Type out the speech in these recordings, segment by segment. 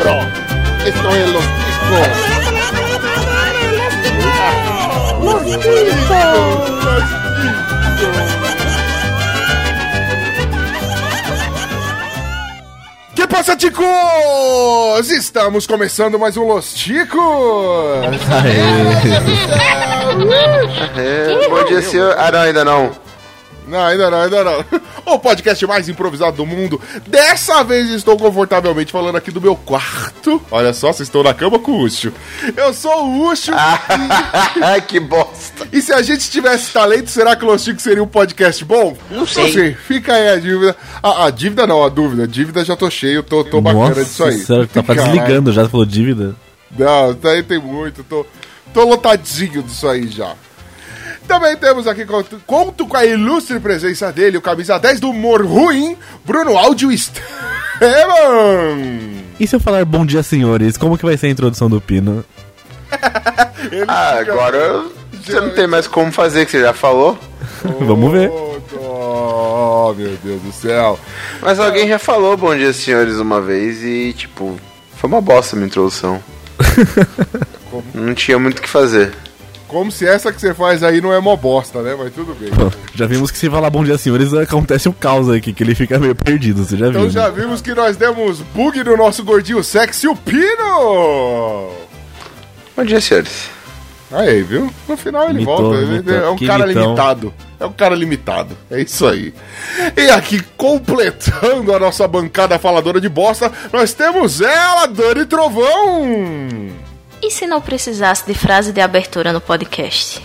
cerebro. Esto es los ticos. Los Que passa, ticos? Estamos começando mais um Los Ticos. É, bom dia, senhor. Ah, não, ainda não. Não, ainda não, ainda não. O podcast mais improvisado do mundo. Dessa vez estou confortavelmente falando aqui do meu quarto. Olha só, vocês estão na cama com o Ucho. Eu sou o Ucho. Ai, que bosta. E se a gente tivesse talento, será que o Los Chicos seria um podcast bom? Não sei. Fica aí a dívida. A, a dívida não, a dúvida. A dívida já tô cheio, tô, tô bacana disso aí. Sério, tá Caralho. desligando já, falou dívida. Não, isso aí tem muito. Tô, tô lotadinho disso aí já. Também temos aqui, conto, conto com a ilustre presença dele, o camisa 10 do humor ruim, Bruno Áudio Esteban. E se eu falar bom dia, senhores, como que vai ser a introdução do Pino? Ah, agora você não tem mais como fazer, que você já falou. Vamos ver. Oh, meu Deus do céu. Mas alguém já falou bom dia, senhores, uma vez e, tipo, foi uma bosta a minha introdução. Não tinha muito o que fazer. Como se essa que você faz aí não é mó bosta, né? Mas tudo bem. Pô, já vimos que se falar bom dia, senhores, acontece um caos aqui, que ele fica meio perdido, você já viu. Então né? já vimos que nós demos bug no nosso gordinho sexy, o Pino! Bom dia, senhores. Aí, viu? No final ele volta. É um Que cara limitado. É um cara limitado. É isso aí. E aqui, completando a nossa bancada faladora de bosta, nós temos ela, Dani Trovão! E se não precisasse de frase de abertura no podcast?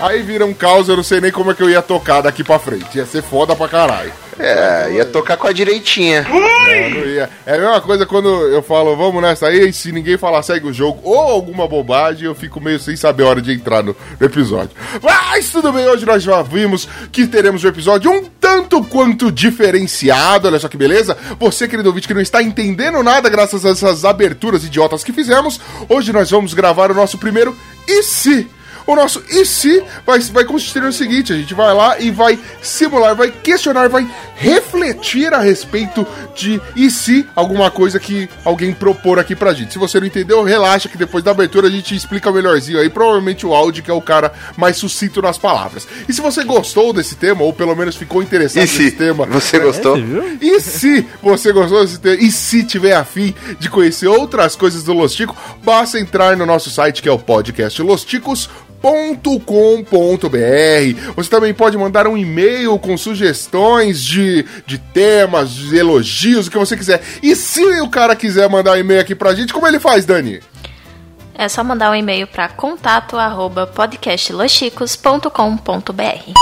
Aí vira um caos, eu não sei nem como é que eu ia tocar daqui pra frente. Ia ser foda pra caralho. É, ia tocar com a direitinha. Não, não ia. É a mesma coisa quando eu falo, vamos nessa aí, e se ninguém falar segue o jogo ou alguma bobagem, eu fico meio sem saber a hora de entrar no, no episódio. Mas tudo bem, hoje nós já vimos que teremos um episódio um tanto quanto diferenciado, olha só que beleza. Você, querido ouvinte, que não está entendendo nada graças a essas aberturas idiotas que fizemos, hoje nós vamos gravar o nosso primeiro E Se? O nosso e se vai, vai consistir no seguinte: a gente vai lá e vai simular, vai questionar, vai refletir a respeito de e se alguma coisa que alguém propor aqui pra gente. Se você não entendeu, relaxa que depois da abertura a gente explica melhorzinho aí. Provavelmente o áudio, que é o cara mais sucinto nas palavras. E se você gostou desse tema, ou pelo menos ficou interessado E se nesse tema, você gostou? Você viu? e se você gostou desse tema, e se tiver afim de conhecer outras coisas do Los Tico, basta entrar no nosso site que é o podcast losticos.com.br. Você também pode mandar um e-mail com sugestões de, de temas, de elogios, o que você quiser. E se o cara quiser mandar um e-mail aqui pra gente, como ele faz, Dani? É só mandar um e-mail para contato arroba podcastlosticos.com.br.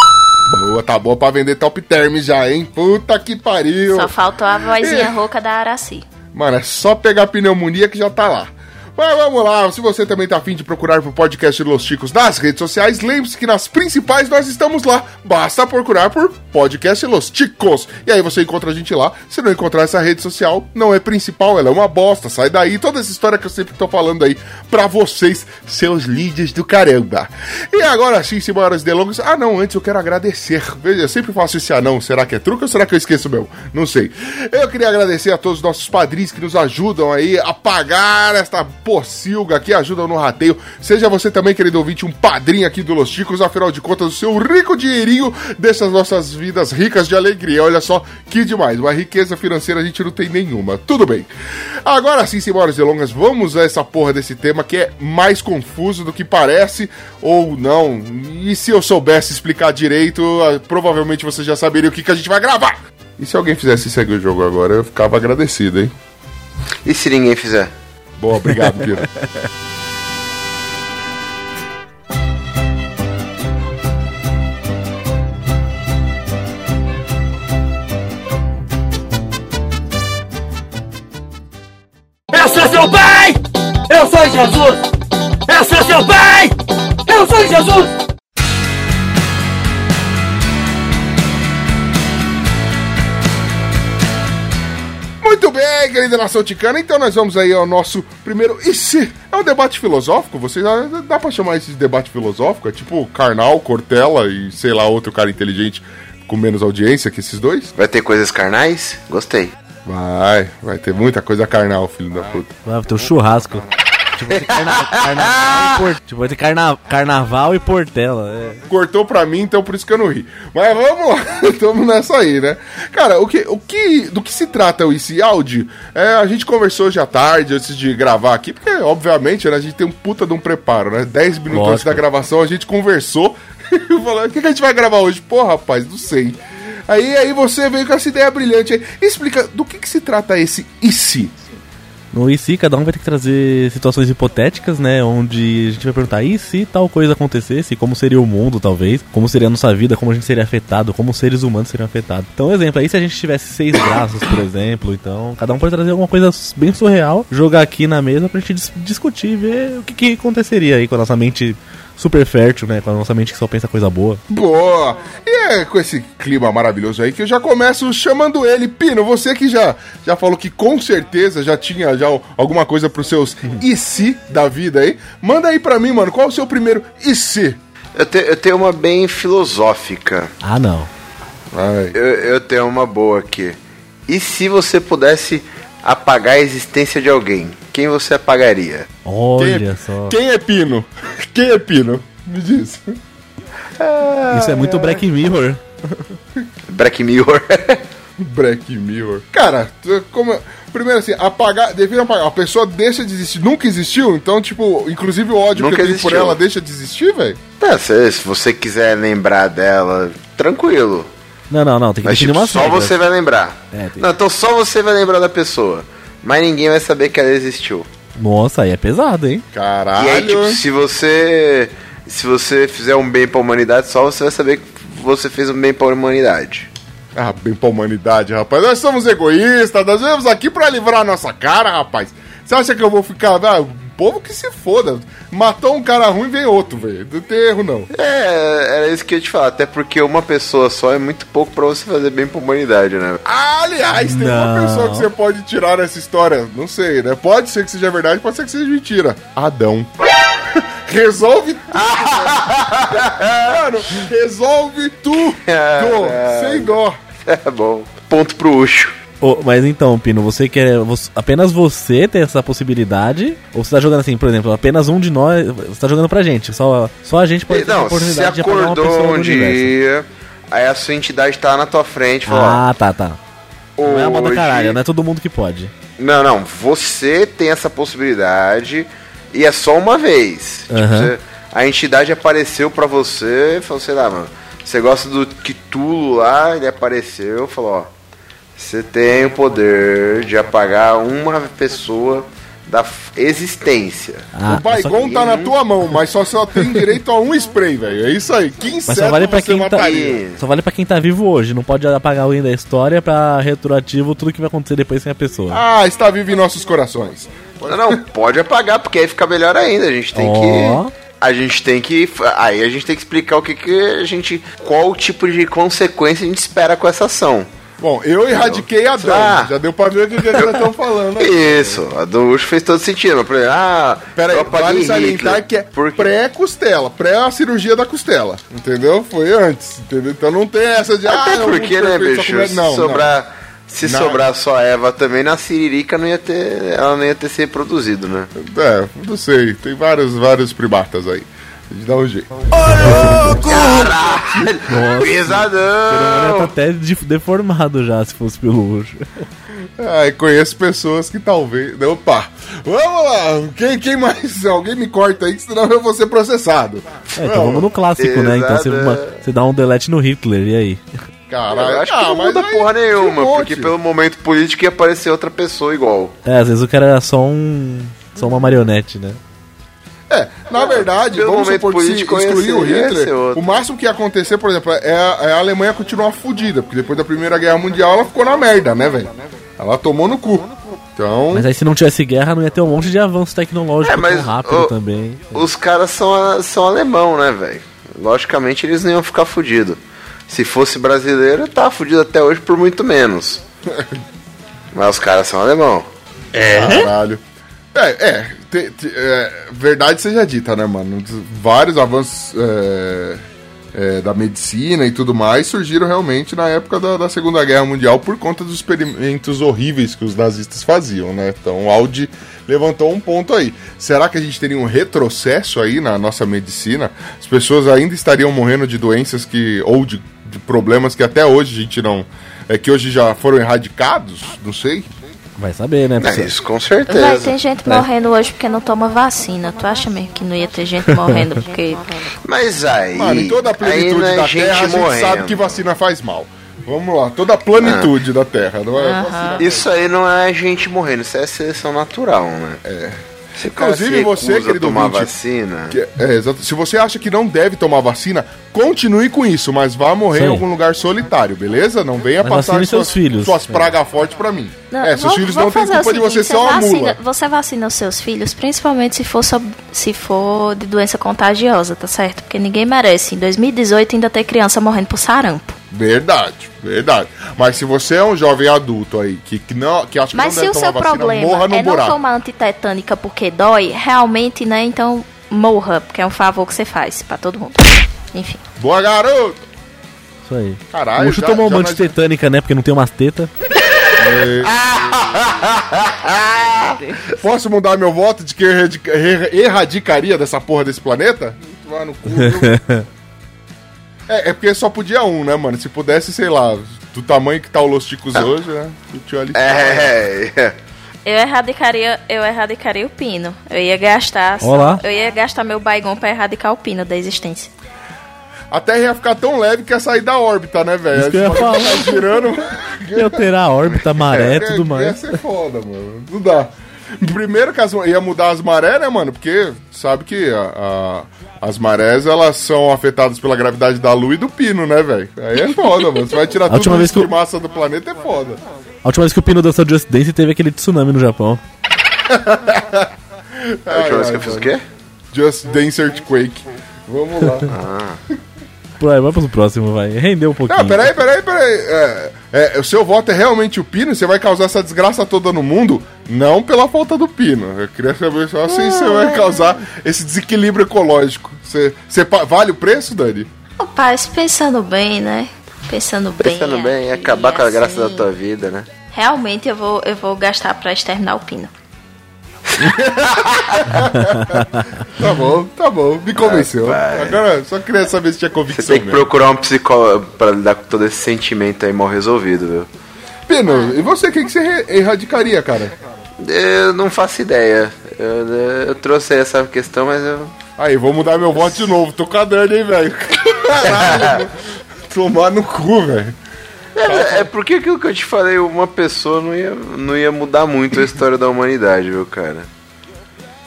Boa, tá bom pra vender top term já, hein? Puta que pariu. Só faltou a vozinha rouca da Araci. Mano, é só pegar pneumonia que já tá lá. Mas vamos lá, se você também tá afim de procurar pro podcast Los Chicos nas redes sociais, lembre-se que nas principais nós estamos lá. Basta procurar por podcast Los Chicos. E aí você encontra a gente lá. Se não encontrar essa rede social, não é principal, ela é uma bosta. Sai daí, toda essa história que eu sempre tô falando aí pra vocês, seus líderes do caramba. E agora sim, sem maiores delongas. Ah, não, antes eu quero agradecer. Veja, eu sempre faço esse anão. Será que é truque ou será que eu esqueço meu? Não sei. Eu queria agradecer a todos os nossos padrinhos que nos ajudam aí a pagar esta pocilga que ajudam no rateio. Seja você também, querido ouvinte, um padrinho aqui do Los Chicos, afinal de contas, o seu rico dinheirinho dessas nossas vidas ricas de alegria. Olha só que demais, uma riqueza financeira a gente não tem nenhuma. Tudo bem. Agora sim, sem maiores delongas, vamos a essa porra desse tema que é mais confuso do que parece ou não. E se eu soubesse explicar direito, ah, provavelmente você já saberia o que, que a gente vai gravar. E se alguém fizesse segue o jogo agora, eu ficava agradecido, hein? E se ninguém fizer? Boa, obrigado, Piro. Eu sou seu pai! Eu sou Jesus! Eu sou seu pai! Eu sou Jesus! Muito bem, querida nação ticana, então nós vamos aí ao nosso primeiro. E se? É um debate filosófico? Vocês dá, pra chamar isso de debate filosófico? É tipo Karnal, Cortella e sei lá, outro cara inteligente com menos audiência que esses dois? Vai ter coisas carnais? Gostei. Vai, vai ter muita coisa carnal, filho da puta. Vai ter um churrasco. Tipo, vai ter carna- carnaval, e por- tipo, vai ter carna- carnaval e portela. É. Cortou pra mim, então por isso que eu não ri. Mas vamos lá, estamos nessa aí, né? Cara, o que, o que, do que se trata esse áudio? É, a gente conversou hoje à tarde, antes de gravar aqui, porque, obviamente, né, a gente tem um puta de um preparo, né? 10 minutos antes Lógico. da gravação, a gente conversou e falou, o que, que a gente vai gravar hoje? Pô, rapaz, não sei. Aí, aí você veio com essa ideia brilhante aí. Explica, do que, que se trata esse e se? No e se, cada um vai ter que trazer situações hipotéticas, né? Onde a gente vai perguntar, e se tal coisa acontecesse? Como seria o mundo, talvez? Como seria a nossa vida? Como a gente seria afetado? Como os seres humanos seriam afetados? Então, exemplo, aí se a gente tivesse seis braços, por exemplo, então cada um pode trazer alguma coisa bem surreal, jogar aqui na mesa pra gente dis- discutir ver o que, que aconteceria aí com a nossa mente super fértil, né? Com a nossa mente que só pensa coisa boa. Boa! E é com esse clima maravilhoso aí que eu já começo chamando ele. Pino, você que já, já falou que com certeza já tinha já alguma coisa pros seus e se da vida aí. Manda aí pra mim, mano, qual é o seu primeiro e se? Eu, te- eu tenho uma bem filosófica. Ah, não. Eu, eu tenho uma boa aqui. E se você pudesse apagar a existência de alguém, quem você apagaria? Olha Quem é, só. quem é Pino? Quem é Pino? Me diz. Isso é muito Black Mirror. Black Mirror. Black Mirror. Cara, como. Primeiro assim, apagar. Define apagar. A pessoa deixa de existir. Nunca existiu? Então, tipo, inclusive o ódio Nunca que eu tenho por ela deixa de existir, velho? Tá, se, se você quiser lembrar dela, tranquilo. Não, não, não. Tem que Mas tipo, só regras. você vai lembrar. É, tem- Não, então só você vai lembrar da pessoa. Mas ninguém vai saber que ela existiu. Nossa, aí é pesado, hein? Caralho. E aí, tipo, se você. Se você fizer um bem pra humanidade, só você vai saber que você fez um bem pra humanidade. Ah, bem pra humanidade, rapaz. Nós somos egoístas, nós viemos aqui pra livrar a nossa cara, rapaz. Você acha que eu vou ficar. Ah, povo que se foda. Matou um cara ruim, vem outro, velho. Não tem erro, não. É, era isso que eu ia te falar. Até porque uma pessoa só é muito pouco pra você fazer bem pra humanidade, né? Aliás, tem uma Não. pessoa que você pode tirar nessa história. Não sei, né? Pode ser que seja verdade, pode ser que seja mentira. Adão. Resolve tudo. Mano, resolve tudo. Caralho. Sem dó. É bom. Ponto pro Ucho. Ô, mas então, Pino, você quer. você- apenas você ter essa possibilidade? Ou você tá jogando assim, por exemplo, apenas um de nós. Você tá jogando pra gente. Só, só a gente pode ter a Não, você oportunidade uma acordou um dia, aí a sua entidade tá na tua frente falou, Ah, tá, tá. ó, Não é a moda hoje- caralho, não é todo mundo que pode. Não, não, você tem essa possibilidade e é só uma vez. Tipo, Aham. você- a entidade apareceu pra você e falou, sei lá, mano, você gosta do Cthulhu lá, ele apareceu falou, ó, você tem o poder de apagar uma pessoa da existência. Ah, o Baigon tá na tua mão, mas só só tem direito a um spray, velho. É isso aí. Que mas inseto só vale pra quem tá. Só vale pra quem tá vivo hoje. Não pode apagar alguém da história pra retroativo tudo que vai acontecer depois sem a pessoa. Ah, está vivo em nossos corações. Não, não, pode apagar, porque aí fica melhor ainda. A gente tem Ó. que. A gente tem que. Aí a gente tem que explicar o que, que a gente. Qual o tipo de consequência a gente espera com essa ação. Bom, eu erradiquei Adão. Ah. Já deu pra ver o que, que eles estão falando. aí. Isso, a do Ucho fez todo sentido. Mas, ah, Pera aí, vale salientar que é pré-costela, pré a cirurgia da costela, entendeu? Foi antes, entendeu? Então não tem essa de... Até ah, porque, né, bicho? come- Se Não, sobrar. Se Não. sobrar só a Eva também, na Siririca não ia ter. Ela não ia ter se reproduzido, né? É, não sei, tem vários, vários primatas aí. A gente dá um jeito. Caralho! Nossa. Pesadão! tá até de- deformado já, se fosse pelo luxo. Ah, e conheço pessoas que talvez... Opa! Vamos lá! Quem, quem mais? Alguém me corta aí, senão eu vou ser processado. É, então vamos no clássico, né? Então você, Exato. você dá um delete no Hitler, e aí? Caralho, Eu acho ah, que não mas muda aí porra um nenhuma, monte. porque pelo momento político ia aparecer outra pessoa igual. É, às vezes o cara era só um. Só uma marionete, né? É, na verdade, pelo vamos supor que se excluir o Hitler, outro. o máximo que ia acontecer, por exemplo, é a, é a Alemanha continuar fudida, porque depois da Primeira Guerra Mundial ela ficou na merda, né, velho? Ela tomou no cu. Então, Mas aí se não tivesse guerra, não ia ter um monte de avanço tecnológico É, mas, tão rápido ô, também. Os caras são, a- são alemão, né, velho? Logicamente eles não iam ficar fudidos. Se fosse brasileiro, tá fudido até hoje por muito menos. Mas os caras são alemão. caralho. É, é, te- te- é, verdade seja dita, né, mano? Vários avanços é, é, da medicina e tudo mais surgiram realmente na época da, da, Segunda Guerra Mundial por conta dos experimentos horríveis que os nazistas faziam, né? Então Audi levantou um ponto aí. Será que a gente teria um retrocesso aí na nossa medicina? As pessoas ainda estariam morrendo de doenças que ou de, de problemas que até hoje a gente não é que hoje já foram erradicados? Não sei. Vai saber, né? É, isso com certeza. Vai ter gente morrendo hoje porque não toma vacina. Tu acha mesmo que não ia ter gente morrendo porque. Mas aí. Mano, em toda a plenitude é da gente Terra, a gente morrendo. sabe que vacina faz mal. Vamos lá, toda a plenitude da Terra, não é? Vacina. Isso aí não é gente morrendo, isso é seleção natural, né? É. Se Inclusive você, querido tomar ouvinte, vacina. Que- é, exato. Se você acha que não deve tomar vacina, continue com isso, mas vá morrer em Sim. algum lugar solitário, beleza? Não venha Mas passar suas, seus filhos. suas É. pragas fortes pra mim. é, seus vamos- filhos não têm culpa de você seguinte, ser uma vacina, mula. Você vacina os seus filhos, principalmente se for, sob- se for de doença contagiosa, tá certo? Porque ninguém merece, em 2018, ainda ter criança morrendo por sarampo. Verdade, verdade. Mas se você é um jovem adulto aí que, que, não, que acha que Mas não se deve o tomar seu vacina, problema morra no é não buraco. tomar antitetânica porque dói, realmente, né? Então morra, porque é um favor que você faz pra todo mundo. Enfim. Boa, garoto! Isso aí. Caralho, já- tomou já uma antitetânica, né? Porque não tem umas tetas. Posso mudar meu voto de que eu erradica- er- erradicaria dessa porra desse planeta? Vai no cu, viu? é, é porque só podia um, né, mano? Se pudesse, sei lá, do tamanho que tá o Los Ticos hoje, né? O tio ali. É, é. Eu erradicaria, eu erradicaria o pino. Eu ia gastar. só- Olá. Eu ia gastar meu baigon pra erradicar o pino da existência. A Terra ia ficar tão leve que ia sair da órbita, né, velho? Isso que eu ia Aí falar. girando. Ia alterar a órbita, a maré e tudo Ia mais. ser foda, mano. Não dá. Primeiro que as, ia mudar as marés, né, mano? Porque sabe que a- a- as marés, elas são afetadas pela gravidade da Lua e do pino, né, velho? Aí é foda, mano. Você vai tirar tudo última vez que de massa do planeta, é foda. A última vez que o Pino dançou Just Dance teve aquele tsunami no Japão. A última vez que eu fiz o quê? Just Dance Earthquake. Vamos lá. Pô, aí, vamos pro próximo, vai. Rendeu um pouquinho. Não, peraí, peraí, peraí. É, é, o seu voto é realmente o pino? Você vai causar essa desgraça toda no mundo? Não pela falta do pino. Eu queria saber só se você vai causar esse desequilíbrio ecológico. Você, você vale o preço, Dani? Rapaz, pensando bem, né? Pensando bem. Pensando bem, ia aqui, acabar com a graça da assim, tua vida, né? Realmente eu vou, eu vou gastar pra exterminar o pino. Tá bom, tá bom. Me convenceu. Agora, só queria saber se tinha Você convicção tem que mesmo. procurar um psicólogo pra lidar com todo esse sentimento aí mal resolvido, viu? Pino, e você, o que, que você erradicaria, cara? Eu não faço ideia. Eu, eu trouxe essa questão, mas eu. Aí, vou mudar meu voto de novo. Tô com a Dani, hein, velho? Caralho. Tomar no cu, velho. É, é porque aquilo que eu te falei, uma pessoa não ia, não ia mudar muito a história da humanidade, viu, cara?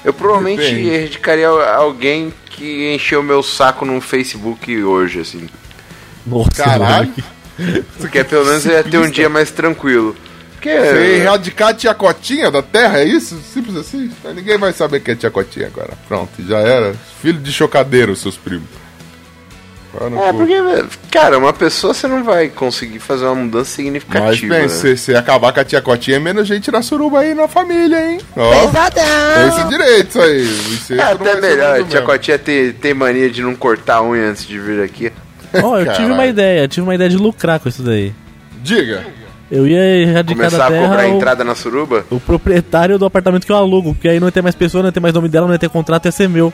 Eu provavelmente Depende. erradicaria alguém que encheu meu saco no Facebook hoje, assim. Nossa, Caralho. Porque pelo menos eu ia ter um dia mais tranquilo. Porque. Você erradicar a tia Cotinha da Terra, é isso? Simples assim? Ninguém vai saber que é tia Cotinha agora. Pronto, já era. Filho de chocadeiro, seus primos. É, porque, cara, uma pessoa você não vai conseguir fazer uma mudança Mas significativa. né? se você acabar com a tia Cotinha, é menos gente na suruba aí na família, hein? Ó, esse direito isso aí. O incesto É até melhor, a tia mesmo. Cotinha ter, ter mania de não cortar a unha antes de vir aqui. Ó, eu tive uma ideia, tive uma ideia de lucrar com isso daí. Diga. Eu ia erradicar Começar a terra cobrar o, entrada na suruba? o proprietário do apartamento que eu alugo, porque aí não ia ter mais pessoa, não ia ter mais nome dela, não ia ter contrato, ia ser meu.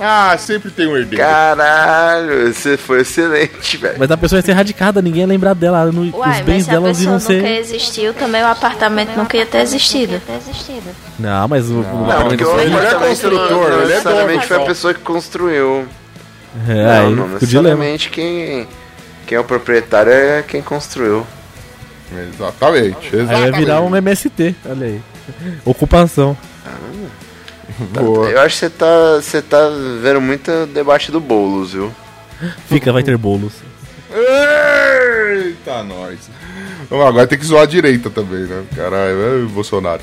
Ah, sempre tem um herdeiro. Caralho, você foi excelente, velho. Mas a pessoa ia ser erradicada, ninguém ia lembrar dela, no- os Uai, mas bens se a delas pessoa iam nunca ser... existiu, também o apartamento nunca ia ter existido. Não, mas o, o Não, apartamento o foi- ele não é apartamento construtor, não ele é dono foi a só. pessoa que construiu. É, não, aí não necessariamente quem, quem é o proprietário é quem construiu. Exatamente, Aí vai exatamente. virar um MST, olha aí. Ocupação. Boa. Eu acho que você tá, você tá vendo muito debate do Boulos, viu? Fica, vai ter bolos. Eita, nós. Agora tem que zoar a direita também, né? Caralho, é o Bolsonaro.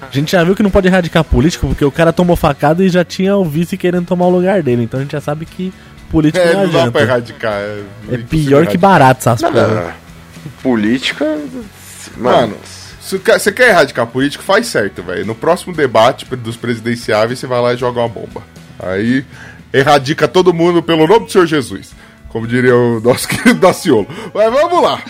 A gente já viu que não pode erradicar político, porque o cara tomou facada e já tinha o vice querendo tomar o lugar dele. Então a gente já sabe que político É, não não dá pra erradicar. É, É pior que barato essas. Nada. Política. Mano, Mano, se você quer erradicar político, faz certo, velho. No próximo debate dos presidenciáveis, você vai lá e joga uma bomba. Aí erradica todo mundo pelo nome do Senhor Jesus. Como diria o nosso querido Daciolo. Mas vamos lá.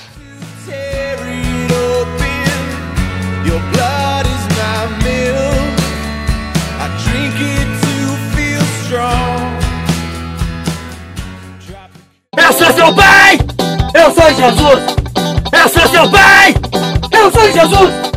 Eu sou seu pai! Eu sou Jesus! Eu sou seu pai! Eu sou Jesus!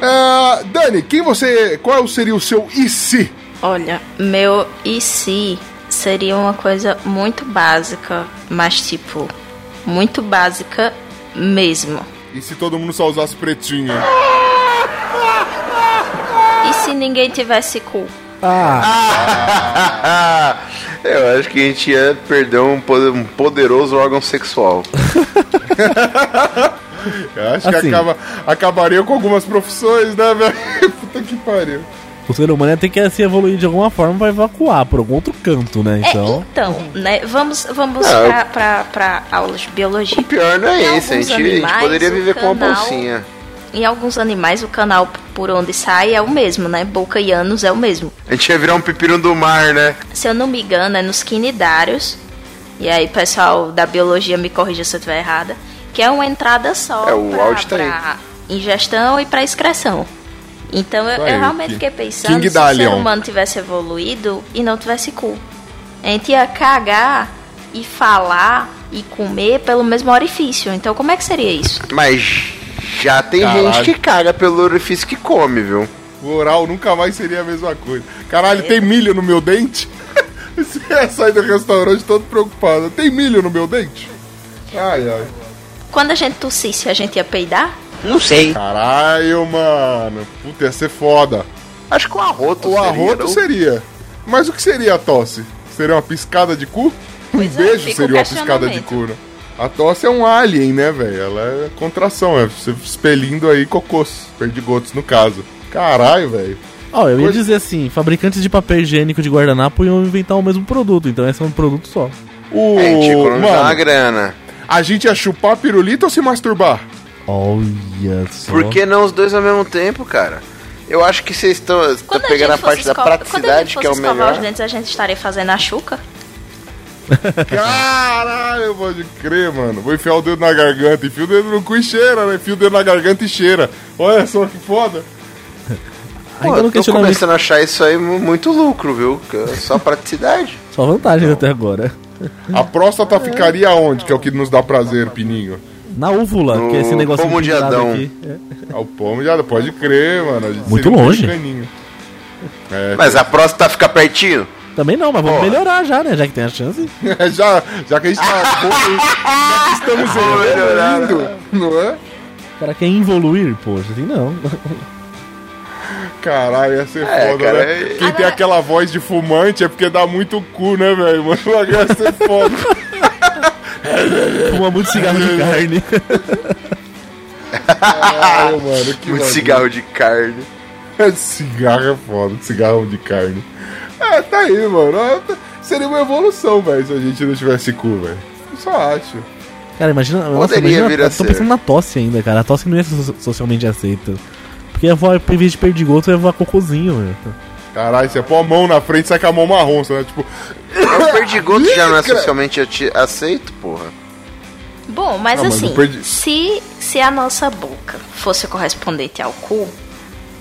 Ah, Dani, quem você. Qual seria o seu e se? Olha, meu e se seria uma coisa muito básica, mas tipo, muito básica mesmo. E se todo mundo só usasse pretinho? E se ninguém tivesse cu? Eu acho que a gente ia perder um, poder- poderoso órgão sexual. Eu acho Assim. que acaba, acabaria com algumas profissões, né, velho? Puta que pariu. O ser humano ia ter que se evoluir de alguma forma pra evacuar por algum outro canto, né? É, Então. então, né? Vamos, vamos pra aulas de biologia. O pior não é esse, a gente, a gente poderia viver com uma canal- bolsinha. Em alguns animais, o canal por onde sai é o mesmo, né? Boca e ânus é o mesmo. A gente ia virar um pepino do mar, né? Se eu não me engano, é nos quinidários. E aí, pessoal da biologia, me corrija se eu estiver errada. Que é uma entrada só É, o pra, áudio tá pra ingestão e pra excreção. Então eu, aí, eu realmente fiquei pensando King se o ser humano tivesse evoluído e não tivesse cu. A gente ia cagar e falar e comer pelo mesmo orifício. Então como é que seria isso? Mas já tem Caralho. gente que caga pelo orifício que come, viu? O oral nunca mais seria a mesma coisa. Caralho, tem milho no meu dente? Você ia sair do restaurante todo preocupado. Tem milho no meu dente? Ai, ai. Quando a gente tossisse, a gente ia peidar? Não sei. Caralho, mano. Puta, ia ser foda. Acho que o arroto O seria, arroto não? seria. Mas o que seria a tosse? Seria uma piscada de cu? Um Pois é, beijo o seria uma piscada de cu, né? A tosse é um alien, né, velho? Ela é contração, é você expelindo aí cocôs, perdigotos no caso. Caralho, velho. Ó, eu ia Pois- dizer assim, fabricantes de papel higiênico de guardanapo iam inventar o mesmo produto, então esse é um produto só. O... É, a gente economizar uma grana. a gente ia chupar pirulito ou se masturbar? Olha só. Por que não os dois ao mesmo tempo, cara? Eu acho que vocês estão Quando a pegando a gente fosse parte da Quando a praticidade, gente que é o fosse escovar melhor. os dentes, a gente estaria fazendo a chuca? Caralho, pode crer, mano. Vou enfiar o dedo na garganta, enfia o dedo no cu e cheira, né? Enfia o dedo na garganta e cheira. Olha só que foda. Pô, eu tô começando a achar isso aí mu- muito lucro, viu? É Só praticidade. só vantagens até agora. A próstata ficaria onde? Que é o que nos dá prazer, Pininho. Na úvula, No que é esse negócio pomo de Adão. aqui. É. Ah, o pomo já pode crer, mano. A gente Muito um longe. É, Mas a próstata fica pertinho? Também não, mas vamos Porra. melhorar já, né? Já que tem a chance. já, já que a gente tá. já que estamos evoluindo, não é? O cara quer involuir, poxa, assim não. Caralho, ia ser É, foda, cara, né? é- Quem tem Agora- aquela voz de fumante é porque dá muito cu, né, velho? Mano, ia ser foda. Fuma muito cigarro de carne. Caralho, mano, que Muito cigarro de carne. Cigarro é foda, cigarro de carne. É, tá aí, mano. É, Seria uma evolução, velho, se a gente não tivesse cu, velho. Eu só acho. Cara, imagina. Nossa, imagina vir a eu tô ser. pensando na tosse ainda, cara. A tosse não ia ser so- socialmente aceita. Porque ia voar, em vez de perdigoto, ia voar cocôzinho, velho. Caralho, você põe a mão na frente e sai com a mão marrom, né? Tipo, O perdigoto já não é socialmente aceito, porra. Bom, mas Ah, mas assim, perdi- se, se a nossa boca fosse correspondente ao cu,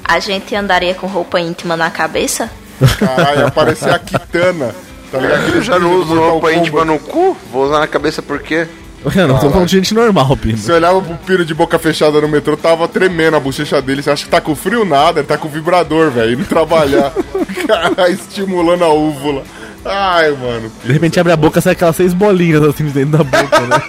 a gente andaria com roupa íntima na cabeça? Caralho, aparecer a Kitana. Tá ligado? Eu Aquele já não uso roupa íntima no cu? Vou usar na cabeça por quê? Eu não tô falando de gente normal, Pino. Você olhava pro Piro de boca fechada no metrô, tava tremendo a bochecha dele. Você acha que tá com frio? Nada, ele tá com vibrador, velho, indo trabalhar. Caralho, estimulando a úvula. Ai, mano. De repente abre a boca, sai aquelas seis bolinhas assim dentro da boca, né?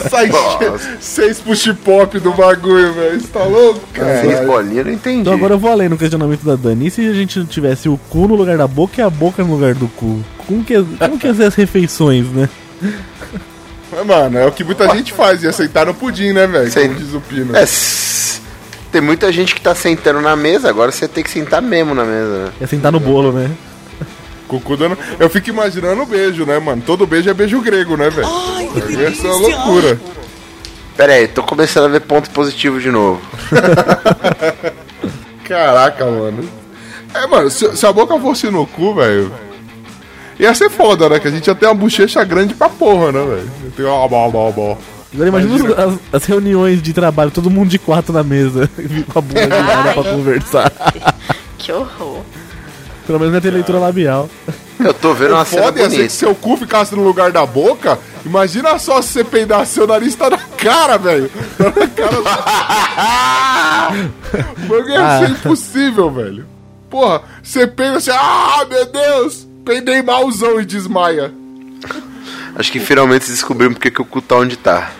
Sai Nossa. seis push-pop do bagulho, velho. Você tá louco, Seis cara? bolinhas, não entendi. Então agora eu vou além no questionamento da Dani. E se a gente tivesse o cu no lugar da boca e a boca no lugar do cu? Como que, como que ia ser as refeições, né? Mas, Mano, é o que muita gente faz. Ia sentar no pudim, né, velho? Como diz o Pino. É, tem muita gente que tá sentando na mesa, agora você tem que sentar mesmo na mesa, né? Ia sentar no bolo, né? Cucu dando... Eu fico imaginando o beijo, né, mano? Todo beijo é beijo grego, né, velho? Essa é uma loucura. Pera aí, tô começando a ver ponto positivo de novo. Caraca, mano. É, mano, se, se a boca fosse no cu, velho. Ia ser foda, né? Que a gente ia ter uma bochecha grande pra porra, né, velho? Tem uma bó, bó, bó. Agora imagina as, as reuniões de trabalho, todo mundo de quatro na mesa, com a bunda virada pra Ai. conversar. Que horror. Pelo menos vai ter leitura labial. Eu tô vendo uma cena Foda ia ser que bonita. seu cu ficasse no lugar da boca. Imagina só se você peidasse, seu nariz tá na cara, velho. Tá na cara. Mano, ia Ah. ser impossível, velho. Porra, você peida assim, ah, meu Deus, peidei malzão e desmaia. Acho que finalmente descobrimos porque que o cu tá onde tá.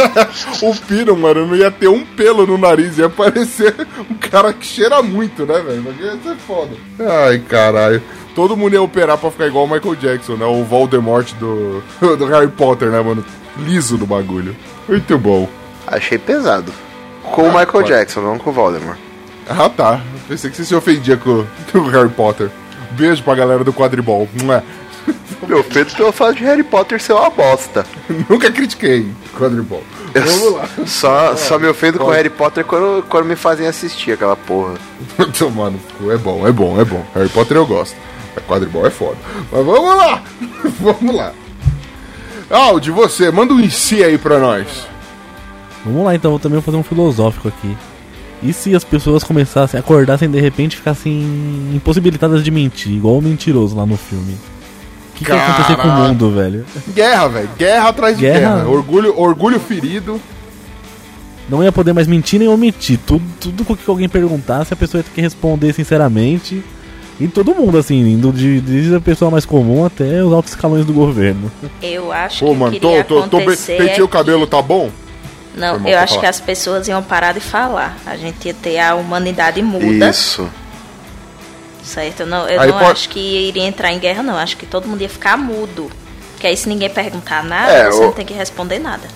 O Pino, mano, não ia ter um pelo no nariz, ia parecer um cara que cheira muito, né, velho? Mas Ia ser foda. Ai, caralho. Todo mundo ia operar pra ficar igual o Michael Jackson, né? O Voldemort do, do Harry Potter, né, mano? Liso do bagulho. Muito bom. Achei pesado. Com o Michael pode. Jackson, não com o Voldemort. Ah, tá. Pensei que você se ofendia com, com o Harry Potter. Beijo pra galera do quadribol. Meu, feito pelo fato de Harry Potter ser uma bosta. Nunca critiquei quadribol. Vamos lá. Só, só me ofendo com Harry Potter quando, quando me fazem assistir aquela porra. Tomar no cu. É bom, é bom, é bom. Harry Potter eu gosto. Quadribol é foda. Mas vamos lá. vamos lá. Aldi, você, manda um em si aí pra nós. Vamos lá então, eu também vou fazer um filosófico aqui. E se as pessoas começassem, acordassem de repente e ficassem impossibilitadas de mentir, igual o mentiroso lá no filme? O que, que ia acontecer com o mundo, velho? Guerra, velho. Guerra atrás de Guerra. guerra. Orgulho, orgulho ferido. Não ia poder mais mentir nem omitir. Tudo, tudo que alguém perguntasse, a pessoa ia ter que responder sinceramente. E todo mundo, assim, indo de, desde a pessoa mais comum até os altos escalões do governo. Eu acho Pô, que mano, tô, iria tô, tô, acontecer pentei é o cabelo, tá bom? Não, eu acho falar. que as pessoas iam parar de falar. A gente ia ter a humanidade muda, Isso. Certo? Eu não, eu Aí não pode- acho que iria entrar em guerra, não. Acho que todo mundo ia ficar mudo. Porque aí se ninguém perguntar nada, É, você o- não tem que responder nada.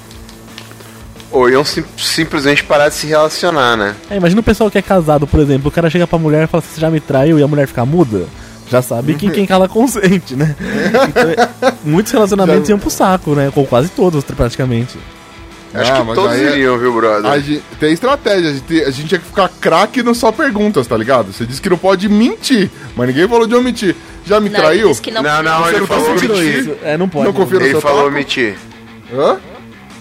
Ou iam sim- simplesmente parar de se relacionar, né? É, imagina o pessoal que é casado, por exemplo, o cara chega pra mulher e fala assim, você já me traiu e a mulher fica muda. Já sabe que quem cala consente, né? Então, é- muitos relacionamentos Já- iam pro saco, né? Com quase todos, praticamente. Acho Ah, que todos aí é- iriam, viu, brother? A gente, tem estratégia, a gente, a gente tinha que ficar craque no só perguntas, tá ligado? Você disse que não pode mentir, mas ninguém falou de eu mentir. Já me Não, traiu? disse que não, Não, não, ele não falou conseguiu mentir. mentir? É, não pode. Não confia no Ele falou taco? mentir. Hã?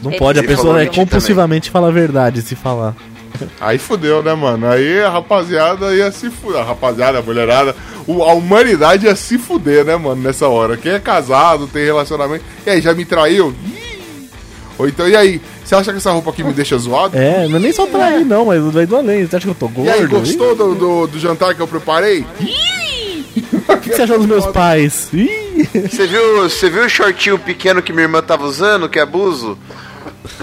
Não Ele- pode, a ele falou pessoa é compulsivamente fala a verdade se falar. Aí fudeu, né, mano? Aí a rapaziada ia se fuder. A rapaziada, a mulherada, o- a humanidade ia se fuder, né, mano, nessa hora. Quem é casado, tem relacionamento. E aí, já me traiu? Ou então, e aí? Você acha que essa roupa aqui me deixa zoado? É, não é nem só trair, não, mas vai do além. Você acha que eu tô gordo? E aí, gostou do, do, do jantar que eu preparei? O que você achou dos meus pais? Você viu, você viu o shortinho pequeno que minha irmã tava usando, que é abuso?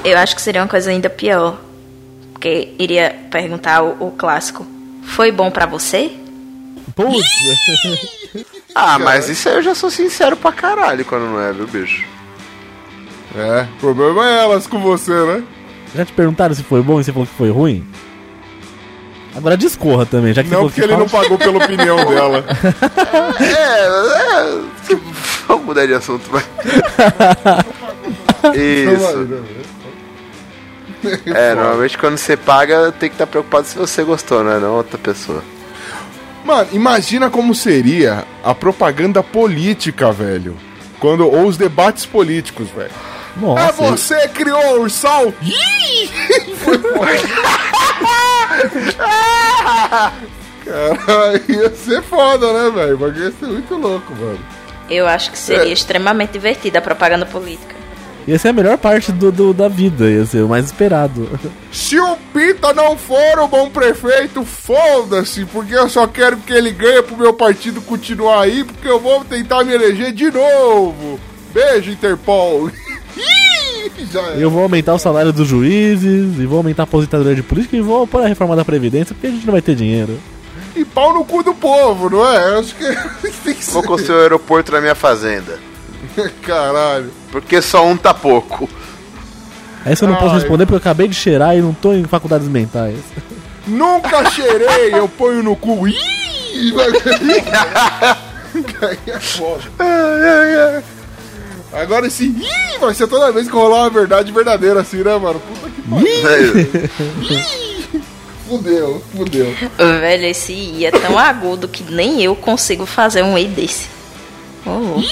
Eu acho que seria uma coisa ainda pior. Porque iria perguntar o, o clássico: Foi bom pra você? Putz! Ah, mas isso aí eu já sou sincero pra caralho quando não é, viu, bicho? É, o problema é elas com você, né? Já te perguntaram se foi bom e você falou que foi ruim? Agora discorra também, já que Não, você porque ele falou não que pagou pela opinião dela. É, é. Vamos mudar de assunto, vai. Isso. É, normalmente quando você paga, tem que estar preocupado se você gostou, né? Não outra pessoa. Mano, imagina como seria a propaganda política, velho. Quando, ou os debates políticos, velho. Nossa, é você que criou o ursal? Ih! Foi foda. Cara, ia ser foda, né, velho? Mas ia ser muito louco, mano. Eu acho que seria É. extremamente divertida a propaganda política. ia ser a melhor parte do, do- da vida, ia ser o mais esperado. Se o Pita não for o bom prefeito, foda-se, porque eu só quero que ele ganhe pro meu partido continuar aí, porque eu vou tentar me eleger de novo. Beijo, Interpol. É. Eu vou aumentar o salário dos juízes, e vou aumentar a aposentadoria de política, e vou pôr a reforma da Previdência, porque a gente não vai ter dinheiro. E pau no cu do povo, não é? Eu acho que tem que Vou ser. construir o aeroporto na minha fazenda. Caralho. Porque só um tá pouco. Essa eu não posso Ai. responder porque eu acabei de cheirar e não tô em faculdades mentais. Nunca cheirei, eu ponho no cu. Ih, vai Aí é foda. Agora esse ih vai ser toda vez que rolar uma verdade verdadeira assim, né, mano? Puta que Fudeu, fudeu. Velho, esse I é tão agudo que nem eu consigo fazer um I desse. Louco.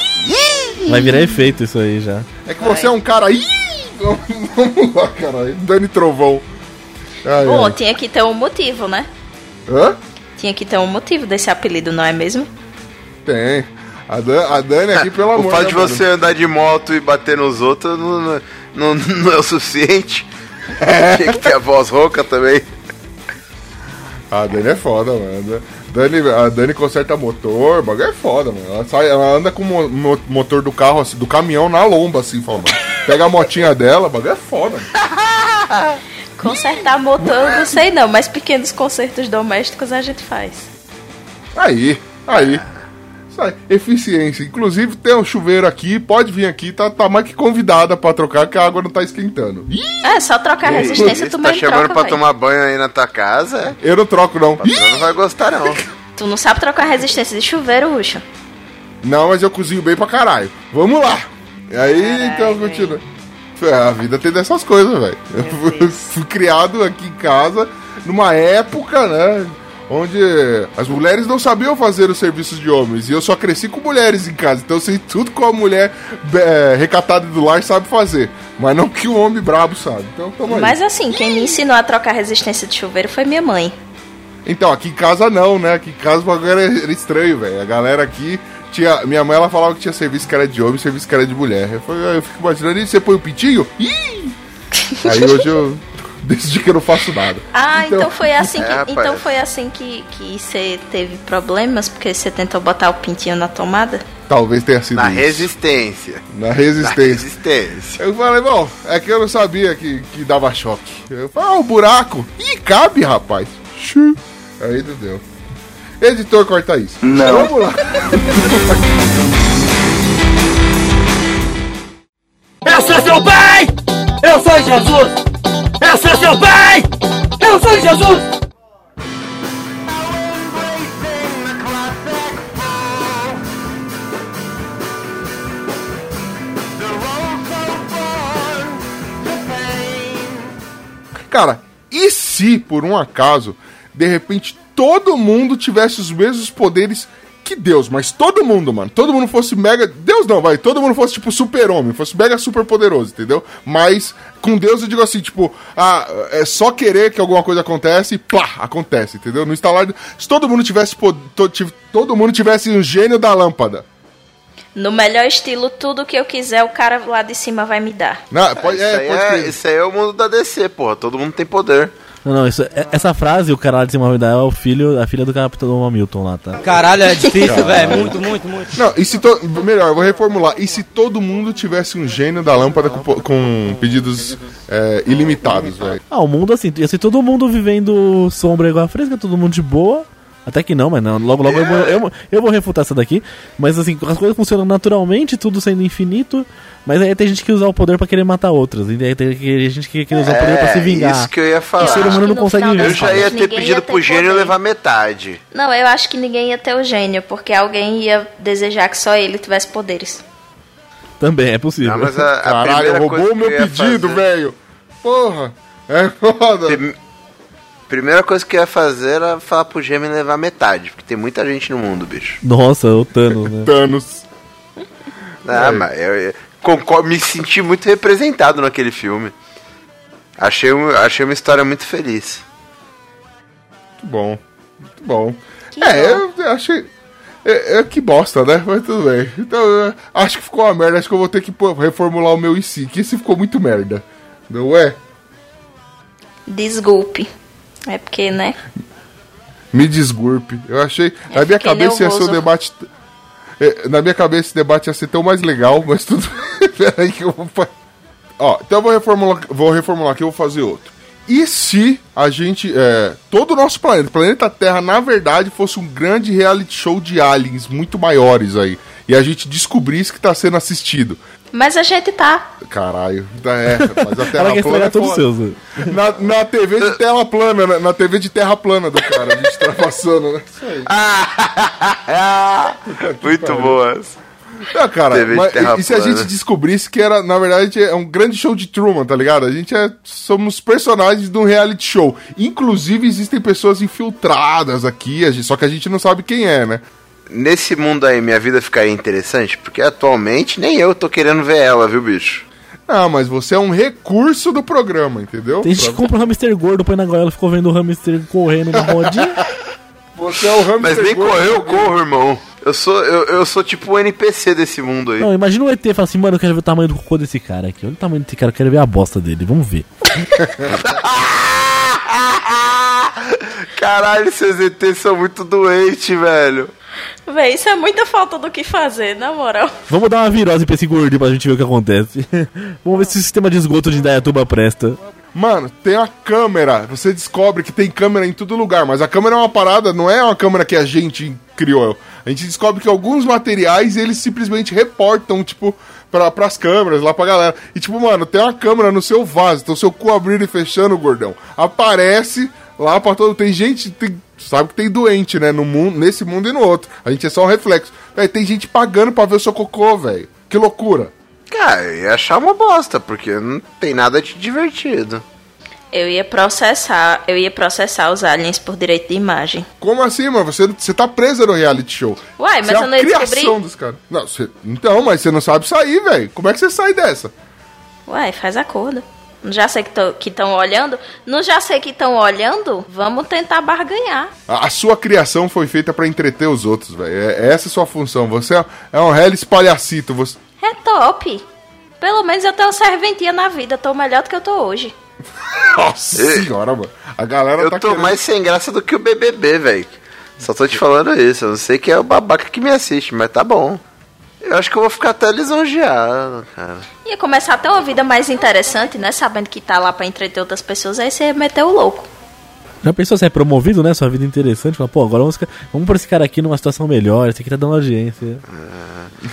Vai virar efeito isso aí já. É que você é um cara. Ih! Vamos lá, caralho. Dani Trovão. Ai, Bom, ai. tinha que ter um motivo, né? Hã? Tinha que ter um motivo desse apelido, não é mesmo? Tem. A, Dan- a Dani aqui, pelo amor O fato de né, mano? você andar de moto e bater nos outros não, não, não- não é o suficiente. Tinha que ter a voz rouca também. A Dani é foda, mano. Dani, a Dani conserta motor, o bagulho é foda, mano. Ela, sai, ela anda com o mo- mo- motor do carro, assim, do caminhão na lomba, assim, fala, mano. Pega a motinha dela, o bagulho é foda. mano. Consertar motor, eu não sei não, mas pequenos consertos domésticos a gente faz. Aí, aí. Isso aí, eficiência. Inclusive tem um chuveiro aqui, pode vir aqui, tá, tá mais que convidada pra trocar, que a água não tá esquentando. Ih, É, só trocar a resistência, tu Você tá chamando troca, pra tomar banho aí na tua casa? Eu não troco, não. Você não vai gostar, não. Tu não sabe trocar a resistência de chuveiro, Ruxa? Não, mas eu cozinho bem pra caralho. Vamos lá. E aí, Caralho, então, continua. A vida tem dessas coisas, velho. Eu fui criado aqui em casa numa época, né? Onde as mulheres não sabiam fazer os serviços de homens. E eu só cresci com mulheres em casa. Então eu sei tudo que a mulher é, recatada do lar sabe fazer. Mas não que o homem brabo sabe. Então tamo aí. Mas assim, quem me ensinou a trocar a resistência de chuveiro foi minha mãe. Então, aqui em casa não, né? Aqui em casa o bagulho era, estranho, velho. A galera aqui tinha. Minha mãe ela falava que tinha serviço que era de homem e serviço que era de mulher. Eu, falei, eu fico imaginando, e você põe o pintinho? Ih! Aí hoje eu decidi que eu não faço nada. Ah, então, foi assim É, que, rapaz. então foi assim que que você teve problemas porque você tentou botar o pintinho na tomada? Talvez tenha sido Na isso. resistência. Na Na resistência. resistência. Eu falei, bom, é que eu não sabia que, que dava choque. Eu falei, ah, o buraco. Ih, cabe, rapaz. Xu. Aí não deu. Editor, corta isso. Não. Vamos lá. Eu sou seu pai! Eu sou Jesus! Eu sou seu pai! Eu sou Jesus! Cara, e se por um acaso, de repente, todo mundo tivesse os mesmos poderes que Deus, mas todo mundo, mano, todo mundo fosse mega. Deus não, vai, todo mundo fosse tipo super-homem, fosse mega super poderoso, entendeu? Mas com Deus eu digo assim, tipo, ah, é só querer que alguma coisa acontece e plá, acontece, entendeu? No instalar. Se todo mundo tivesse. todo mundo tivesse um gênio da lâmpada. No melhor estilo, tudo que eu quiser, o cara lá de cima vai me dar. Né? Pode, isso, é, aí pode é, isso aí é o mundo da DC, porra. Todo mundo tem poder. Não, não, isso, é- essa frase, o cara lá de cima vai dar, é o filho, a filha do Capitão Hamilton lá, tá? Caralho, é difícil, velho. Muito, muito, muito. Não, e se to... melhor, eu vou reformular. E se todo mundo tivesse um gênio da lâmpada com, com pedidos é, ilimitados, velho? Ah, o mundo assim, ia ser todo mundo vivendo sombra igual a fresca, todo mundo de boa. Até que não, mas não, logo logo eu, vou, eu, eu vou refutar essa daqui. Mas assim, as coisas funcionam naturalmente, tudo sendo infinito. Mas aí tem gente que usa o poder pra querer matar outras. E aí tem que- gente que quer usar o poder pra se vingar. É, isso que eu ia falar. O ser humano não consegue. Eu já ia ter pedido ia pro ter gênio poder. levar metade. Não, eu acho que ninguém ia ter o gênio, porque alguém ia desejar que só ele tivesse poderes. Também é possível. Não, mas a, a Caralho, roubou o meu pedido, velho. Porra. É foda. Prim- Primeira coisa que eu ia fazer era falar pro gêmeo levar metade, porque tem muita gente no mundo, bicho. Nossa, o Thanos, né? Thanos. Ah, mas eu, eu concordo, me senti muito representado naquele filme. Achei, um- achei uma história muito feliz. Muito bom. Muito bom. Que é, bom. eu achei. É, é que bosta, né? Mas tudo bem. Então, eu acho que ficou uma merda. Acho que eu vou ter que reformular o meu IC. Que esse ficou muito merda. Não é? Desculpe. É porque, né? Me desgurpe. Eu achei. É, na minha cabeça ia ser um nervoso. debate. é, na minha cabeça esse debate ia ser tão mais legal, mas tudo. Peraí que eu vou. Ó, então eu vou reformular, vou reformular aqui, eu vou fazer outro. E se a gente. É, todo o nosso planeta, o planeta Terra, na verdade, fosse um grande reality show de aliens muito maiores aí. E a gente descobrisse que tá sendo assistido. Mas a gente tá. Caralho, é, mas a Terra plana estragar é todos seus. Na, na TV de tela plana, na, na TV de terra plana do cara, a gente tá passando, né? Isso aí. muito boas. Não, cara, mas e se a gente descobrisse que era, na verdade, é um grande show de Truman, tá ligado? A gente é, somos personagens de um reality show. Inclusive, existem pessoas infiltradas aqui, a gente- só que a gente não sabe quem é, né? Nesse mundo aí, minha vida ficaria interessante, porque atualmente nem eu tô querendo ver ela, viu, bicho? Não, mas você é um recurso do programa, entendeu? Tem gente que Pra- compra um hamster gordo, põe na goela, ficou vendo o hamster correndo na rodinha. Você é o hamster Mas nem gordo. correr eu corro, irmão. Eu sou, eu, eu sou tipo o NPC desse mundo aí. Não, imagina o ET fala assim, mano, eu quero ver o tamanho do cocô desse cara aqui. Olha o tamanho desse cara, eu quero ver a bosta dele, vamos ver. Caralho, seus ETs são muito doentes, velho. Véi, isso é muita falta do que fazer, na moral. Vamos dar uma virose pra esse gordinho pra gente ver o que acontece. vamos ver se o sistema de esgoto de Indaiatuba presta. Mano, tem a câmera. Você descobre que tem câmera em todo lugar, mas a câmera é uma parada, não é uma câmera que a gente criou. A gente descobre que alguns materiais eles simplesmente reportam, tipo, pra, pras câmeras, lá pra galera. E tipo, mano, tem uma câmera no seu vaso, então seu cu abrindo e fechando, gordão. Aparece lá pra todo. Tem gente. Tem, sabe que tem doente, né? No mundo, nesse mundo e no outro. A gente é só um reflexo. Véi, tem gente pagando pra ver o seu cocô, velho. Que loucura. Cara, eu ia achar uma bosta, porque não tem nada de divertido. Eu ia processar, eu ia processar os aliens por direito de imagem. Como assim, mano? Você, você tá presa no reality show. Uai, mas Você é eu a não ia descobrir? dos caras. Não, você- então, mas você não sabe sair, velho. Como é que você sai dessa? Uai, faz acordo. Não já sei que estão olhando? Não já sei que estão olhando? Vamos tentar barganhar. A, a sua criação foi feita pra entreter os outros, velho. É, essa é a sua função. Você é, é um réu espalhacito. Você... É top. Pelo menos eu tenho serventia na vida. Tô melhor do que eu tô hoje. Nossa senhora, mano. A galera Eu tá tô querendo- mais sem graça do que o BBB, velho. Só tô te falando isso. Eu não sei que é o babaca que me assiste, mas tá bom. Eu acho que eu vou ficar até lisonjeado, cara. Ia começar a ter uma vida mais interessante, né? Sabendo que tá lá pra entreter outras pessoas. Aí você meteu o louco. Já pensou se é promovido, né? Sua vida interessante. Fala, pô, agora vamos, vamos pôr esse cara aqui numa situação melhor. Esse aqui tá dando audiência.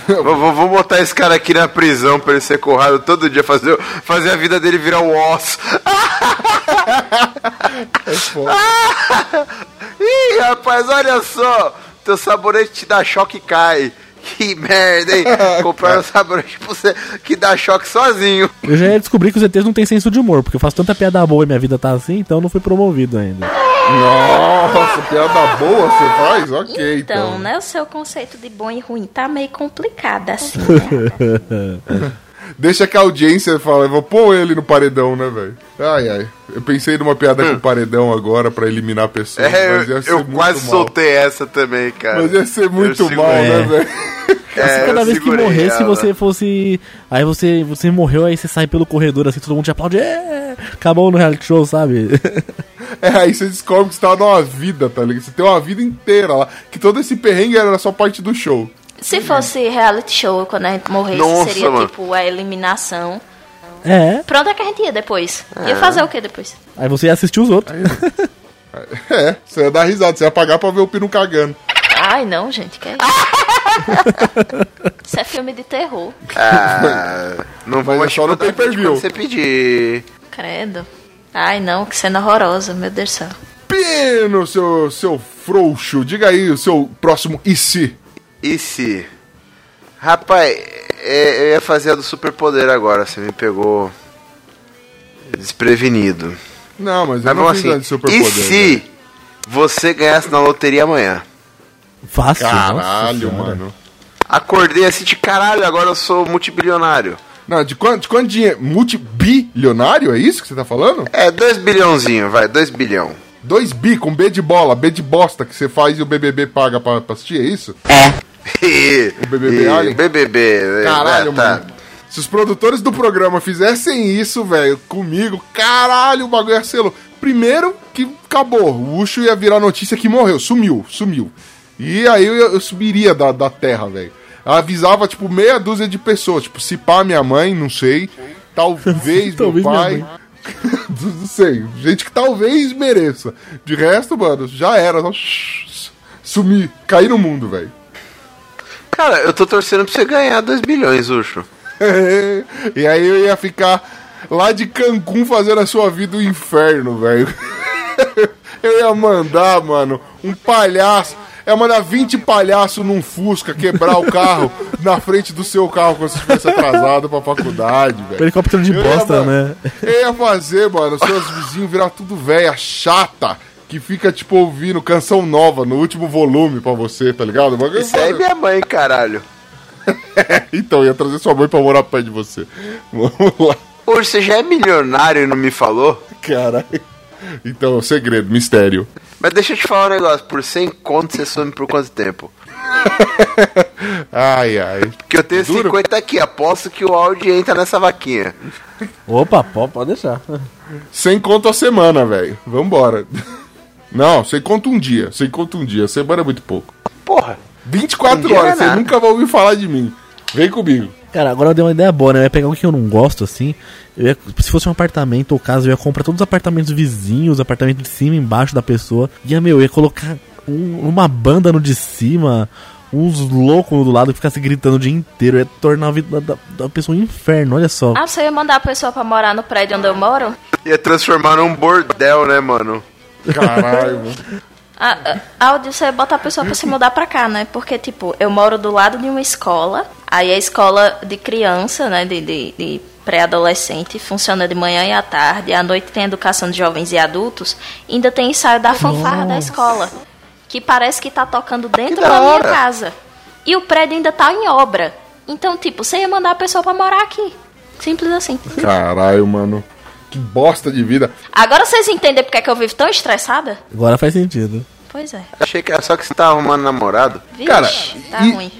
vou, vou- vou botar esse cara aqui na prisão pra ele ser currado todo dia, fazer, fazer a vida dele virar um osso. É foda. Ih, rapaz, olha só. Teu sabonete te dá choque e cai. Que merda, hein? Comprar um sabonete pra você que dá choque sozinho. Eu já ia descobrir que os ETs não têm senso de humor, porque eu faço tanta piada boa e minha vida tá assim, então eu não fui promovido ainda. Nossa, piada boa você faz? Ok, Então, então. né? O seu conceito de bom e ruim tá meio complicado assim, né? Deixa que a audiência fala, eu vou pôr ele no paredão, né, velho? Ai, ai. Eu pensei numa piada com paredão agora pra eliminar pessoas, Hum. É, mas ia eu, ser eu muito quase mal. soltei essa também, cara. Mas ia ser muito Eu mal, segurei. né, velho? É, Se eu cada vez que morresse ela. você fosse. Aí você, você morreu, aí você sai pelo corredor assim, todo mundo te aplaude. É! Acabou no reality show, sabe? É, aí você descobre que você tá numa vida, tá ligado? Você tem uma vida inteira lá. Que todo esse perrengue era só parte do show. Se fosse reality show, quando a gente morresse, Nossa, seria mano. tipo a eliminação. É. Pra onde é que a gente ia depois? Ia fazer o que depois? Aí você ia assistir os outros. É, você ia dar risada, você ia pagar pra ver o Pino cagando. Ai, não, gente, que é isso? isso é filme de terror. Ah, não é só no mandar pay-per-view. quando você pedir. Credo. Ai, não, que cena horrorosa, meu Deus do céu. Pino, seu, seu frouxo, diga aí o seu próximo e se? E se? Rapaz, é, eu ia fazer a do superpoder agora, você me pegou desprevenido. Não, mas eu Mas não assim, assim, superpoder. e se você ganhasse na loteria amanhã? Fácil. Caralho, mano. Acordei assim de caralho, agora eu sou multibilionário. Não, de quanto, de quanto dinheiro? Multibilionário, é isso que você tá falando? É, 2 bilhãozinho, vai, 2 bilhão. 2 bi com B de bola, B de bosta que você faz e o BBB paga pra, pra assistir, é isso? o BBB Alien? BBB, Caralho, é, tá. mano. Se os produtores do programa fizessem isso, velho, comigo, caralho, o bagulho ia ser louco. Primeiro que acabou, o Ucho ia virar notícia que morreu, sumiu, sumiu. E aí eu, eu subiria da, da terra, velho. Avisava, tipo, meia dúzia de pessoas, tipo, se pá minha mãe, não sei, talvez meu Talvez minha pai... não sei, gente que talvez mereça. De resto, mano, já era, só sumir, cair no mundo, velho. Cara, eu tô torcendo pra você ganhar 2 bilhões, Ucho. e aí eu ia ficar lá de Cancún fazendo a sua vida o inferno, velho. eu ia mandar, mano, um palhaço. Eu ia mandar 20 palhaços num Fusca quebrar o carro na frente do seu carro quando você estivesse atrasado pra faculdade, velho. Helicóptero de Eu ia, bosta, mano, né? Eu ia fazer, mano, seus vizinhos virar tudo velha, chata, que fica, tipo, ouvindo canção nova no último volume pra você, tá ligado? Mas, Isso aí é minha mãe, caralho. Então, ia trazer sua mãe pra morar perto de você. Vamos lá, Hoje você já é milionário e não me falou? caralho. Então, segredo, mistério. Mas deixa eu te falar um negócio. Por 100 conto você some por quanto tempo? Ai, ai. Porque eu tenho Duro? 50 aqui. Aposto que o áudio entra nessa vaquinha. Opa, pode deixar. Sem conto a semana, velho. Vambora. Não, sem conto um dia. Sem conto um dia. Semana é muito pouco. Porra. 24 Um horas, é você nada. nunca vai ouvir falar de mim. Vem comigo. Cara, agora eu dei uma ideia boa, né? Eu ia pegar o que eu não gosto, assim. Eu ia- se fosse um apartamento ou casa, eu ia comprar todos os apartamentos vizinhos, apartamento de cima e embaixo da pessoa. Ia, meu, eu ia colocar um- uma banda no de cima, uns loucos do lado que ficasse gritando o dia inteiro. Eu ia tornar a vida da, da pessoa um inferno, olha só. Ah, você ia mandar a pessoa pra morar no prédio onde eu moro? Ia transformar num bordel, né, mano? Caralho, mano. Ah, ah, Áudio, você bota a pessoa pra se mudar pra cá, né? Porque, tipo, eu moro do lado de uma escola, aí a escola de criança, né, de, de, de pré-adolescente, funciona de manhã e à tarde, à noite tem educação de jovens e adultos, ainda tem ensaio da fanfarra da escola, que parece que tá tocando dentro da da minha casa. E o prédio ainda tá em obra. Então, tipo, você ia mandar a pessoa pra morar aqui. Simples assim. Caralho, mano. Que bosta de vida. Agora vocês entendem porque é que eu vivo tão estressada? Agora faz sentido. Pois é. Achei que era só que você tava arrumando namorado. Vixe, Cara, tá e- ruim.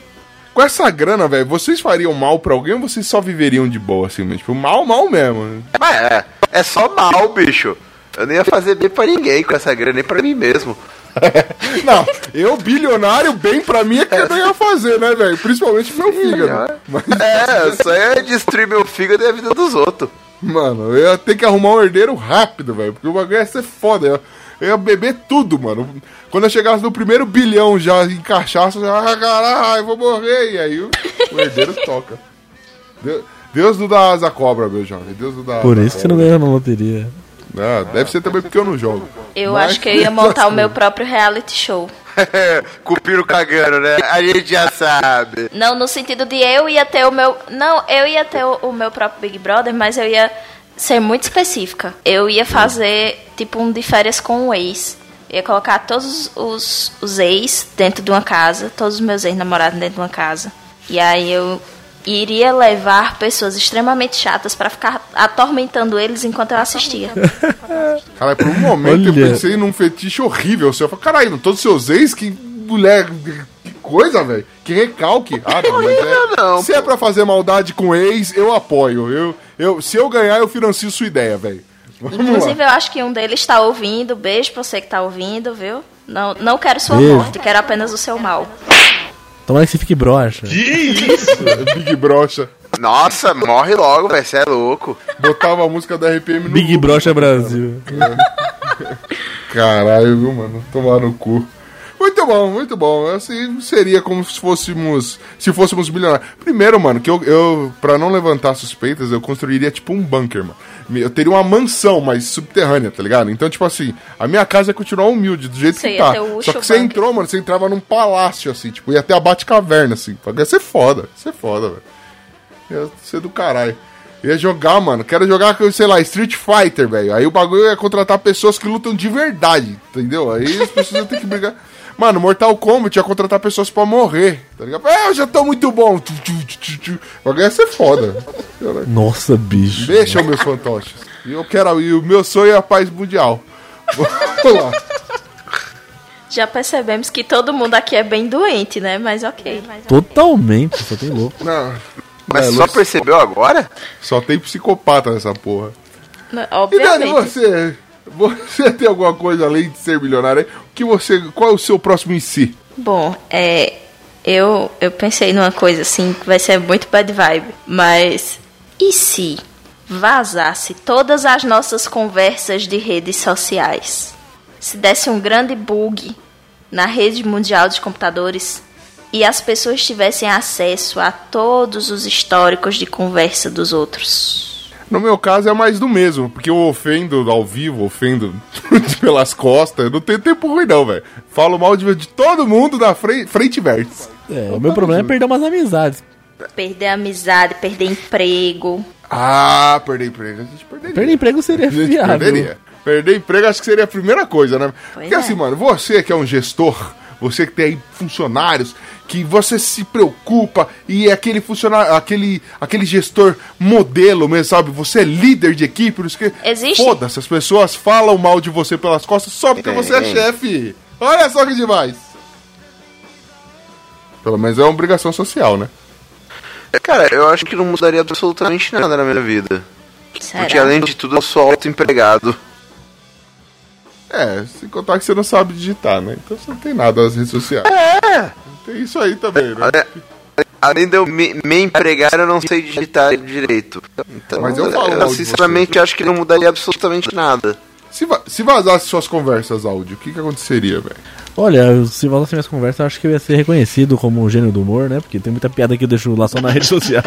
Com essa grana, velho, vocês fariam mal pra alguém ou vocês só viveriam de boa, assim, mas, tipo, mal, mal mesmo? Mas é, é só mal, bicho. Eu não ia fazer bem pra ninguém com essa grana, nem pra mim mesmo. Não, eu, bilionário, bem pra mim é que eu não ia fazer, né, velho? Principalmente meu fígado. Mas, É, eu só ia destruir meu fígado e a vida dos outros. Mano, eu ia ter que arrumar um herdeiro rápido, velho, porque o bagulho ia ser foda. Eu, eu ia beber tudo, mano. Quando eu chegasse no primeiro bilhão já em cachaça, eu já, ah, caralho, eu vou morrer. E aí o, o herdeiro toca. Deus, Deus não dá asa à cobra, meu jovem. Deus não dá Por isso que você não ganhou na loteria. Ah, deve ser também porque eu não jogo. Eu Mas- acho que eu ia montar o meu próprio reality show. Cupiro cagando, né? A gente já sabe. Não no sentido de eu ia ter o meu. Não, eu ia ter o, o meu próprio Big Brother, mas eu ia ser muito específica. Eu ia fazer tipo um de férias com o ex. Eu ia colocar todos os, os ex dentro de uma casa, todos os meus ex-namorados dentro de uma casa. E aí eu iria levar pessoas extremamente chatas pra ficar atormentando eles enquanto eu assistia. Cara, por um momento eu Olha. pensei num fetiche horrível. seu. Eu falei, caralho, todos os seus ex, que mulher. Que coisa, velho. Que recalque. Ah, não, mas é. não, se é pra fazer maldade com ex, eu apoio. Eu, eu, se eu ganhar, eu financio sua ideia, velho. Vamos Inclusive, lá. eu acho que um deles está ouvindo. Beijo pra você que tá ouvindo, viu? Não, não quero sua Beijo. morte, quero apenas o seu mal. Tomara que você fique broxa. Big Brocha. Nossa, morre logo, velho. Você é louco. Botava a música da RPM no. Big. Brocha Brasil. Caralho, viu, mano? Tomar no cu. Muito bom, muito bom. Assim seria como se fôssemos. Se fôssemos milionários. Primeiro, mano, que eu, eu. Pra não levantar suspeitas, eu construiria tipo um bunker, mano. Eu teria uma mansão, mas subterrânea, tá ligado? Então, tipo assim, a minha casa ia continuar humilde, do jeito Você que tá. Só que você entrou, mano, você entrava num palácio, assim, tipo, ia ter a Batcaverna, assim. Ia ser foda, ia ser foda, velho. Ia ser do caralho. Ia jogar, mano. Quero jogar, com, sei lá, Street Fighter, velho. Aí o bagulho ia contratar pessoas que lutam de verdade, entendeu? Aí as pessoas iam ter que brigar. Mano, Mortal Kombat ia contratar pessoas pra morrer, tá ligado? É, eu já tô muito bom. Ia ser foda. Nossa, bicho. Deixa meus fantoches. E eu quero, e o meu sonho é a paz mundial. Vamos lá. Já percebemos que todo mundo aqui é bem doente, né? Mas ok. Totalmente, só tem louco. Não, Mas É, só percebeu agora? só tem psicopata nessa porra. N- E Dani, Obviamente. você, você tem alguma coisa além de ser milionário? aí? Que você, qual é o seu próximo em si? Bom, é. Eu, eu pensei numa coisa assim que vai ser muito bad vibe. Mas. E se vazasse todas as nossas conversas de redes sociais? Se desse um grande bug na rede mundial de computadores e as pessoas tivessem acesso a todos os históricos de conversa dos outros? No meu caso é mais do mesmo, porque eu ofendo ao vivo, ofendo pelas costas, eu não tenho tempo ruim não, velho. Falo mal de, de todo mundo da frente, frente e verso. É, o meu problema é perder umas amizades. Perder amizade, perder emprego. Ah, perder emprego. A gente perderia. Perder emprego seria A gente viável. perderia. Perder emprego acho que seria a primeira coisa, né? Pois Porque é. assim, mano, você que é um gestor, você que tem aí funcionários, que você se preocupa e é aquele funcionário, aquele, aquele gestor modelo mesmo, sabe? Você é líder de equipe, por isso que. Existe? Foda-se, as pessoas falam mal de você pelas costas só porque você é chefe. Olha só que demais. Pelo menos é uma obrigação social, né? Cara, eu acho que não mudaria absolutamente nada na minha vida. Será? Porque além de tudo, eu sou autoempregado. É, sem contar que você não sabe digitar, né? Então você não tem nada nas redes sociais. É! Tem isso aí também, né? Ale- Além de eu me, me empregar, eu não sei digitar direito. Então, Mas eu falo eu sinceramente acho que não mudaria absolutamente nada. Se, va- se vazasse suas conversas áudio, o que, que aconteceria, velho? Olha, se voltasse minhas conversas, eu acho que eu ia ser reconhecido como um gênio do humor, né? Porque tem muita piada que eu deixo lá só na rede social.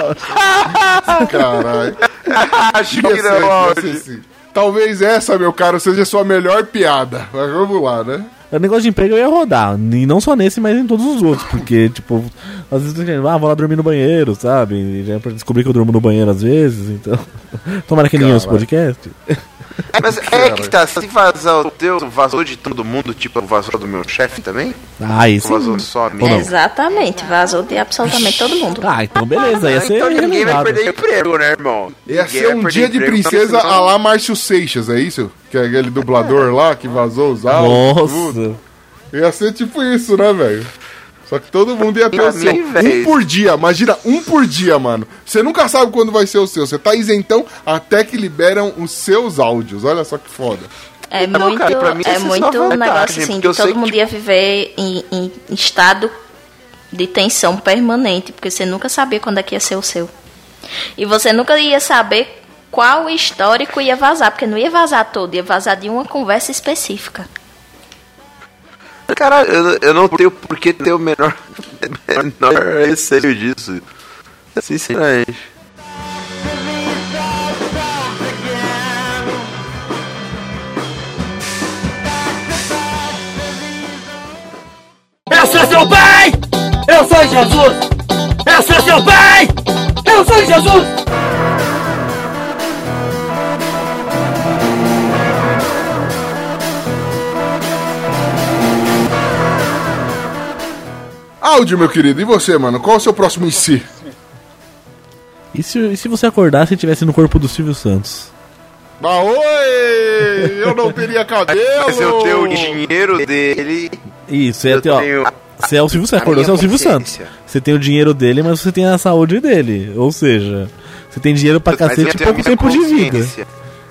Caralho. acho que ser, não, ia Aldi. ser sim. Talvez essa, meu caro, seja sua melhor piada. Mas vamos lá, né? O negócio de emprego eu ia rodar. E não só nesse, mas em todos os outros. Porque, tipo, às vezes eu tô ah, vou lá dormir no banheiro, sabe? E já é pra descobrir que eu durmo no banheiro às vezes, então. Tomara que ninguém ouça o podcast. Mas é que tá, se vazar o teu, vazou de todo mundo, tipo, vazou do meu chefe também? Ah, isso. Vazou só a? Exatamente, vazou de absolutamente todo mundo. Ah, então beleza, ia ser então ninguém vai perder emprego, né, irmão? Ia Ninguém ser um dia de emprego, princesa então, a lá Márcio Seixas, é isso? Que é aquele dublador lá que vazou os áudios. tudo. Nossa. Ia ser tipo isso, né, velho? Só que todo mundo ia ter o seu. mim, Um por dia, imagina, um por dia, mano. Você nunca sabe quando vai ser o seu. Você tá isentão até que liberam os seus áudios. Olha só que foda. É Não, muito, cara, pra mim é é muito vantagem, negócio assim, de todo que, mundo tipo- ia viver em, em estado de tensão permanente, porque você nunca sabia quando é que ia ser o seu. E você nunca ia saber qual histórico ia vazar, porque não ia vazar todo, ia vazar de uma conversa específica. Caralho, eu, eu não tenho por que ter o menor, menor receio disso. Sinceramente. Eu sou seu pai! Eu sou Jesus! Eu sou seu pai! Eu sou Jesus! Áudio, meu querido, e você, mano? Qual é o seu próximo em si? E se, e se você acordasse e estivesse no corpo do Silvio Santos? Ah, oi! Eu não teria cabelo! Mas eu tenho o dinheiro dele. Isso, Eu ter, ó. Você é o Silvio Santos, acordou, você é o Silvio Santos. Você tem o dinheiro dele, mas você tem a saúde dele. Ou seja, você tem dinheiro pra Mas cacete e pouco tempo de vida.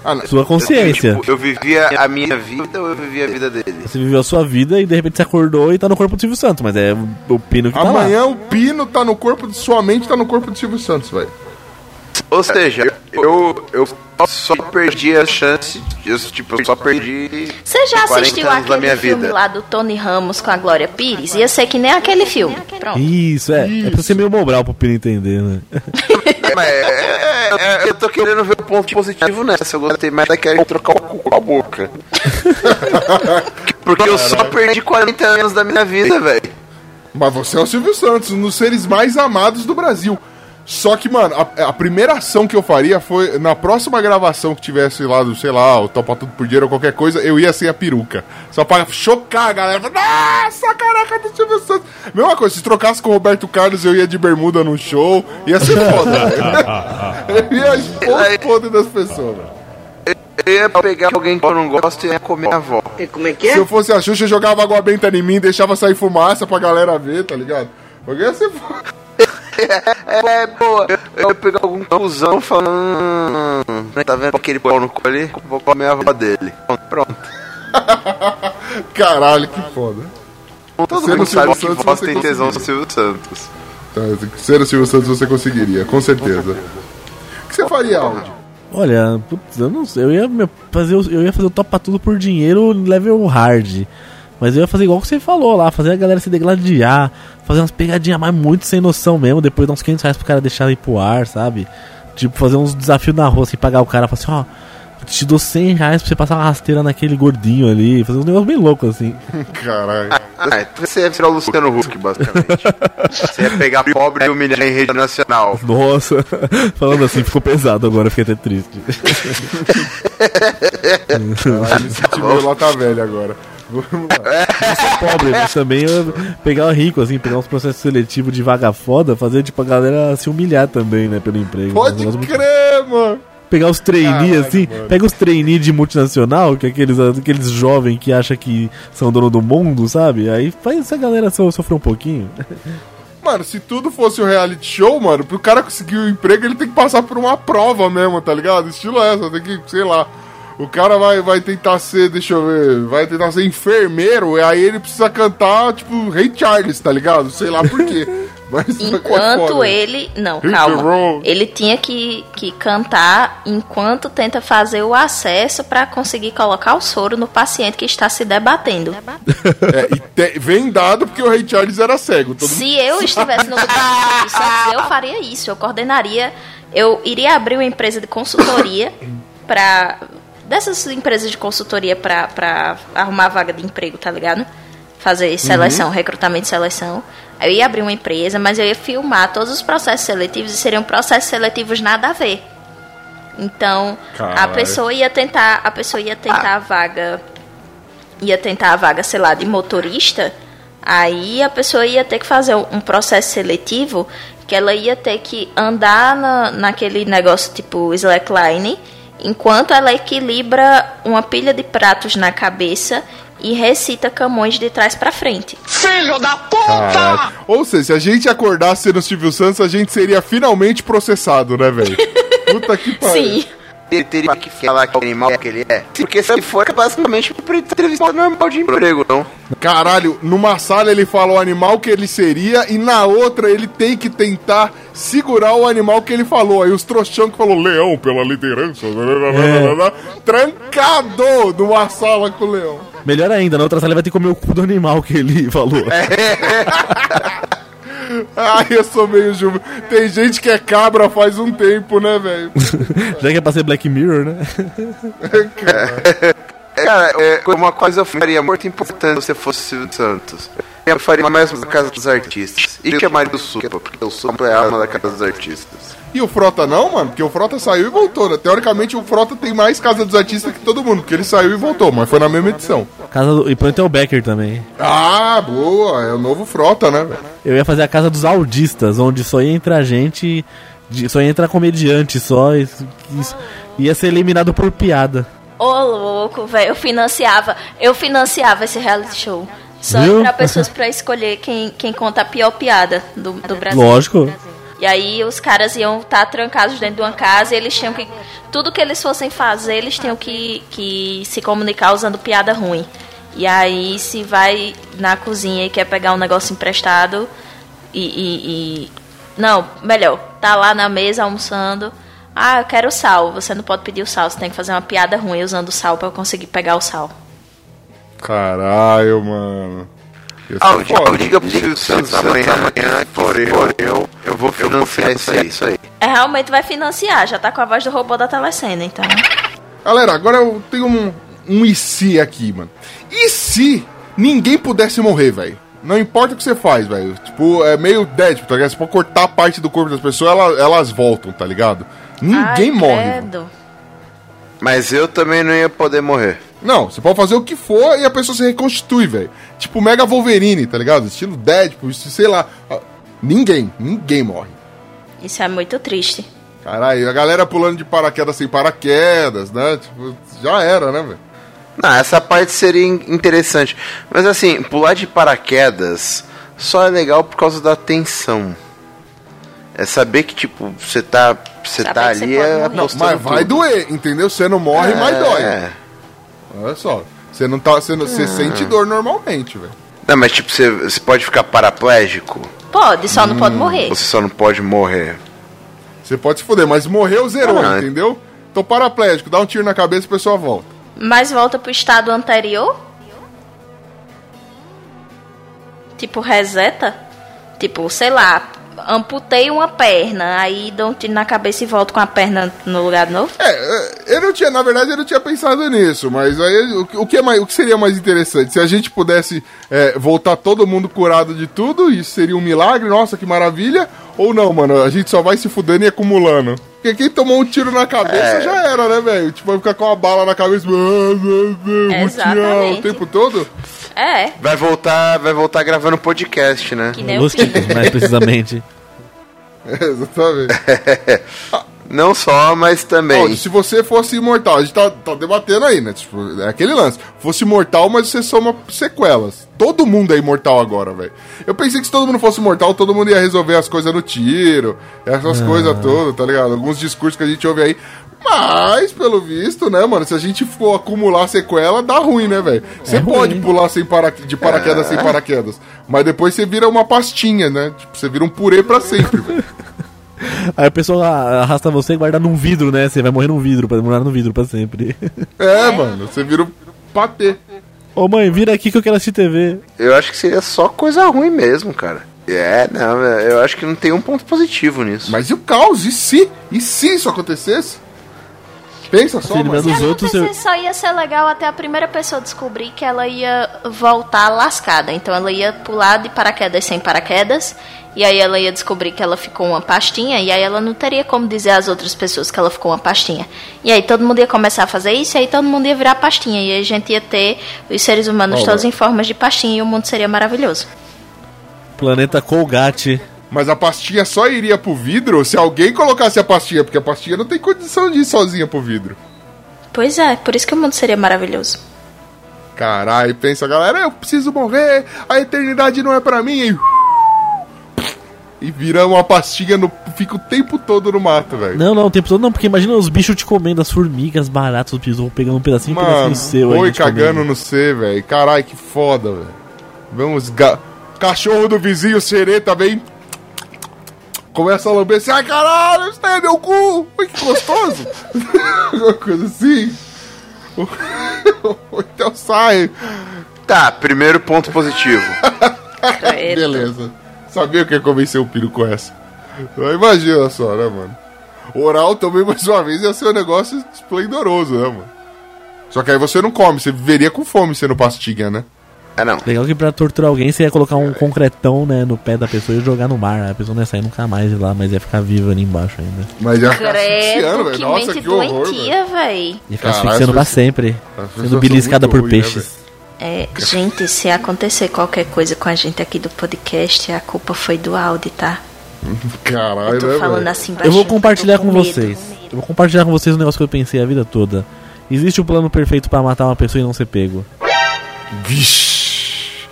Ah. Sua consciência. Eu, tipo, eu vivia a minha vida ou eu vivia a vida dele? Você viveu a sua vida e de repente você acordou e tá no corpo do Silvio Santos, mas é o- Pino que tá Amanhã lá. o Pino tá no corpo de sua mente, tá no corpo do Silvio Santos, velho. Ou seja, eu, eu só perdi a chance. Eu, tipo, eu só perdi. Você já 40 assistiu aquele minha filme vida. lá do Tony Ramos com a Glória Pires? Ia ser que nem aquele filme. Pronto. Isso, é. É pra ser meio mobral pro Pino entender, né? Mas é, é, é, eu tô querendo ver o ponto positivo nessa. Eu gostei mais daquela trocar o cu com a boca. Porque eu só perdi 40 anos da minha vida, velho. Mas você é o Silvio Santos, um dos seres mais amados do Brasil. Só que, mano, a, a primeira ação que eu faria foi, na próxima gravação que tivesse lá, do, sei lá, o Topa Tudo por Dinheiro ou qualquer coisa, eu ia sem a peruca. Só pra chocar a galera. Nossa, caraca do Silvio Santos. Mesma coisa, se trocasse com o Roberto Carlos, eu ia de bermuda no show. Ia ser foda, velho. Eu ia expor podres das pessoas, velho. Eu ia pegar alguém que eu não gosto e ia comer a avó. Se eu fosse a Xuxa, eu jogava água benta em mim, deixava sair fumaça pra galera ver, tá ligado? Porque ia ser foda. É, boa. Eu, eu ia pegar algum cuzão falando. "Hum, Tá vendo aquele pau no cu ali? Vou comer a avó dele. Pronto. Caralho, que foda. Todo Sendo mundo sabe Silvio que Santos, voz você tem tesão no conseguiria. Silvio Santos. Tá, ser o Silvio Santos você conseguiria, com certeza. O que você faria, áudio? Olha, putz, eu não sei. Eu ia fazer, o- eu ia fazer o topa tudo por dinheiro level hard. Mas eu ia fazer igual que você falou lá, fazer a galera se degladiar, fazer umas pegadinhas mais muito sem noção mesmo, depois dar uns 500 reais pro cara deixar ir pro ar, sabe? Tipo, fazer uns desafios na rua, assim, pagar o cara, falar assim, ó, te dou 100 reais pra você passar uma rasteira naquele gordinho ali, fazer um negócio bem louco assim. Caralho. Ah, então você ia virar o Luciano Huck, basicamente. você ia pegar pobre e humilhar em rede nacional. Nossa, falando assim, ficou pesado agora, fiquei até triste. Caralho, esse time lá tá velho agora. Vamos lá. Pobre, mas também pegar o rico, assim, pegar uns processos seletivos de vaga foda, fazer tipo a galera se humilhar também, né, pelo emprego. Um Pode crer, mano. Pegar os trainees, assim, mano. pega os trainees de multinacional, que é aqueles, aqueles jovens que acham que são dono do mundo, sabe? Aí faz essa galera so- sofrer um pouquinho. Mano, se tudo fosse um reality show, mano, pro cara conseguir o emprego, ele tem que passar por uma prova mesmo, tá ligado? Estilo essa, tem que, sei lá. O cara vai, vai tentar ser, deixa eu ver, vai tentar ser enfermeiro, e aí ele precisa cantar, tipo, Ray Charles, tá ligado? Sei lá por quê. Mas é Enquanto ele. Não, Hit calma. Ele tinha que, que cantar enquanto tenta fazer o acesso para conseguir colocar o soro no paciente que está se debatendo. É, te- vem dado porque o Ray Charles era cego. Todo mundo Se eu estivesse no lugar do Santos, eu faria isso. Eu coordenaria. Eu iria abrir uma empresa de consultoria para dessas empresas de consultoria pra pra arrumar vaga de emprego, tá ligado? Fazer seleção, recrutamento e seleção. Aí eu ia abrir uma empresa, mas eu ia filmar todos os processos seletivos e seriam processos seletivos nada a ver. Então, a Caralho. pessoa ia tentar, a pessoa ia tentar a vaga ia tentar a vaga, sei lá, de motorista, aí a pessoa ia ter que fazer um processo seletivo que ela ia ter que andar na, naquele negócio tipo slackline, enquanto ela equilibra uma pilha de pratos na cabeça e recita Camões de trás pra frente. Caralho. Ou seja, se a gente acordasse no Silvio Santos, a gente seria finalmente processado, né, velho? Puta que pariu. Sim. Ele teria que falar que animal que ele é. Porque se for, é basicamente uma entrevista normal de emprego, não. Caralho, numa sala ele fala o animal que ele seria e na outra ele tem que tentar segurar o animal que ele falou. Aí os trouxão que falou leão pela liderança. Trancado numa sala com o leão. Melhor ainda, na outra sala ele vai ter que comer o cu do animal que ele falou. Ai, eu sou meio jovem. Tem gente que é cabra faz um tempo, né, velho? Já que é pra ser Black Mirror, né? Cara, é, uma coisa eu faria muito importante se você fosse Silvio Santos. Eu faria mais uma casa dos artistas. E chamaria do Supla, porque o Supla é a alma da casa dos artistas. E o Frota não, mano? Porque o Frota saiu e voltou, né? Teoricamente o Frota tem mais Casa dos Artistas que todo mundo, porque ele saiu e voltou, mas foi na mesma edição. Casa do... E pronto é o Becker também. Ah, boa, é o novo Frota, né, velho? Eu ia fazer a casa dos audistas, onde só ia entrar gente. Só ia entrar comediante só. Isso, isso- ia ser eliminado por piada. Ô, louco, velho, eu financiava, eu financiava esse reality show. Só Viu? entrar pessoas pra escolher quem, quem conta a pior piada do, do Brasil. Lógico. E aí os caras iam estar trancados dentro de uma casa e eles tinham que. Tudo que eles fossem fazer, eles tinham que, que se comunicar usando piada ruim. E aí se vai na cozinha e quer pegar um negócio emprestado e. e- e- Não, melhor, tá lá na mesa almoçando. Ah, eu quero sal. Você não pode pedir o sal, você tem que fazer uma piada ruim usando o sal pra eu conseguir pegar o sal. Caralho, mano. Ah, foda. eu digo pro Silvio Santos amanhã, amanhã, for eu, eu, eu vou financiar isso aí, isso aí. É, realmente vai financiar, já tá com a voz do robô da telecena, então. Galera, agora eu tenho um, um e se aqui, mano. E se ninguém pudesse morrer, velho? Não importa o que você faz, velho. Tipo, é meio Deadpool, tá ligado? Você pode cortar parte do corpo das pessoas, elas, elas voltam, tá ligado? Ninguém Ai, morre. Mas eu também não ia poder morrer. Não, você pode fazer o que for e a pessoa se reconstitui, velho. Tipo Mega Wolverine, tá ligado? Estilo Deadpool, isso, sei lá. Ah, Ninguém, ninguém morre. Isso é muito triste. Caralho, a galera pulando de paraquedas sem paraquedas, né? Tipo, já era, né, velho? Não, essa parte seria in- interessante. Mas assim, pular de paraquedas só é legal por causa da tensão. É saber que, tipo, você tá, você tá você ali pode é apostando Mas vai tudo. doer, entendeu? Você não morre, mas dói. É. Olha só. Você não tá. Você, não, você sente dor normalmente, velho. Não, mas tipo, você, você pode ficar paraplégico, Pode, só não pode morrer. você só não pode morrer. Você pode se foder, mas morreu, zerou, Ah, entendeu? Tô paraplégico, dá um tiro na cabeça e a pessoa volta. Mas volta pro estado anterior? Tipo, reseta? Tipo, sei lá, amputei uma perna, aí dou um tiro na cabeça e volto com a perna no lugar de novo? É, Eu não tinha, na verdade, eu não tinha pensado nisso, mas aí o, que- o que, é mais, o que seria mais interessante? Se a gente pudesse é, voltar todo mundo curado de tudo, isso seria um milagre, nossa, que maravilha. Ou não, mano, a gente só vai se fudendo e acumulando. Porque quem tomou um tiro na cabeça É. já era, né, velho? Tipo, vai ficar com uma bala na cabeça, Exatamente. o tempo todo. É, Vai voltar, vai voltar gravando podcast, né? que nem mais precisamente. É, exatamente. Não só, mas também. Se você fosse imortal, a gente tá, tá debatendo aí, né? Tipo, é aquele lance. Fosse imortal, mas você soma sequelas. Todo mundo é imortal agora, velho. Eu pensei que se todo mundo fosse imortal, todo mundo ia resolver as coisas no tiro, essas coisas todas, tá ligado? Alguns discursos que a gente ouve aí. Mas, pelo visto, né, mano, se a gente for acumular sequela, dá ruim, né, velho? Você pode ruim. pular sem para... de paraquedas sem paraquedas. Mas depois você vira uma pastinha, né? Tipo, você vira um purê pra sempre, velho. Aí a pessoa arrasta você e guarda num vidro, né? Você vai morrer num vidro, pra morar no vidro pra sempre. É, mano, você vira um patê. Ô mãe, vira aqui que eu quero assistir TV. Eu acho que seria só coisa ruim mesmo, cara. É, não, eu acho que não tem um ponto positivo nisso. Mas e o caos? E se? E se isso acontecesse? Pensa só, mano. manda os Se outros, eu... só ia ser legal até a primeira pessoa descobrir que ela ia voltar lascada. Então ela ia pular de paraquedas sem paraquedas. E aí ela ia descobrir que ela ficou uma pastinha. E aí ela não teria como dizer às outras pessoas que ela ficou uma pastinha. E aí todo mundo ia começar a fazer isso. E aí todo mundo ia virar pastinha. E aí a gente ia ter os seres humanos Olha. todos em formas de pastinha. E o mundo seria maravilhoso. Planeta Colgate. Mas a pastinha só iria pro vidro se alguém colocasse a pastinha, porque a pastinha não tem condição de ir sozinha pro vidro. Pois é, por isso que o mundo seria maravilhoso. Caralho, pensa, galera, eu preciso morrer, a eternidade não é pra mim. E, e vira uma pastinha, no, fica o tempo todo no mato, velho. Não, não, o tempo todo não, porque imagina os bichos te comendo, as formigas, baratas, os bichos vão pegando um pedacinho, um Mano, pedacinho seu aí. oi cagando comendo. no C, velho. Caralho, que foda, velho. Vamos, ga... cachorro do vizinho serê também. Começa a lamber assim, ai caralho, isso daí é meu cu! Que gostoso! Alguma coisa assim. Então sai. Tá, primeiro ponto positivo. Beleza. Sabia que ia convencer o Piro com essa. Imagina só, né, mano? Oral também, mais uma vez, ia ser um negócio esplendoroso, né, mano? Só que aí você não come, você viveria com fome sendo pastinha, né? Ah, não. Legal que pra torturar alguém você ia colocar um concretão, né, no pé da pessoa e jogar no mar. A pessoa não ia sair nunca mais de lá, mas ia ficar viva ali embaixo ainda. Mas ia ficar asfixiando, velho. que Nossa, mente que horror, velho. doentia, véi. Ia ficar Caralho, asfixiando pra sempre. Sendo beliscada por ruins, né, peixes. É, gente, se acontecer qualquer coisa com a gente aqui do podcast, a culpa foi do Audi, tá? Caralho, Eu tô né, falando velho? assim eu baixinho. vou compartilhar com medo. vocês. Eu vou compartilhar com vocês um negócio que eu pensei a vida toda. Existe o plano perfeito pra matar uma pessoa e não ser pego. Vixe.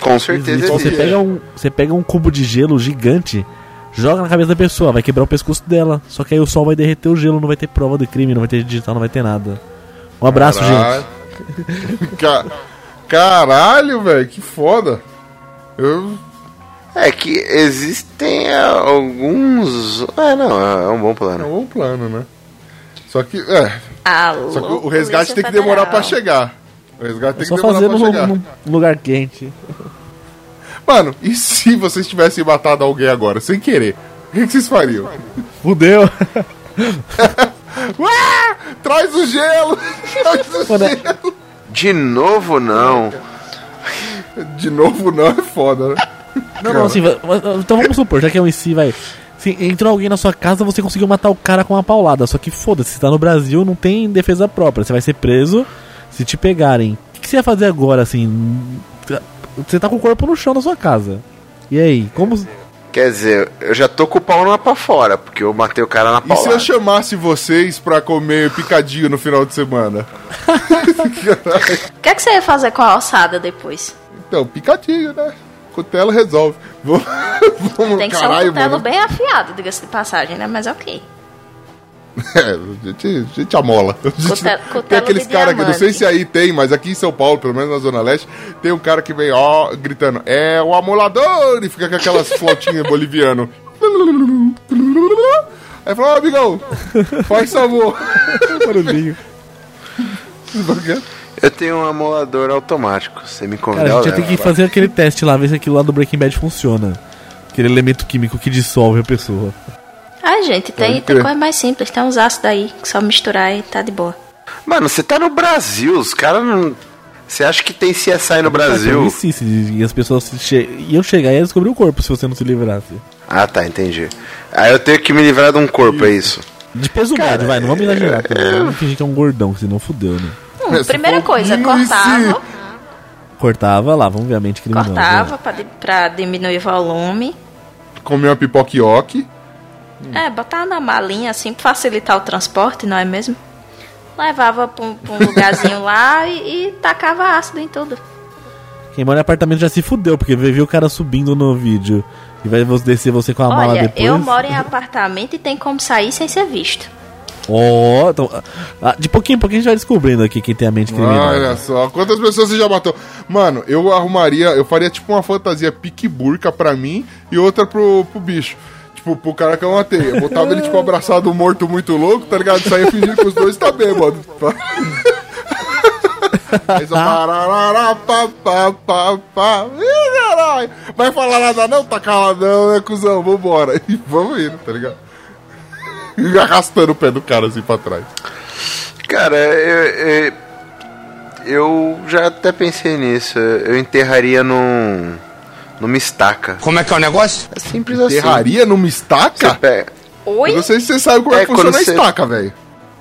Com certeza Existe. Você pega, um, você pega um cubo de gelo gigante, joga na cabeça da pessoa, vai quebrar o pescoço dela. Só que aí o sol vai derreter o gelo, não vai ter prova de crime, não vai ter digital, não vai ter nada. Um abraço, Caralho. gente. Ca- Caralho, velho, que foda. Eu. É que existem alguns. É, não, é um bom É plano. um bom plano, né? Só que. É. Alô, Só que o resgate tem que demorar pra chegar. O resgate É tem só que demorar fazer pra num, chegar. num lugar quente. Mano, e se vocês tivessem matado alguém agora, sem querer? O que, que vocês fariam? Fudeu. Ué, traz o gelo! Traz o Mano, gelo! De novo, não. De novo, não é foda, né? Não, não, assim, então vamos supor, já que é um em si, vai. Se entrou alguém na sua casa, você conseguiu matar o cara com uma paulada. Só que foda-se, você tá no Brasil, não tem defesa própria. Você vai ser preso se te pegarem. O que, que você ia fazer agora, assim? Você tá com o corpo no chão na sua casa. E aí? Como. Quer dizer, eu já tô com o pau lá pra fora, porque eu matei o cara na E se eu chamasse vocês pra comer picadinho no final de semana? O que, é que você ia fazer com a ossada depois? Então, picadinho, né? Cutelo resolve. Vamos, vamos Tem que caralho, ser um cutelo mano. bem afiado, diga-se de passagem, né? Mas ok. É, a gente, a gente amola. A gente- tem aqueles caras que não sei se aí tem, mas aqui em São Paulo, pelo menos na Zona Leste, tem um cara que vem, ó, gritando, é o amolador! E fica com aquelas flotinhas boliviano. Aí fala, ó, amigão, faz favor. Barulhinho. Eu tenho um amolador automático. Você me Cara, convida, a eu gente ia ter levo. que fazer aquele teste lá, ver se aquilo lá do Breaking Bad funciona. Aquele elemento químico que dissolve a pessoa. Ai, gente, tem, tem coisa mais simples. Tem uns ácidos aí, que só misturar e tá de boa. Mano, você tá no Brasil, os caras não. Você acha que tem CSI no Brasil? Sim, sim, e as pessoas che iam chegar e iam descobrir o corpo se você não se livrasse. Ah, tá, entendi. Aí eu tenho que me livrar de um corpo, é isso. De peso médio, vai, não vamos exagerar também. Vamos fingir que é um gordão, que senão fudeu, né? Hum, É, primeira for coisa, cortava, Cortava lá, vamos ver a mente criminosa. cortava pra, pra diminuir o volume. Comer uma pipoquioque. É, botava na malinha assim pra facilitar o transporte, não é mesmo? Levava pra um, pra um lugarzinho lá e, e tacava ácido em tudo. Quem mora em apartamento já se fudeu, porque ver o cara subindo no vídeo e vai descer você com a mala Olha, depois. eu moro em apartamento e tem como sair sem ser visto. Ó, então, ah, de pouquinho em pouquinho a gente vai descobrindo aqui quem tem a mente criminosa. Olha só, quantas pessoas você já matou? Mano, eu arrumaria, eu faria tipo uma fantasia pique burca pra mim e outra pro, pro bicho. Tipo, pro cara que eu matei. Eu botava ele, tipo, abraçado, morto, muito louco, tá ligado? Saía fingindo que os dois tá bêbado. Aí só. Vai falar nada não? Tá caladão, né, cuzão? Vambora. E vamos indo, tá ligado? E arrastando o pé do cara assim pra trás. Cara, eu, eu, eu já até pensei nisso. Eu enterraria num. Numa estaca. Como é que é o negócio? É simples assim. Terraria numa estaca? Você pega- Oi? Eu não sei se você sabe como é, É, que funciona quando a você- estaca, velho.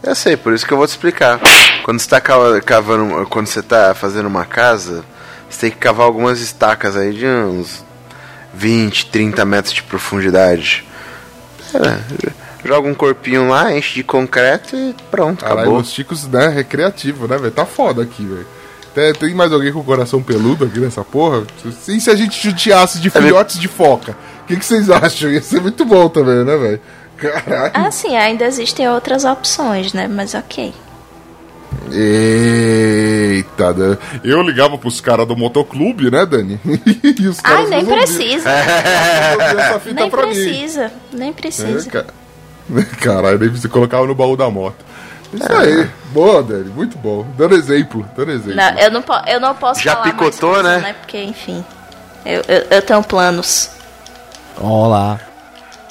Eu sei, por isso que eu vou te explicar. Quando você tá cava- cavando. Quando você tá fazendo uma casa, você tem que cavar algumas estacas aí de uns 20, 30 metros de profundidade. É, joga um corpinho lá, enche de concreto e pronto, Caralho, acabou. os chicos, né, recreativo, né, velho? Tá foda aqui, velho. Tem, tem mais alguém com o coração peludo aqui nessa porra? E se a gente judiasse de filhotes de foca? O que, que vocês acham? Ia ser muito bom também, né, velho? Caralho. Ah, sim, ainda existem outras opções, né? Mas ok. Eita, Dan. eu ligava pros caras do motoclube, né, Dani? e os Ai, caras nem resolviam- precisa. Nem precisa. Nem É, precisa. ca- Caralho, nem você colocava no baú da moto. Isso aí, boa, Dani, muito bom. Dando exemplo, dando exemplo. Não, eu não, po- eu não posso Já falar mais picotou, coisa, né? Porque, enfim, eu, eu, eu tenho planos. Ó lá.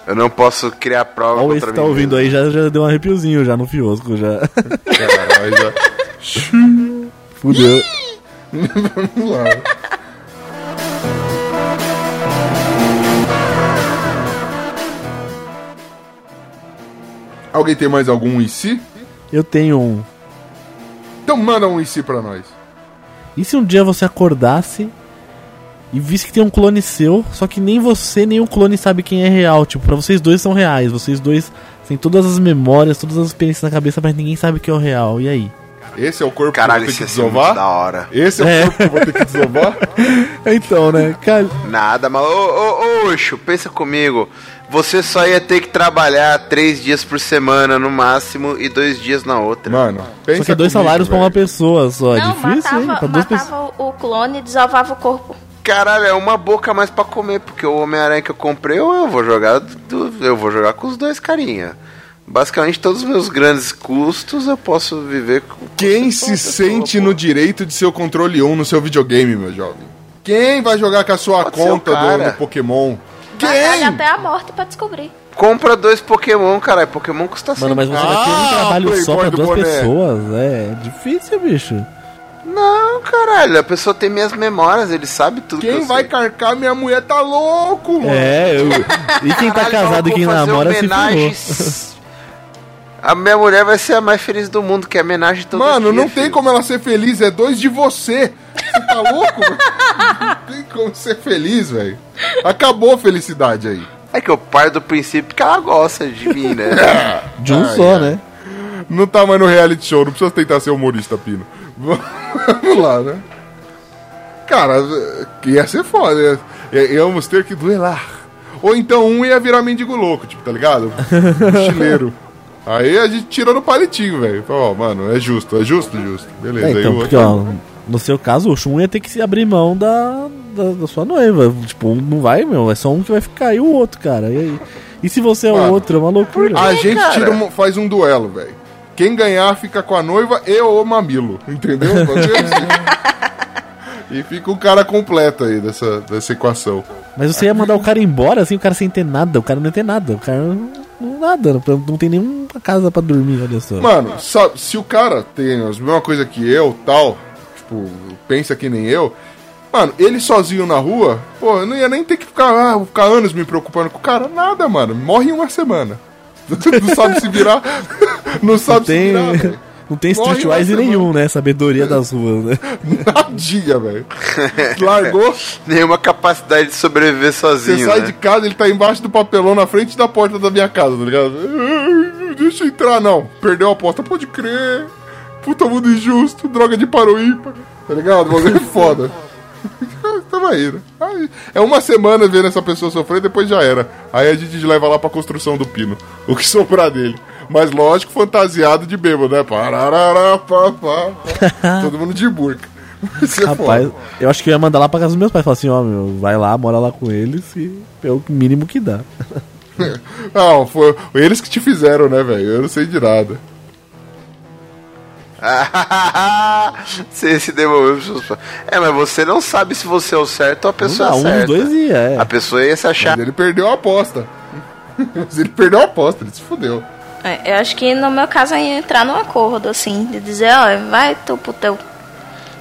Eu não posso criar prova Ó, contra mim tá ouvindo aí já, já deu um arrepiozinho já no fiosco, já. Caralho, já... Fudeu. Vamos lá. Alguém tem mais algum e se? Eu tenho um. Então manda um se pra nós. E se um dia você acordasse e visse que tem um clone seu, só que nem você nem o clone sabe quem é real? Tipo, pra vocês dois são reais, vocês dois têm todas as memórias, todas as experiências na cabeça, mas ninguém sabe quem é o real. E aí? Esse é o corpo Caralho, que eu vou ter que da desovar? hora. Esse é o É. corpo que eu vou ter que desovar? Então, né? Cara, Nada, mas. Ô, ô, ô, pensa comigo. Você só ia ter que trabalhar três dias por semana no máximo e dois dias na outra. Mano, pensa só que é dois comigo, salários pra uma pessoa só. É não, difícil, hein? matava, Pra duas pessoas. matava o clone e desovava o corpo. Caralho, é uma boca mais pra comer, porque o Homem-Aranha que eu comprei, eu eu vou jogar. do- eu vou jogar com os dois carinha. Basicamente, todos os meus grandes custos eu posso viver com. Quem se sente no direito de ser o controle 1 no seu videogame, meu jovem? Quem vai jogar com a sua Pode conta do, do Pokémon? Quem? até a morte pra descobrir. Compra dois Pokémon, caralho. Pokémon custa 100 Mano, mas você vai ter um Ah, trabalho só pra do duas boné. pessoas. É difícil, bicho. Não, caralho, a pessoa tem minhas memórias, ele sabe tudo que Quem eu vai sei. carcar minha mulher tá louco, mano. É, eu... e quem tá Caralho, casado e quem namora se ferrou. A minha mulher vai ser a mais feliz do mundo, que é homenagem todo Mano, dia, não tem filho. como ela ser feliz, é dois de você. Você tá louco? Não tem como ser feliz, velho. Acabou a felicidade aí. É que eu paro do princípio que ela gosta de mim, né? De um Ai, só, ai. né? Não tá mais no reality show, não precisa tentar ser humorista, Pino. Vamos lá, né? Cara, ia ser foda. Íamos ter que duelar. Ou então um ia virar mendigo louco, tipo, tá ligado? Mochileiro. Aí a gente tirou no palitinho, velho. Ó, mano, é justo, é justo, justo. Beleza. É, aí então, o porque, outro- ó, no seu caso, o Shun ia ter que se abrir mão da, da, da sua noiva. Tipo, um não vai, meu, é só um que vai ficar e o outro, cara. E aí? E se você é o outro? É uma loucura. A gente tira um- faz um duelo, velho. Quem ganhar fica com a noiva e o mamilo, entendeu? E fica o cara completo aí dessa, dessa equação. Mas você ia mandar o cara embora, assim, o cara sem ter nada. O cara não ia ter nada. O cara nada, não tem nenhuma casa pra dormir, olha só. Mano, sabe, se o cara tem a mesma coisa que eu, tal, tipo, pensa que nem eu, mano, ele sozinho na rua, pô, eu não ia nem ter que ficar, ah, ficar anos me preocupando com o cara, nada, mano, morre em uma semana. não sabe se virar, não sabe tem, se virar, velho. Não tem streetwise nenhum, né? Sabedoria das ruas, né? Nadinha, velho. Largou, Nenhuma capacidade de sobreviver você sozinho, sai né? de casa, ele tá embaixo do papelão na frente da porta da minha casa, tá ligado? Deixa eu entrar, não. Perdeu a aposta, pode crer. Puta mundo injusto, droga de paroímpa. Tá ligado? O bagulho é foda. Tava indo. Aí, é uma semana vendo essa pessoa sofrer, depois já era. Aí a gente leva lá pra construção do pino. O que sobrar dele. Mas lógico, fantasiado de bêbado, né? Pararará, pá, pá, pá. Todo mundo de burca. É Rapaz, foda. eu acho que eu ia mandar lá pra casa dos meus pais. Falar assim, ó, meu, vai lá, mora lá com eles e é o mínimo que dá. Não, foi eles que te fizeram, né, velho? Eu não sei de nada. você se devolveu pros seus pais. É, mas você não sabe se você é o certo ou a pessoa Não, é um certa. dois ia, é. A pessoa ia se achar. Mas ele perdeu a aposta. Mas ele perdeu a aposta, ele se fudeu. É, eu acho que no meu caso ia entrar num acordo, assim, de dizer, ó, vai tu pro teu,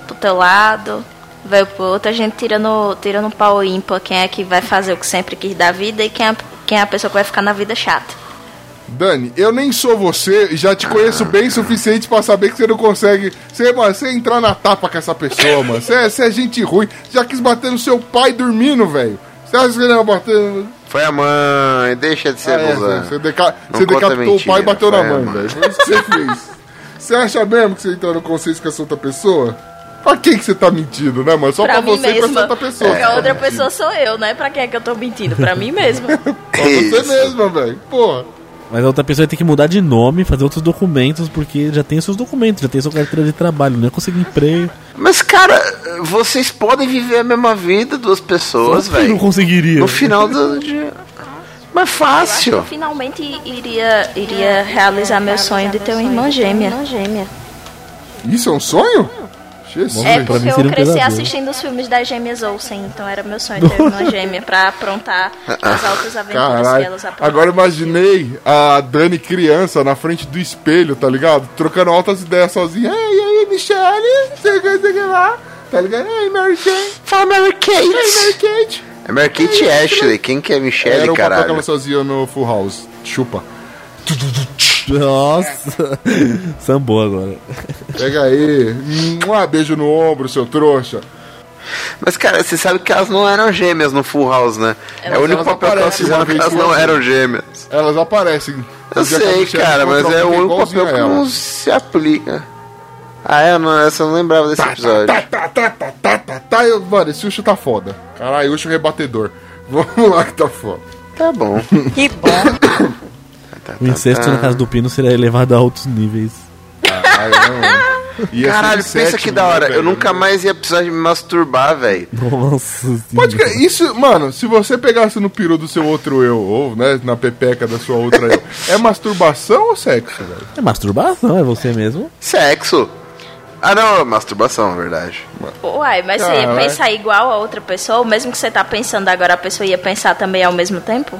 pro teu lado, vai pro outro, a gente tira no, tira no pau ímpar quem é que vai fazer o que sempre quis da vida e quem é, quem é a pessoa que vai ficar na vida chata. Dani, eu nem sou você e já te conheço bem o suficiente pra saber que você não consegue. Você, mano, você entrar na tapa com essa pessoa, mano. Você é, você é gente ruim. Já quis bater no seu pai dormindo, velho. Você acha que ele ia bater. Foi a mãe, deixa de ser Ah, é, abusado. você, deca... Não você decapitou o mentira, pai e bateu na mãe, mãe. velho. Foi isso que você fez. Você acha mesmo que você entrou no consenso com essa outra pessoa? Pra quem que você tá mentindo, né, mano? Só pra, pra mim você e pra essa mesma. outra pessoa. Porque a tá outra pessoa sou eu, né? Pra quem é que eu tô mentindo? Pra mim mesma. Pra você mesma, velho. Porra. Mas a outra pessoa tem que mudar de nome, fazer outros documentos, porque já tem seus documentos, já tem sua carteira de trabalho, não ia conseguir emprego. Mas, cara, vocês podem viver a mesma vida, duas pessoas, que não velho. conseguiria. No final do dia. Mas Eu fácil. finalmente iria, iria realizar meu sonho de ter uma irmã gêmea. Isso é um sonho? Jesus. É porque eu um cresci assistindo os filmes das gêmeas Olsen, então era meu sonho ter uma gêmea pra aprontar as altas aventuras que Caralho. elas aprontam. Agora imaginei a Dani criança na frente do espelho, tá ligado? Trocando altas ideias sozinha. Ei, e aí, Michelle? Você quer lá? Tá ligado? Ei, Mary Jane. Fala Mary Kate. Ei, Mary Kate. É Mary Kate e Ashley. Quem que é Michelle, Era o papel que caralho? ela fazia no Full House. Chupa. Nossa, sambou agora. Pega aí. Um beijo no ombro, seu trouxa. Mas, cara, você sabe que elas não eram gêmeas no Full House, né? é o único papel que elas fizeram que elas não eram gêmeas. Elas aparecem. Eu sei, cara, mas é o único papel que não se aplica. Ah, é? Não, essa eu não lembrava desse episódio. Tá, tá, tá, tá, tá, tá, tá. Eu- Mano, esse Ucho tá foda. Caralho, Ucho rebatedor. Vamos lá que tá foda. Tá bom. Que bom. O incesto na casa do Pino seria elevado a altos níveis. Caralho, não, Caralho, de pensa sétimo, que da hora. né, Eu nunca mais ia precisar de me masturbar, velho. Nossa Pode crer, isso, mano, se você pegasse no peru do seu outro eu, ou, né, na pepeca da sua outra eu, é masturbação ou sexo, velho? É masturbação, é você mesmo. Sexo. Ah, não, masturbação, verdade. Uai, mas você ia Caralho. pensar igual a outra pessoa, mesmo que você tá pensando agora, a pessoa ia pensar também ao mesmo tempo?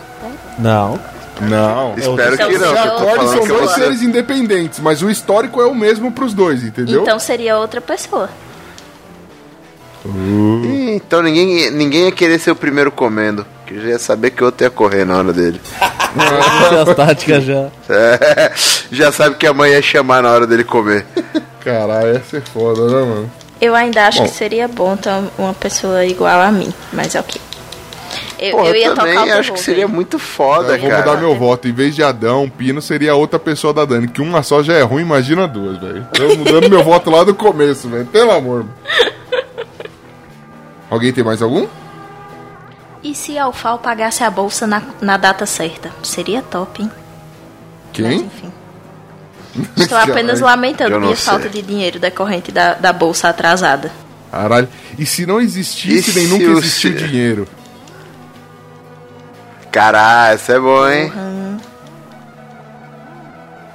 Não. Não. Espero Então, que não. se falando são dois seres independentes, mas o histórico é o mesmo pros dois, entendeu? Então seria outra pessoa. Ih, Então ninguém, ninguém ia querer ser o primeiro comendo. Que já ia saber que o outro ia correr na hora dele. As táticas já. É, já sabe que a mãe ia chamar na hora dele comer. Caralho, ia ser foda, né, mano? Eu ainda acho Bom. que seria bom ter uma pessoa igual a mim, mas é ok. Eu, Pô, eu ia eu também tocar o acho que seria velho. muito foda, Eu vou cara. mudar meu voto. Em vez de Adão, Pino seria outra pessoa da Dani. Que uma só já é ruim, imagina duas, velho. Tô mudando meu voto lá do começo, velho. Pelo amor. Alguém tem mais algum? E se a UFAO pagasse a bolsa na, na data certa? Seria top, hein? Mas Quem? enfim. Estou apenas lamentando minha sei. falta de dinheiro decorrente da, da bolsa atrasada. Caralho. E se não existisse, nem nunca existiu dinheiro? Caralho, isso é bom, hein?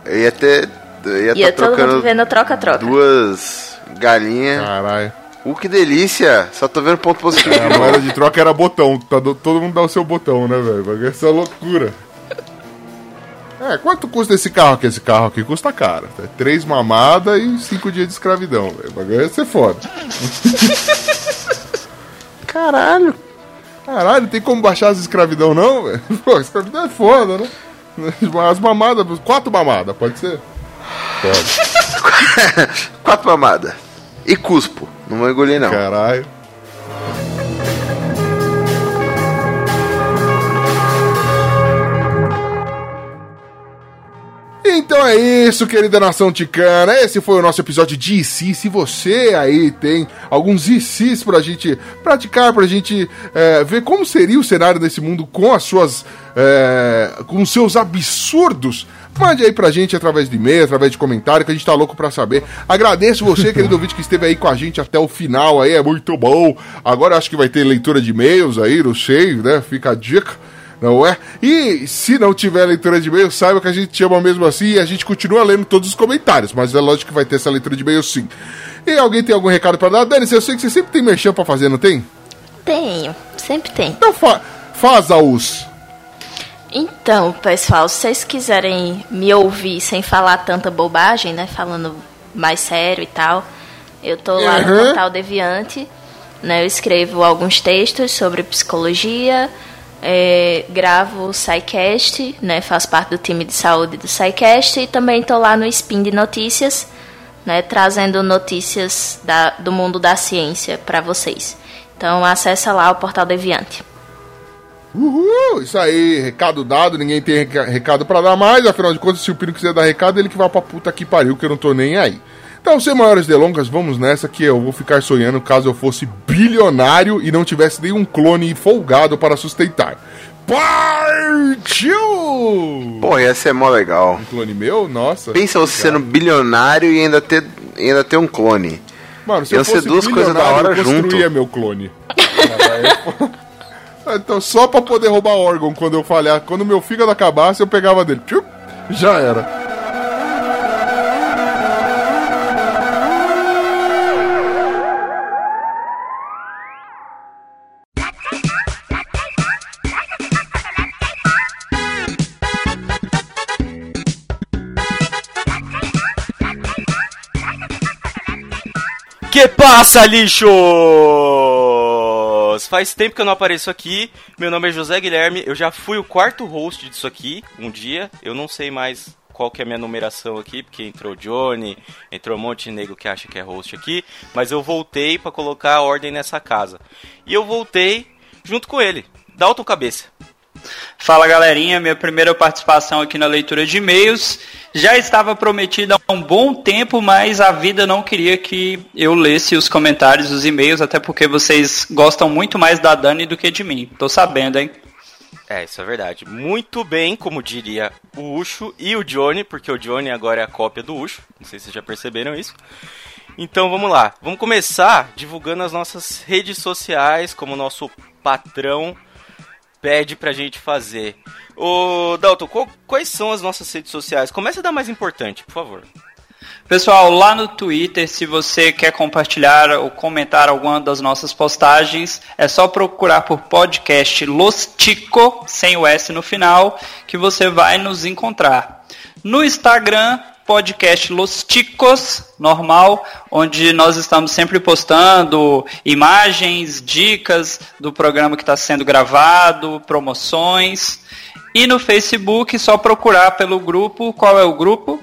Eu ia ter. Eu ia Ia tá todo mundo trocando vendo troca-troca. duas galinhas. Caralho. Uh, que delícia! Só tô vendo ponto positivo. A moeda de troca era botão. Tá do- todo mundo dá o seu botão, né, velho? Vai ser loucura. É, quanto custa esse carro aqui? Esse carro aqui custa caro. É três mamadas e cinco dias de escravidão. velho. O bagulho ia ser foda. Caralho. Caralho, tem como baixar as escravidão não, velho? Pô, escravidão é foda, né? As mamadas, quatro mamadas, pode ser? Pode. Quatro mamadas. E cuspo. Não vou engolir, não. Caralho. Então é isso, querida nação ticana. Esse foi o nosso episódio de IC. Se você aí tem alguns ICs pra gente praticar, pra gente é, ver como seria o cenário desse mundo com as suas. é, com os seus absurdos. Mande aí pra gente através de e-mail, através de comentário, que a gente tá louco pra saber. Agradeço você, querido ouvinte, que esteve aí com a gente até o final aí, é muito bom. Agora acho que vai ter leitura de e-mails aí, não sei, né? Fica a dica. Não é? E se não tiver leitura de e-mail, saiba que a gente chama mesmo assim e a gente continua lendo todos os comentários, mas é lógico que vai ter essa leitura de e-mail sim. E alguém tem algum recado pra dar? Dani, eu sei que você sempre tem merchan pra fazer, não tem? Tenho, sempre tem. Então fa faça-os. Então, pessoal, se vocês quiserem me ouvir sem falar tanta bobagem, né? Falando mais sério e tal, eu tô lá no Uhum. Portal Deviante, né? Eu escrevo alguns textos sobre psicologia, é, gravo o SciCast, né? Faço parte do time de saúde do SciCast e também tô lá no Spin de Notícias, né? Trazendo notícias da- do mundo da ciência para vocês. Então, acessa lá o Portal Deviante. Uhul, isso aí, recado dado, ninguém tem reca- recado pra dar mais, afinal de contas, se o Pino quiser dar recado, ele que vai pra puta que pariu, que eu não tô nem aí. Então, sem maiores delongas, vamos nessa que eu vou ficar sonhando caso eu fosse bilionário e não tivesse nenhum clone folgado para sustentar. Partiu! Pô, ia ser mó legal. Um clone meu? Nossa. Pensa você sendo bilionário e ainda ter, ainda ter um clone. Mano, se eu ser fosse duas coisas da hora eu construía junto. meu clone. então, só pra poder roubar órgão quando eu falhar, quando meu fígado acabasse, eu pegava dele. Já era. Que passa, lixos? Faz tempo que eu não apareço aqui. Meu nome é José Guilherme. Eu já fui o quarto host disso aqui um dia. Eu não sei mais qual que é a minha numeração aqui, porque entrou Johnny, entrou um monte de nego que acha que é host aqui. Mas eu voltei pra colocar a ordem nessa casa. E eu voltei junto com ele, Dalton Cabeça. Fala galerinha, minha primeira participação aqui na leitura de e-mails. Já estava prometida há um bom tempo, mas a vida não queria que eu lesse os comentários, os e-mails, até porque vocês gostam muito mais da Dani do que de mim. Tô sabendo, hein? É, isso é verdade. Muito bem, como diria o Ucho e o Johnny, porque o Johnny agora é a cópia do Ucho. Não sei se vocês já perceberam isso. Então vamos lá. Vamos começar divulgando as nossas redes sociais, como nosso patrão pede pra gente fazer. Ô, Dalton, qual- quais são as nossas redes sociais? Começa da mais importante, por favor. Pessoal, lá no Twitter, se você quer compartilhar ou comentar alguma das nossas postagens, é só procurar por podcast Los Tico, sem o S no final, que você vai nos encontrar. No Instagram, podcast Los Ticos, normal, onde nós estamos sempre postando imagens, dicas do programa que está sendo gravado, promoções. E no Facebook, só procurar pelo grupo. Qual é o grupo?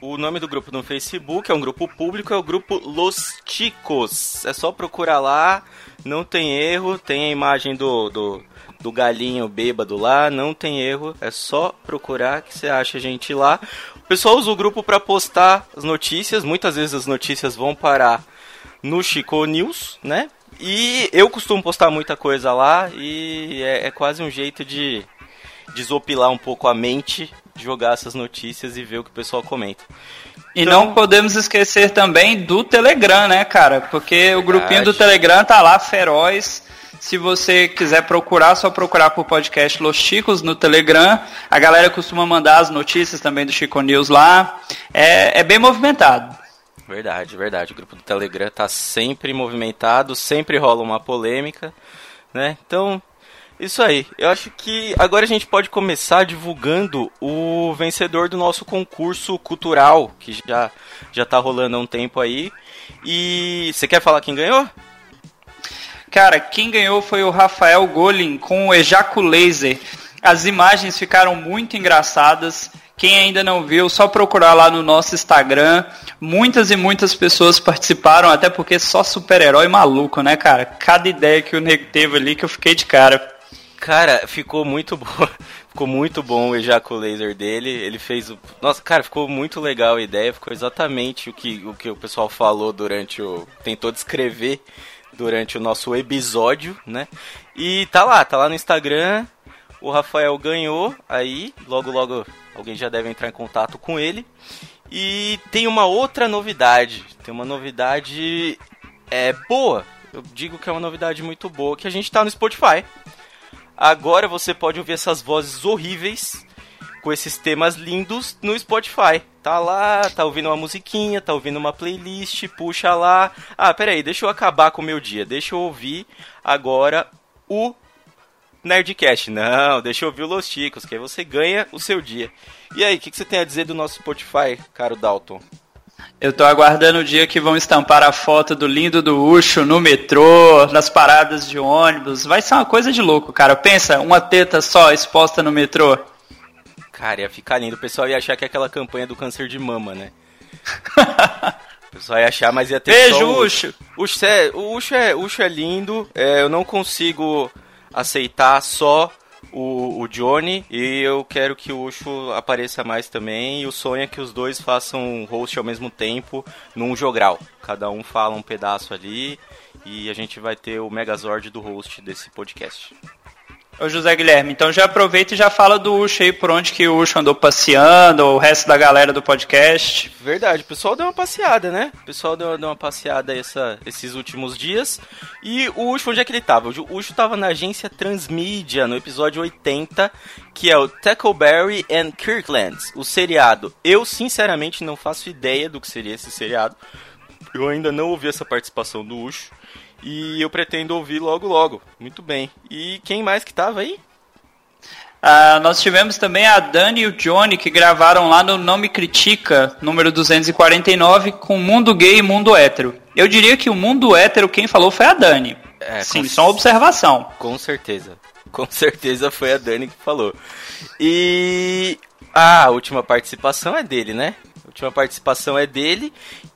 O nome do grupo no Facebook é um grupo público, é o grupo Los Ticos. É só procurar lá, não tem erro, tem a imagem do, do, do galinho bêbado lá, não tem erro, é só procurar que você acha a gente lá. O pessoal usa o grupo para postar as notícias, muitas vezes as notícias vão parar no Chico News, né? E eu costumo postar muita coisa lá e é, é quase um jeito de desopilar um pouco a mente, jogar essas notícias e ver o que o pessoal comenta. E Então- não podemos esquecer também do Telegram, né, cara? Porque o grupinho do Verdade. Telegram tá lá, feroz. Se você quiser procurar, só procurar por podcast Los Chicos no Telegram. A galera costuma mandar as notícias também do Chico News lá. É, é bem movimentado. Verdade, verdade. O grupo do Telegram tá sempre movimentado, sempre rola uma polêmica, né? Então, Isso aí. Eu acho que agora a gente pode começar divulgando o vencedor do nosso concurso cultural, que já, já tá rolando há um tempo aí. E você quer falar quem ganhou? Cara, quem ganhou foi o Rafael Golin com o Ejacu Laser. As imagens ficaram muito engraçadas. Quem ainda não viu, só procurar lá no nosso Instagram. Muitas e muitas pessoas participaram, até porque só super-herói maluco, né, cara? Cada ideia que o nego teve ali que eu fiquei de cara. Cara, ficou muito bom. Ficou muito bom o ejaco laser dele. Ele fez o. Nossa, cara, ficou muito legal a ideia. Ficou exatamente o que o, que o pessoal falou durante o. Tentou descrever durante o nosso episódio, né? E tá lá, tá lá no Instagram. O Rafael ganhou. Aí, logo, logo, alguém já deve entrar em contato com ele. E tem uma outra novidade. Tem uma novidade é boa. Eu digo que é uma novidade muito boa, que a gente tá no Spotify. Agora você pode ouvir essas vozes horríveis com esses temas lindos no Spotify. Tá lá, tá ouvindo uma musiquinha, tá ouvindo uma playlist, puxa lá. Ah, peraí, deixa eu acabar com o meu dia. Deixa eu ouvir agora o Nerdcast. Não, deixa eu ouvir o Los Chicos, que aí você ganha o seu dia. E aí, o que, que você tem a dizer do nosso Spotify, caro Dalton? Eu tô aguardando o dia que vão estampar a foto do lindo do Ucho no metrô, nas paradas de ônibus. Vai ser uma coisa de louco, cara. Pensa, uma teta só exposta no metrô. Cara, ia ficar lindo. O pessoal ia achar que é aquela campanha do câncer de mama, né? o pessoal ia achar, mas ia ter Beijo, só o Ucho! Ucho é, o Ucho é, Ucho é lindo. É, eu não consigo aceitar só o, o Johnny e eu quero que o Ucho apareça mais também. E o sonho é que os dois façam um host ao mesmo tempo num jogral. Cada um fala um pedaço ali e a gente vai ter o Megazord do host desse podcast. Ô José Guilherme, então já aproveita e já fala do Ucho aí, por onde que o Ucho andou passeando, o resto da galera do podcast. Verdade, o pessoal deu uma passeada, né? O pessoal deu, deu uma passeada essa, esses últimos dias. E o Ucho, onde é que ele tava? O Ucho tava na agência Transmídia, no episódio 80, que é o Tackleberry and Kirkland, o seriado. Eu, sinceramente, não faço ideia do que seria esse seriado. Eu ainda não ouvi essa participação do Ucho. E eu pretendo ouvir logo logo. Muito bem. E quem mais que tava aí? Ah, nós tivemos também a Dani e o Johnny que gravaram lá no Não Me Critica, número 249, com Mundo Gay e Mundo Hétero. Eu diria que o Mundo Hétero quem falou foi a Dani. É, Sim, só uma observação. Com certeza. Com certeza foi a Dani que falou. E ah, a última participação é dele, né? A última participação é dele.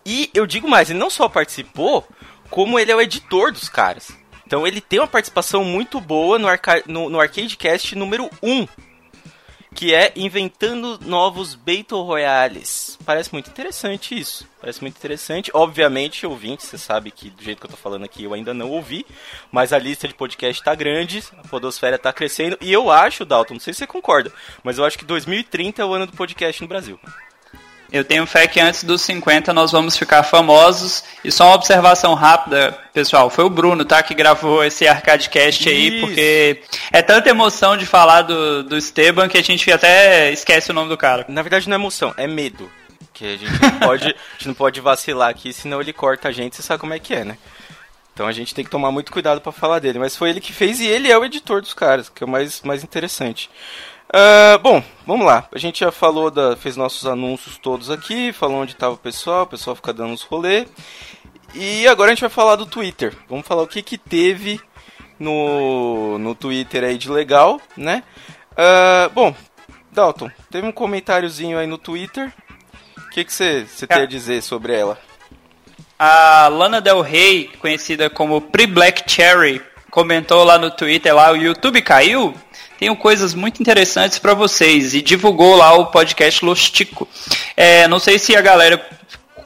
E eu digo mais, ele não só participou, como ele é o editor dos caras. Então ele tem uma participação muito boa no, arca no, no Arcadecast número 1. Que é Inventando Novos Battle Royales. Parece muito interessante isso. Parece muito interessante. Obviamente, ouvinte, você sabe que do jeito que eu tô falando aqui eu ainda não ouvi. Mas a lista de podcast tá grande, a podosfera tá crescendo. E eu acho, Dalton, não sei se você concorda, mas eu acho que 2030 é o ano do podcast no Brasil. Eu tenho fé que antes dos 50 nós vamos ficar famosos. E só uma observação rápida, pessoal, foi o Bruno, tá, que gravou esse Arcadecast aí, Isso. porque é tanta emoção de falar do, do Esteban que a gente até esquece o nome do cara. Na verdade não é emoção, é medo. Que a gente não pode, a gente não pode vacilar aqui, senão ele corta a gente, você sabe como é que é, né? Então a gente tem que tomar muito cuidado pra falar dele. Mas foi ele que fez e ele é o editor dos caras, que é o mais, mais interessante. Ah, bom, vamos lá. A gente já falou da. fez nossos anúncios todos aqui, falou onde estava o pessoal, o pessoal fica dando os rolê. E agora a gente vai falar do Twitter. Vamos falar o que que teve no, no Twitter aí de legal, né? Ah, bom, Dalton, teve um comentáriozinho aí no Twitter. O que que você você tem a dizer sobre ela? A Lana Del Rey, conhecida como Pre Black Cherry, comentou lá no Twitter lá, o YouTube caiu? Tenho coisas muito interessantes para vocês e divulgou lá o podcast Lostico. É, não sei se a galera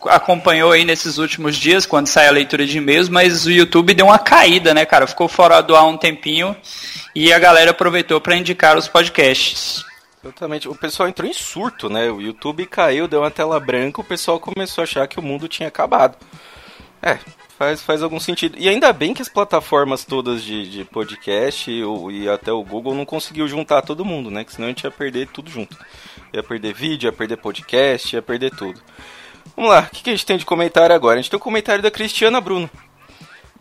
acompanhou aí nesses últimos dias quando sai a leitura de e-mails, mas o YouTube deu uma caída, né, cara? Ficou fora do ar um tempinho e a galera aproveitou para indicar os podcasts. Exatamente. O pessoal entrou em surto, né? O YouTube caiu, deu uma tela branca, o pessoal começou a achar que o mundo tinha acabado. É, faz, faz algum sentido. E ainda bem que as plataformas todas de, de podcast e, e até o Google não conseguiu juntar todo mundo, né? Que senão a gente ia perder tudo junto. Ia perder vídeo, ia perder podcast, ia perder tudo. Vamos lá, o que, que a gente tem de comentário agora? A gente tem o comentário da Cristiana Bruno,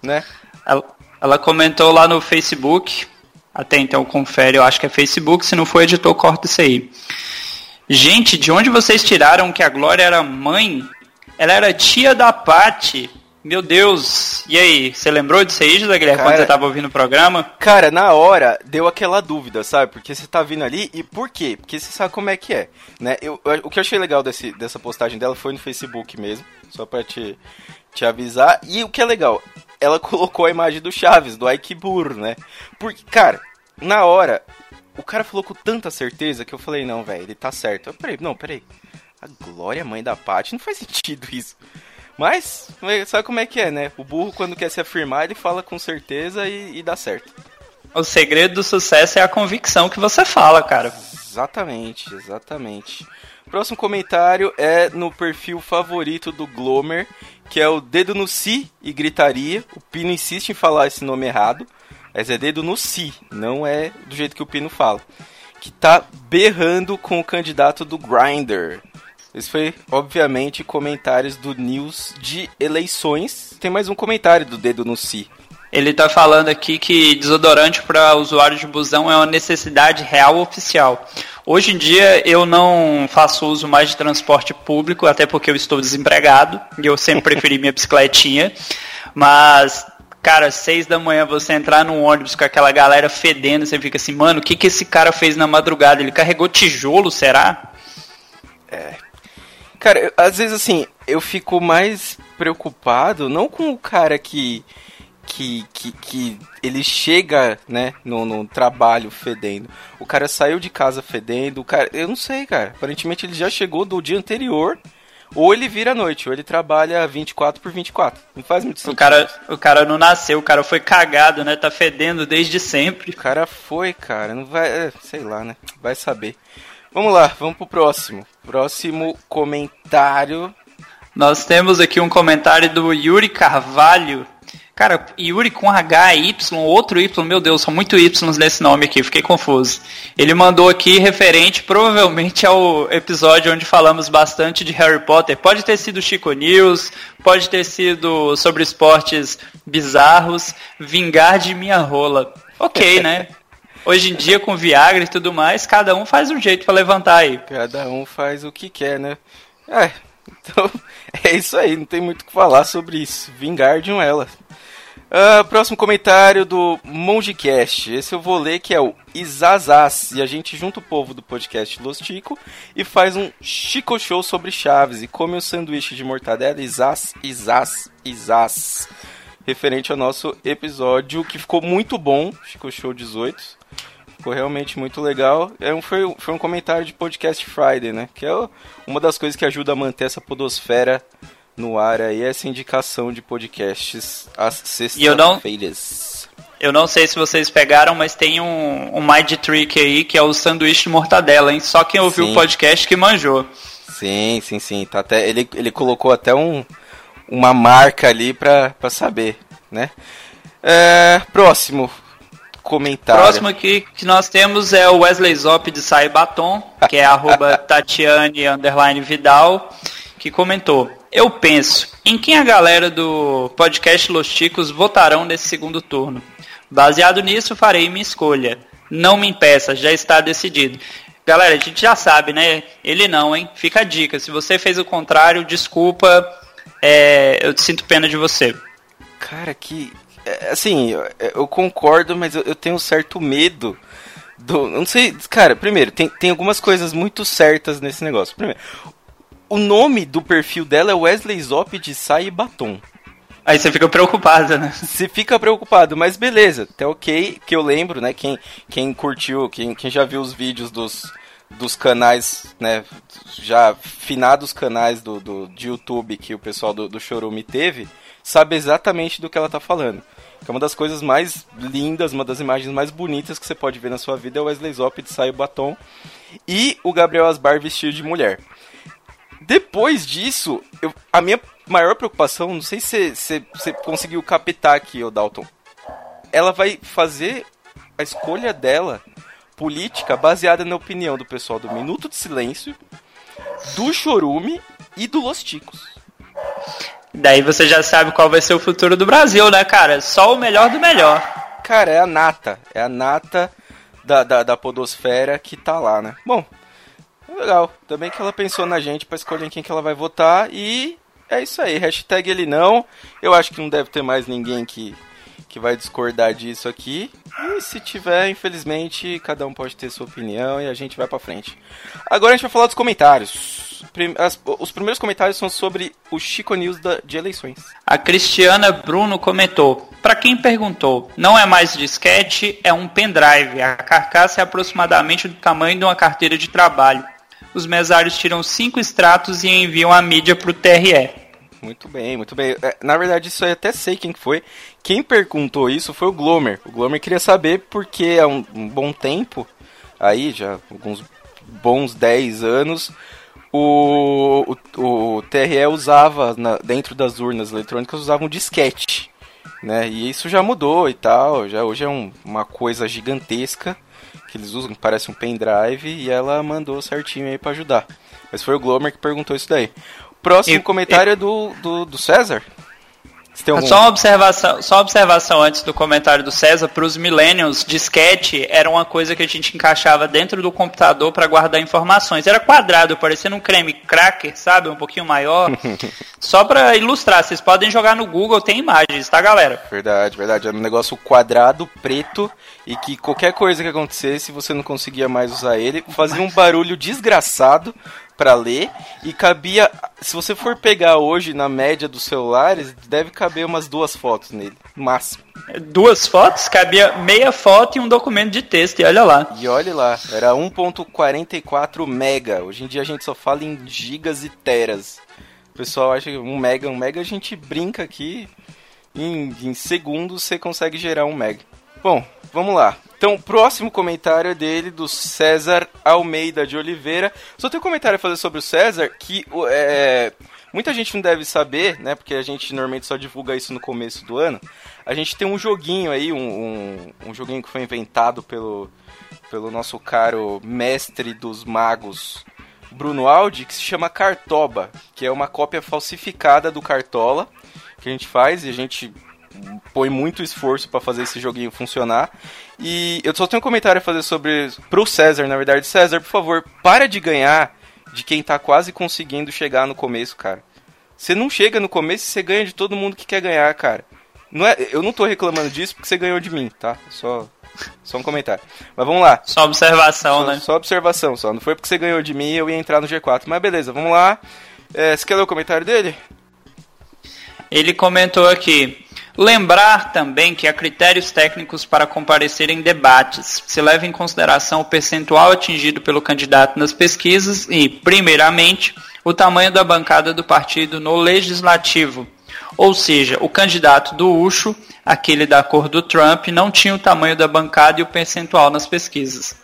né? Ela, ela comentou lá no Facebook. Até então confere, eu acho que é Facebook, se não for editor, corta isso aí. Gente, de onde vocês tiraram que a Glória era mãe? Ela era tia da Paty. Meu Deus. E aí, você lembrou disso aí, José Guilherme, quando Cara- você tava ouvindo o programa? Cara, na hora deu aquela dúvida, sabe? Porque você tá vindo ali e por quê? Porque você sabe como é que é, né? Eu, eu- o que eu achei legal desse, dessa postagem dela foi no Facebook mesmo, só pra te, te avisar. E o que é legal, ela colocou a imagem do Chaves, do Ike Burro, né? Porque, cara, na hora, o cara falou com tanta certeza que eu falei, não, velho, ele tá certo. Eu, peraí, não, peraí. A Glória, mãe da Paty, não faz sentido isso. Mas, sabe como é que é, né? O burro, quando quer se afirmar, ele fala com certeza e, e dá certo. O segredo do sucesso é a convicção que você fala, cara. Exatamente, exatamente. Próximo comentário é no perfil favorito do Glomer, que é o Dedo no Si e Gritaria. O Pino insiste em falar esse nome errado, mas é Dedo no Si, não é do jeito que o Pino fala. Que tá berrando com o candidato do Grindr. Esse foi, obviamente, comentários do News de eleições. Tem mais um comentário do Dedo no Si. Ele tá falando aqui que desodorante para usuário de busão é uma necessidade real oficial. Hoje em dia eu não faço uso mais de transporte público, até porque eu estou desempregado e eu sempre preferi minha bicicletinha. Mas, cara, seis da manhã você entrar num ônibus com aquela galera fedendo, você fica assim, mano, o que, que esse cara fez na madrugada? Ele carregou tijolo, será? Cara, às vezes assim, eu fico mais preocupado, não com o cara que. Que, que, que ele chega, né, no, no trabalho fedendo. O cara saiu de casa fedendo, o cara. Eu não sei, cara. Aparentemente ele já chegou do dia anterior. Ou ele vira à noite, ou ele trabalha 24 por 24. Não faz muito sentido. O cara, o cara não nasceu, o cara foi cagado, né? Tá fedendo desde sempre. O cara foi, cara. Não vai. é, sei lá, né? Vai saber. Vamos lá, vamos pro próximo. Próximo comentário. Nós temos aqui um comentário do Yuri Carvalho. Cara, Yuri com H, Y, outro Y, meu Deus, são muito Ys nesse nome aqui, fiquei confuso. Ele mandou aqui referente provavelmente ao episódio onde falamos bastante de Harry Potter. Pode ter sido Chico News, pode ter sido sobre esportes bizarros, vingar de minha rola. Ok, né? Hoje em dia, com Viagra e tudo mais, cada um faz um jeito pra levantar aí. Cada um faz o que quer, né? É, então é isso aí, não tem muito o que falar sobre isso. Vingardium ela. Ah, próximo comentário do MongeCast. Esse eu vou ler que é o Izazaz. E a gente junta o povo do podcast Los Tico e faz um Chico Show sobre Chaves. E come um sanduíche de mortadela Izaz, Izaz, Izaz. Referente ao nosso episódio que ficou muito bom, Chico Show 18. Ficou realmente muito legal. É um, foi, foi um comentário de Podcast Friday, né? Que é uma das coisas que ajuda a manter essa podosfera no ar aí, essa indicação de podcasts às sextas-feiras. Eu não sei se vocês pegaram, mas tem um, um mind trick aí que é o sanduíche de mortadela, hein? Só quem ouviu Sim. o podcast que manjou. Sim, sim, sim. Tá até, ele, ele colocou até um, uma marca ali pra saber, né? É, próximo comentário. Próximo aqui que nós temos é o Wesley Zop de Sai Batom, que é arroba Tatiane underline Vidal, que comentou. Eu penso, em quem a galera do podcast Los Ticos votarão nesse segundo turno? Baseado nisso, farei minha escolha. Não me impeça, já está decidido. Galera, a gente já sabe, né? Ele não, hein? Fica a dica. Se você fez o contrário, desculpa. É, eu sinto pena de você. Cara, que. é, Assim, eu, eu concordo, mas eu, eu tenho um certo medo do. Não sei. Cara, primeiro, tem, tem algumas coisas muito certas nesse negócio. Primeiro, o nome do perfil dela é Wesley Zop de Sai e Batom. Aí você fica preocupado, né? Você fica preocupado, mas beleza, até ok, que eu lembro, né? Quem, quem curtiu, quem, quem já viu os vídeos dos, dos canais, né? Já finados canais do, do, de YouTube que o pessoal do, do Chorume teve, sabe exatamente do que ela tá falando. Que é uma das coisas mais lindas, uma das imagens mais bonitas que você pode ver na sua vida é o Wesley Zop de saio batom e o Gabriel Asbar vestido de mulher. Depois disso, eu- a minha maior preocupação, não sei se você conseguiu captar aqui, o Dalton. Ela vai fazer a escolha dela política baseada na opinião do pessoal do Minuto de Silêncio, do Chorume e do Los Ticos. Daí você já sabe qual vai ser o futuro do Brasil, né, cara? Só o melhor do melhor. cara, é a nata. É a nata da, da, da podosfera que tá lá, né? Bom, legal. Também que ela pensou na gente pra escolher em quem que ela vai votar e é isso aí. Hashtag ele não. Eu acho que não deve ter mais ninguém que, que vai discordar disso aqui. E se tiver, infelizmente, cada um pode ter sua opinião e a gente vai pra frente. Agora a gente vai falar dos comentários. As- os primeiros comentários são sobre o Chico News da- de eleições. A Cristiana Bruno comentou: Pra quem perguntou, não é mais disquete, é um pendrive. A carcaça é aproximadamente do tamanho de uma carteira de trabalho. Os mesários tiram cinco extratos e enviam a mídia pro TRE. Muito bem, muito bem. É, Na verdade, isso eu até sei quem que foi. Quem perguntou isso foi o Glomer. O Glomer queria saber porque há um, um bom tempo, aí já alguns bons 10 anos, o, o, o TRE usava, na- dentro das urnas eletrônicas, usava um disquete. Né? E isso já mudou e tal. Já, hoje é um- uma coisa gigantesca que eles usam, que parece um pendrive, e ela mandou certinho aí pra ajudar. Mas foi o Glomer que perguntou isso daí. O próximo E- comentário é do, do, do César. Só uma observação, só uma observação antes do comentário do César, para os millennials, disquete era uma coisa que a gente encaixava dentro do computador para guardar informações. Era quadrado, parecendo um creme cracker, sabe? Um pouquinho maior. só para ilustrar, vocês podem jogar no Google, tem imagens, tá, galera? Verdade, verdade. Era um negócio quadrado, preto, e que qualquer coisa que acontecesse, você não conseguia mais usar ele. Fazia um barulho desgraçado pra ler, e cabia... Se você for pegar hoje, na média dos celulares, deve caber umas duas fotos nele, no máximo. Duas fotos, cabia meia foto e um documento de texto, e olha lá. E olhe lá, era 1.44 mega. Hoje em dia a gente só fala em gigas e teras. O pessoal acha que um mega, um mega a gente brinca aqui. Em, em segundos você consegue gerar um mega. Bom, vamos lá. Então, próximo comentário é dele, do César Almeida de Oliveira. Só tem um comentário a fazer sobre o César que é, muita gente não deve saber, né? Porque a gente normalmente só divulga isso no começo do ano. A gente tem um joguinho aí, um, um, um joguinho que foi inventado pelo, pelo nosso caro mestre dos magos, Bruno Aldi, que se chama Cartoba, que é uma cópia falsificada do Cartola que a gente faz e a gente põe muito esforço pra fazer esse joguinho funcionar. E eu só tenho um comentário a fazer sobre pro César, na verdade, César, por favor, para de ganhar de quem tá quase conseguindo chegar no começo, cara. Você não chega no começo e você ganha de todo mundo que quer ganhar, cara. Não é, eu não tô reclamando disso porque você ganhou de mim, tá? Só só um comentário. Mas vamos lá. Só observação, Só, né? só observação, só. Não foi porque você ganhou de mim e eu ia entrar no G4. Mas beleza, vamos lá. É, você quer ler o comentário dele? Ele comentou aqui. Lembrar também que há critérios técnicos para comparecer em debates. Se leva em consideração o percentual atingido pelo candidato nas pesquisas e, primeiramente, o tamanho da bancada do partido no legislativo. Ou seja, o candidato do Ucho, aquele da cor do Trump, não tinha o tamanho da bancada e o percentual nas pesquisas.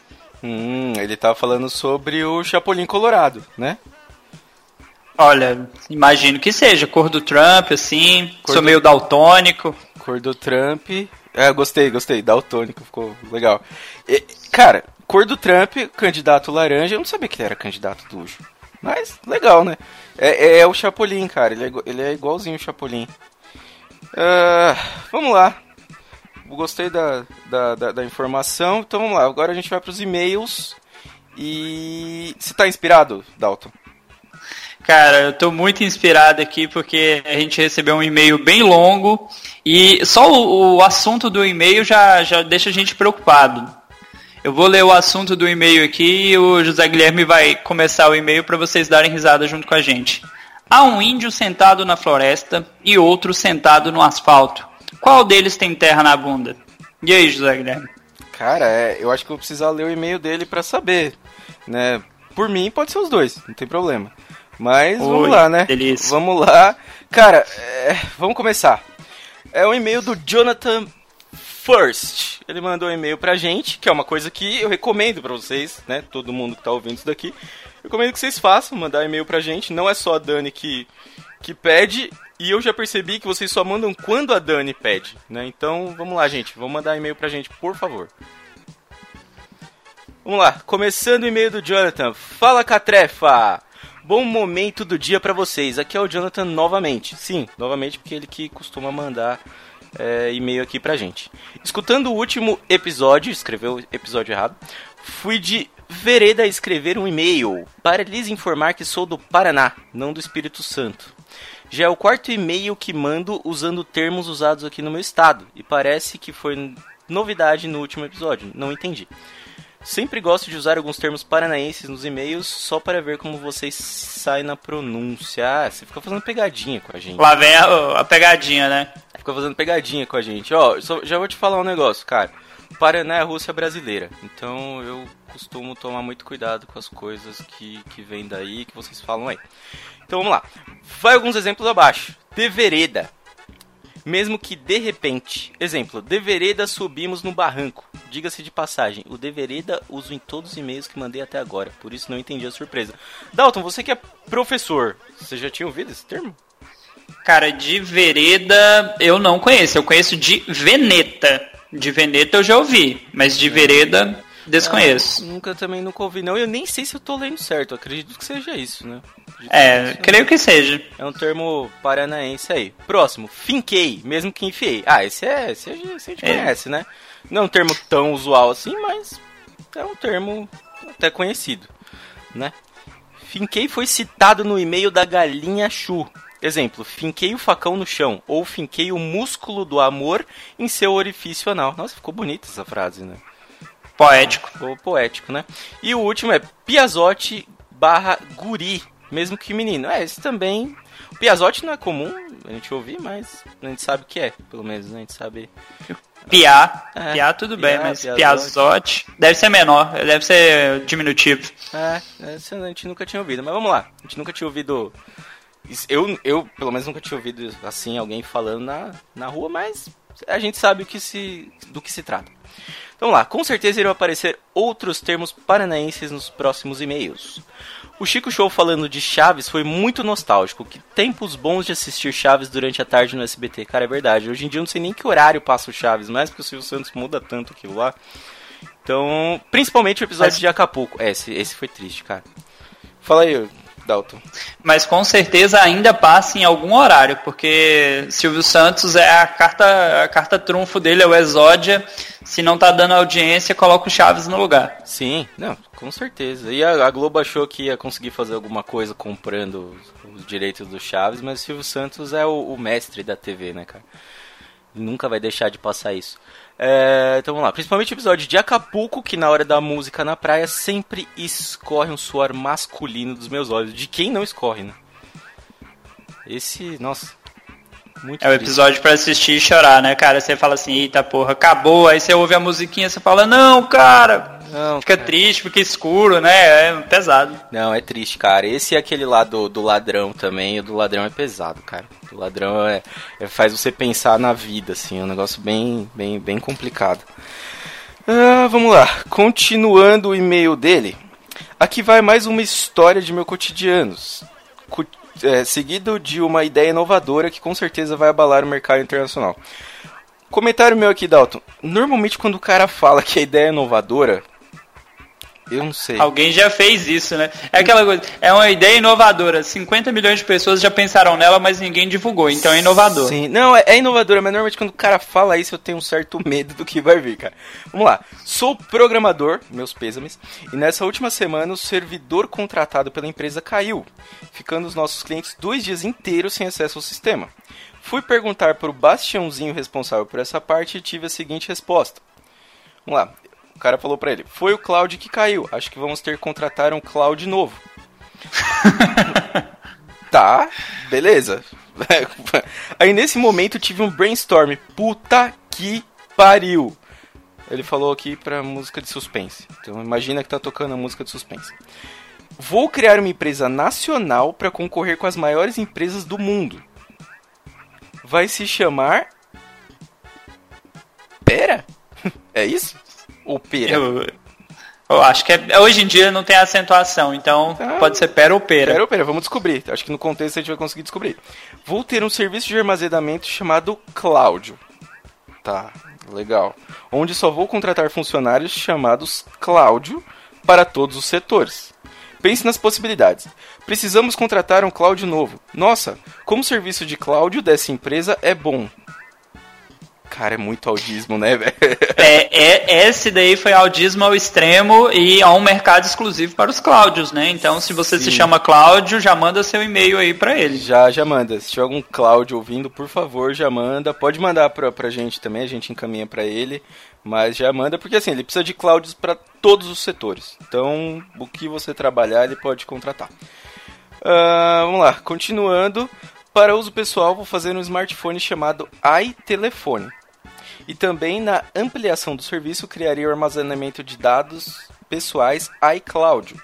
Hum, ele tava falando sobre o Chapolin Colorado, né? Olha, imagino que seja, cor do Trump, assim, Cor sou do- meio daltônico. Cor do Trump. É, gostei, gostei. Daltônico, ficou legal. E, cara, cor do Trump, candidato laranja. Eu não sabia que ele era candidato do. Mas, legal, né? É, é- é o Chapolin, cara. Ele é, ele é igualzinho o Chapolin. Ah, vamos lá. Gostei da, da, da, da informação. Então vamos lá. Agora a gente vai pros e-mails. E. Você tá inspirado, Dalton? Cara, eu tô muito inspirado aqui porque a gente recebeu um e-mail bem longo e só o, o assunto do e-mail já, já deixa a gente preocupado. Eu vou ler o assunto do e-mail aqui e o José Guilherme vai começar o e-mail para vocês darem risada junto com a gente. Há um índio sentado na floresta e outro sentado no asfalto. Qual deles tem terra na bunda? E aí, José Guilherme? Cara, é, eu acho que eu vou precisar ler o e-mail dele pra saber, né? Por mim, pode ser os dois, não tem problema. Mas Oi, vamos lá, né? delícia. Vamos lá. Cara, é, vamos começar. É um e-mail do Jonathan First. Ele mandou um e-mail pra gente, que é uma coisa que eu recomendo pra vocês, né? Todo mundo que tá ouvindo isso daqui. Eu recomendo que vocês façam, mandar e-mail pra gente. Não é só a Dani que, que pede. E eu já percebi que vocês só mandam quando a Dani pede, né? Então, vamos lá, gente. Vamos mandar e-mail pra gente, por favor. Vamos lá, começando o e-mail do Jonathan. Fala, Catrefa! Bom momento do dia pra vocês. Aqui é o Jonathan novamente. Sim, novamente porque ele que costuma mandar é, e-mail aqui pra gente. Escutando o último episódio, escreveu episódio errado, fui de vereda escrever um e-mail para lhes informar que sou do Paraná, não do Espírito Santo. Já é o quarto e-mail que mando usando termos usados aqui no meu estado, e parece que foi novidade no último episódio, não entendi. Sempre gosto de usar alguns termos paranaenses nos e-mails só para ver como vocês saem na pronúncia. Ah, você fica fazendo pegadinha com a gente. Lá vem a, a pegadinha, né? Fica fazendo pegadinha com a gente. Ó, só- já vou te falar um negócio, cara. Paraná é a Rússia brasileira. Então eu costumo tomar muito cuidado com as coisas que, que vêm daí, que vocês falam aí. Então vamos lá. Vai alguns exemplos abaixo. De vereda. Mesmo que de repente. Exemplo, de vereda subimos no barranco. Diga-se de passagem, o de vereda uso em todos os e-mails que mandei até agora. Por isso não entendi a surpresa. Dalton, você que é professor, você já tinha ouvido esse termo? Cara, de vereda eu não conheço. Eu conheço de veneta. De veneta eu já ouvi, mas de vereda desconheço. Nunca também nunca ouvi, não. Eu nem sei se eu tô lendo certo. Acredito que seja isso, né? É, isso. creio que seja. É um termo paranaense aí. Próximo, finquei, mesmo que enfiei. Ah, esse é, esse, a gente- esse a gente É. conhece, né? Não é um termo tão usual assim, mas é um termo até conhecido, né? Finquei foi citado no e-mail da galinha Chu. Exemplo, finquei o facão no chão, ou finquei o músculo do amor em seu orifício anal. Nossa, ficou bonita essa frase, né? Poético. Ficou poético, né? E o último é Piazotti barra guri, mesmo que menino. É, esse também. O Piazotti não é comum a gente ouvir, mas a gente sabe o que é, pelo menos, né? A gente sabe. Piá. É, Piá tudo bem, piá, mas piazote. piazote deve ser menor, deve ser diminutivo. É, esse a gente nunca tinha ouvido. Mas vamos lá, a gente nunca tinha ouvido. Eu, eu pelo menos, nunca tinha ouvido assim alguém falando na, na rua, mas a gente sabe o que se, do que se trata. Então vamos lá, com certeza irão aparecer outros termos paranaenses nos próximos e-mails. O Chico Show falando de Chaves foi muito nostálgico. Que tempos bons de assistir Chaves durante a tarde no SBT. Cara, é verdade. Hoje em dia eu não sei nem que horário passa o Chaves, mais porque o Silvio Santos muda tanto aquilo lá. Então, principalmente o episódio Mas- de Acapulco. É, esse, esse foi triste, cara. Fala aí, Dalton. Mas com certeza ainda passa em algum horário, porque Silvio Santos é a carta, a carta trunfo dele, é o Exódia. Se não tá dando audiência, coloca o Chaves no lugar. Sim, não, com certeza. E a, a Globo achou que ia conseguir fazer alguma coisa comprando os, os direitos do Chaves, mas o Silvio Santos é o, o mestre da TV, né, cara? Nunca vai deixar de passar isso. É, então vamos lá, principalmente o episódio de Acapulco, que na hora da música na praia sempre escorre um suor masculino dos meus olhos. De quem não escorre, né? Esse, nossa, muito É o episódio pra assistir e chorar, né, cara? Você fala assim, eita porra, acabou. Aí você ouve a musiquinha, você fala, não, cara. Não, Fica cara. triste, fica escuro, né? É pesado. Não, é triste, cara. Esse é aquele lá do, do ladrão também. O do ladrão é pesado, cara. O ladrão é, é- faz você pensar na vida, assim. É um negócio bem, bem, bem complicado. Ah, vamos lá. Continuando o e-mail dele. Aqui vai mais uma história de meu cotidiano. É, seguido de uma ideia inovadora que com certeza vai abalar o mercado internacional. Comentário meu aqui, Dalton. Normalmente quando o cara fala que a ideia é inovadora, eu não sei. Alguém já fez isso, né? É aquela coisa, é uma ideia inovadora. 50 milhões de pessoas já pensaram nela, mas ninguém divulgou, então é inovador. Sim, não, é, é inovadora, mas normalmente quando o cara fala isso eu tenho um certo medo do que vai vir, cara. Vamos lá. Sou programador, meus pêsames, e nessa última semana o servidor contratado pela empresa caiu, ficando os nossos clientes dois dias inteiros sem acesso ao sistema. Fui perguntar para o Bastiãozinho responsável por essa parte e tive a seguinte resposta. Vamos lá. O cara falou pra ele: Foi o cloud que caiu. Acho que vamos ter que contratar um cloud novo. tá, beleza. Aí nesse momento tive um brainstorm. Puta que pariu. Ele falou aqui pra música de suspense. Então imagina que tá tocando a música de suspense. Vou criar uma empresa nacional para concorrer com as maiores empresas do mundo. Vai se chamar. Pera? É isso? Ou pera? Eu, eu acho que é- hoje em dia não tem acentuação, então Ah. pode ser pera ou pera. Pera, pera, vamos descobrir. Acho que no contexto a gente vai conseguir descobrir. Vou ter um serviço de armazenamento chamado Cláudio. Tá, legal. Onde só vou contratar funcionários chamados Cláudio para todos os setores. Pense nas possibilidades. Precisamos contratar um Cláudio novo. Nossa, como o serviço de Cláudio dessa empresa é bom. Cara, é muito audismo, né, velho? É, é, esse daí foi audismo ao extremo e há um mercado exclusivo para os Cláudios, né? Então, se você se Sim. chama Cláudio, já manda seu e-mail aí pra ele. Já, já manda. Se tiver algum Cláudio ouvindo, por favor, já manda. Pode mandar pra, pra gente também, a gente encaminha pra ele. Mas já manda, porque assim, ele precisa de Cláudios pra todos os setores. Então, o que você trabalhar, ele pode contratar. Ah, vamos lá, continuando. Para uso pessoal, vou fazer um smartphone chamado iTelefone. E também na ampliação do serviço, criaria o armazenamento de dados pessoais iCloud.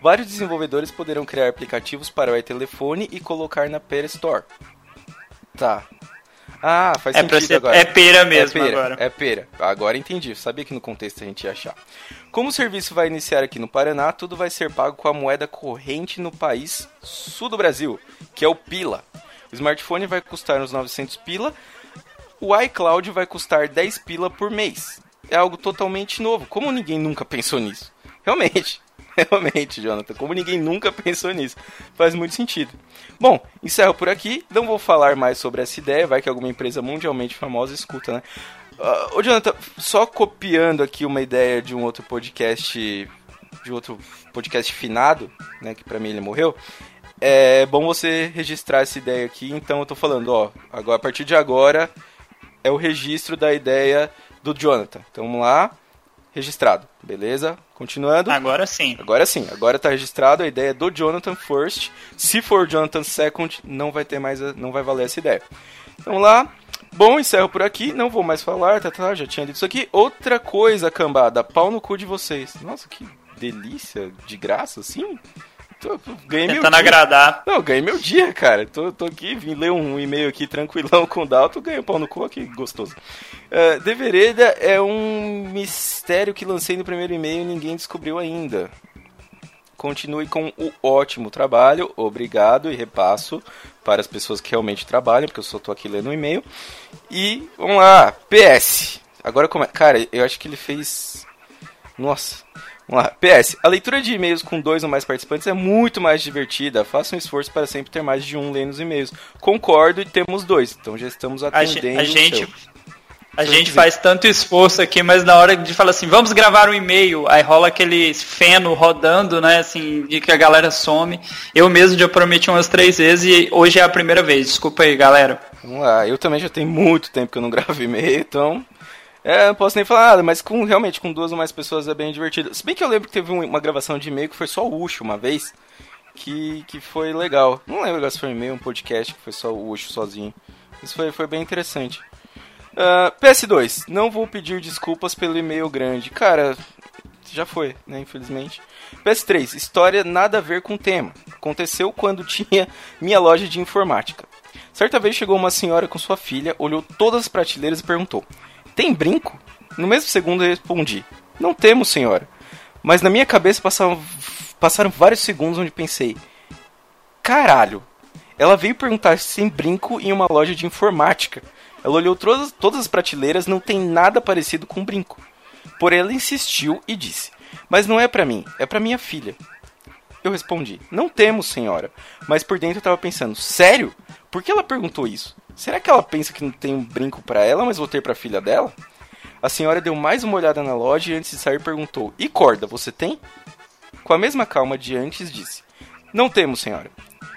Vários desenvolvedores poderão criar aplicativos para o iTelefone e colocar na Play Store. Tá. Ah, faz É, sentido agora. é pera mesmo é pera, agora. É pera. Agora entendi. Eu sabia que no contexto a gente ia achar. Como o serviço vai iniciar aqui no Paraná, tudo vai ser pago com a moeda corrente no país sul do Brasil, que é o Pila. O smartphone vai custar uns 900 pila. O iCloud vai custar 10 pila por mês. É algo totalmente novo. Como ninguém nunca pensou nisso? Realmente. Realmente, Jonathan. Como ninguém nunca pensou nisso. Faz muito sentido. Bom, encerro por aqui. Não vou falar mais sobre essa ideia. Vai que alguma empresa mundialmente famosa escuta, né? Ah, ô, Jonathan, só copiando aqui uma ideia de um outro podcast. De outro podcast finado, né? Que pra mim ele morreu. É bom você registrar essa ideia aqui. Então eu tô falando, ó. Agora, a partir de agora é o registro da ideia do Jonathan. Então vamos lá. Registrado, beleza? Continuando. Agora sim. Agora sim, agora tá registrado a ideia do Jonathan First. Se for Jonathan Second, não vai ter mais, a- não vai valer essa ideia. Vamos lá. Bom, encerro por aqui, não vou mais falar, tá, tá, já tinha dito isso aqui. Outra coisa, cambada, pau no cu de vocês. Nossa, que delícia, de graça, assim. Tô, ganhei meu Tentando dia. agradar. Não, ganhei meu dia, cara. Tô, tô aqui, vim ler um e-mail aqui tranquilão com o Dalton, ganhei um pau no cu aqui, gostoso. Uh, The Vereda é um mistério que lancei no primeiro e-mail e ninguém descobriu ainda. Continue com o ótimo trabalho, obrigado e repasso para as pessoas que realmente trabalham, porque eu só tô aqui lendo um e-mail. E vamos lá, PS. Agora como é? Cara, eu acho que ele fez. Nossa. Vamos lá. PS. A leitura de e-mails com dois ou mais participantes é muito mais divertida. Faça um esforço para sempre ter mais de um lendo os e-mails. Concordo e temos dois. Então já estamos A, atendendo. a gente, a Seu gente faz tanto esforço aqui, mas na hora de falar assim, vamos gravar um e-mail, aí rola aquele feno rodando, né, assim, de que a galera some. Eu mesmo já prometi umas três vezes e hoje é a primeira vez. Desculpa aí, galera. Vamos lá. Eu também já tenho muito tempo que eu não gravo e-mail, então. É, não posso nem falar nada, mas com realmente com duas ou mais pessoas é bem divertido. Se bem que eu lembro que teve um- uma gravação de e-mail que foi só o Ucho uma vez, que, que foi legal. Não lembro se foi um e-mail, um podcast que foi só o Ucho sozinho. Isso foi, foi bem interessante. Ah, PS2, não vou pedir desculpas pelo e-mail grande. Cara, já foi, né, infelizmente. PS3, história nada a ver com o tema. Aconteceu quando tinha minha loja de informática. Certa vez chegou uma senhora com sua filha, olhou todas as prateleiras e perguntou: Tem brinco? No mesmo segundo eu respondi: Não temos, senhora. Mas na minha cabeça passaram, passaram vários segundos onde pensei: Caralho, ela veio perguntar se tem brinco em uma loja de informática. Ela olhou todas, todas as prateleiras, não tem nada parecido com brinco. Porém, ela insistiu e disse: Mas não é pra mim, é pra minha filha. Eu respondi: Não temos, senhora. Mas por dentro eu tava pensando: Sério? Por que ela perguntou isso? Será que ela pensa que não tem um brinco pra ela, mas vou ter pra filha dela? A senhora deu mais uma olhada na loja e antes de sair perguntou: E corda, você tem? Com a mesma calma de antes, disse: Não temos, senhora.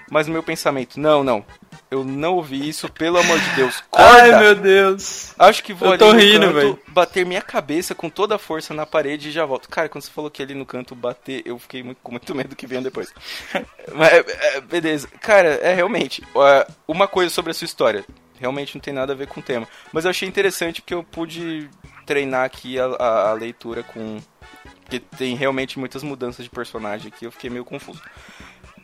Mas meu pensamento: Não, não. Eu não ouvi isso, pelo amor de Deus. Corda! Ai, meu Deus. Acho que vou Eu ali tô no rindo, velho. bater minha cabeça com toda a força na parede e já volto. Cara, quando você falou que ali no canto bater, eu fiquei muito, com muito medo do que venha depois. Mas, é, beleza. Cara, é realmente. Uma coisa sobre a sua história. Realmente não tem nada a ver com o tema. Mas eu achei interessante porque eu pude treinar aqui a, a- a leitura com. Porque tem realmente muitas mudanças de personagem aqui, eu fiquei meio confuso.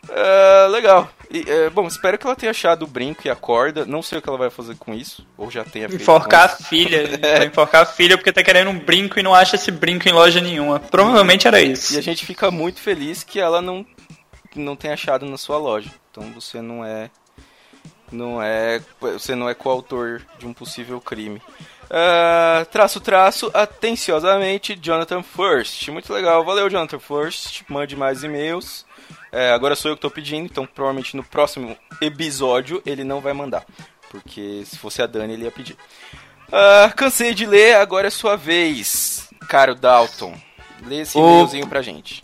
Ah, legal. E, é, bom, espero que ela tenha achado o brinco e a corda. Não sei o que ela vai fazer com isso. Ou já tenha feito. Enforcar a filha. Vai enforcar a filha porque tá querendo um brinco e não acha esse brinco em loja nenhuma. Provavelmente era E isso. a gente fica muito feliz que ela não, não tenha achado na sua loja. Então você não é. Não é. Você não é coautor de um possível crime. Ah, traço, traço, atenciosamente, Jonathan First. Muito legal, valeu, Jonathan First. Mande mais e-mails. É, agora sou eu que tô pedindo, então provavelmente no próximo episódio ele não vai mandar. Porque se fosse a Dani, ele ia pedir. Ah, cansei de ler, agora é sua vez. Caro Dalton, lê esse O- e-mailzinho pra gente.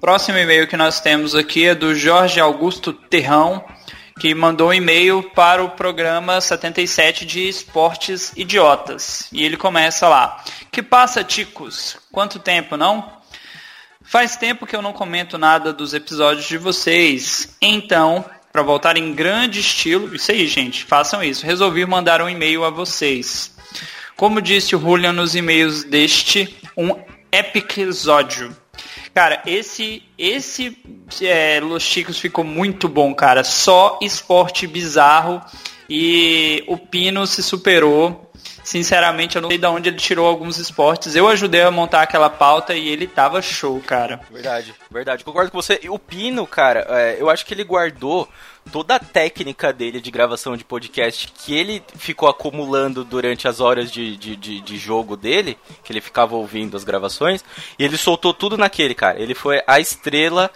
Próximo e-mail que nós temos aqui é do Jorge Augusto Terrão, que mandou um e-mail para o programa 77 de Esportes Idiotas. E ele começa lá. Que passa, ticos? Quanto tempo, não? Faz tempo que eu não comento nada dos episódios de vocês. Então, para voltar em grande estilo, isso aí, gente, façam isso. Resolvi mandar um e-mail a vocês. Como disse o Julian nos e-mails deste, um episódio. Cara, esse esse é, Los Chicos ficou muito bom, cara. Só esporte bizarro e o Pino se superou. Sinceramente, eu não sei de onde ele tirou alguns esportes. Eu ajudei a montar aquela pauta e ele tava show, cara. Verdade, verdade. Concordo com você. O Pino, cara, é, eu acho que ele guardou toda a técnica dele de gravação de podcast que ele ficou acumulando durante as horas de, de, de, de jogo dele, que ele ficava ouvindo as gravações, e ele soltou tudo naquele, cara. Ele foi a estrela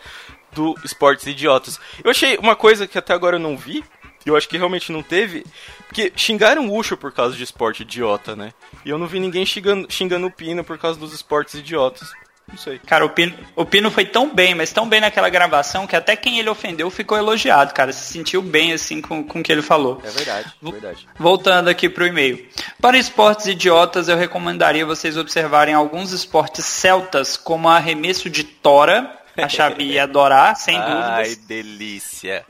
do Esportes Idiotas. Eu achei uma coisa que até agora eu não vi, e eu acho que realmente não teve, porque xingaram o Ucho por causa de esporte idiota, né? E eu não vi ninguém xingando, xingando o Pino por causa dos esportes idiotas. Não sei. Cara, o Pino, o Pino foi tão bem, mas tão bem naquela gravação que até quem ele ofendeu ficou elogiado, cara. Se sentiu bem assim com, com o que ele falou. É verdade, Vo- verdade. Voltando aqui pro e-mail. Para esportes idiotas, eu recomendaria vocês observarem alguns esportes celtas, como arremesso de tora. A Chabi ia adorar, sem Ai, dúvidas. delícia.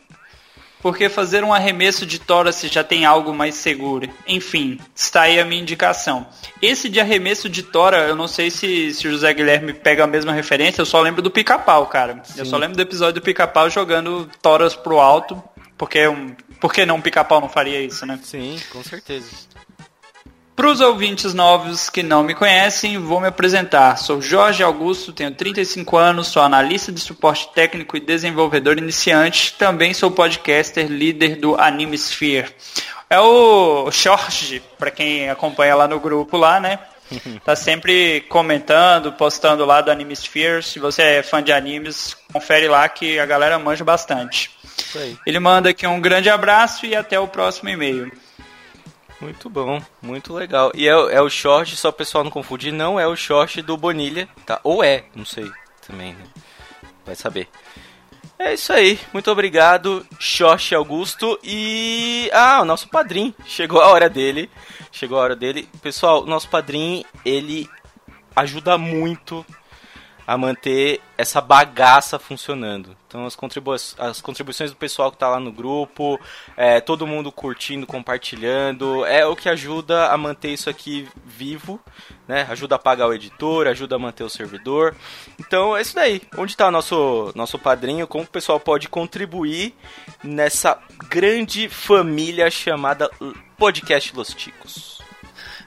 Porque fazer um arremesso de tora se já tem algo mais seguro. Enfim, está aí a minha indicação. Esse de arremesso de tora, eu não sei se, se o José Guilherme pega a mesma referência, eu só lembro do pica-pau, cara. Eu só lembro do episódio do pica-pau jogando toras pro alto. Porque um. Por que não um pica-pau não faria isso, né? Sim, com certeza. Para os ouvintes novos que não me conhecem, vou me apresentar. Sou Jorge Augusto, tenho 35 anos, sou analista de suporte técnico e desenvolvedor iniciante. Também sou podcaster, líder do Animesphere. É o Jorge, para quem acompanha lá no grupo lá, né? Tá sempre comentando, postando lá do Animesphere. Se você é fã de animes, confere lá que a galera manja bastante. Ele manda aqui um grande abraço e até o próximo e-mail. Muito bom, muito legal. E é, o- é o short, só o pessoal não confundir, não é o short do Bonilha, tá? Ou é, não sei também, né? Vai saber. É isso aí, muito obrigado, Xoxi Augusto. E. Ah, o nosso padrinho. Chegou a hora dele. Chegou a hora dele. Pessoal, o nosso padrinho, ele ajuda muito a manter essa bagaça funcionando. Então as, contribui as contribuições do pessoal que está lá no grupo, é, todo mundo curtindo, compartilhando, é o que ajuda a manter isso aqui vivo, né? Ajuda a pagar o editor, ajuda a manter o servidor. Então é isso daí. Onde está nosso nosso padrinho? Como o pessoal pode contribuir nessa grande família chamada Podcast Los Ticos?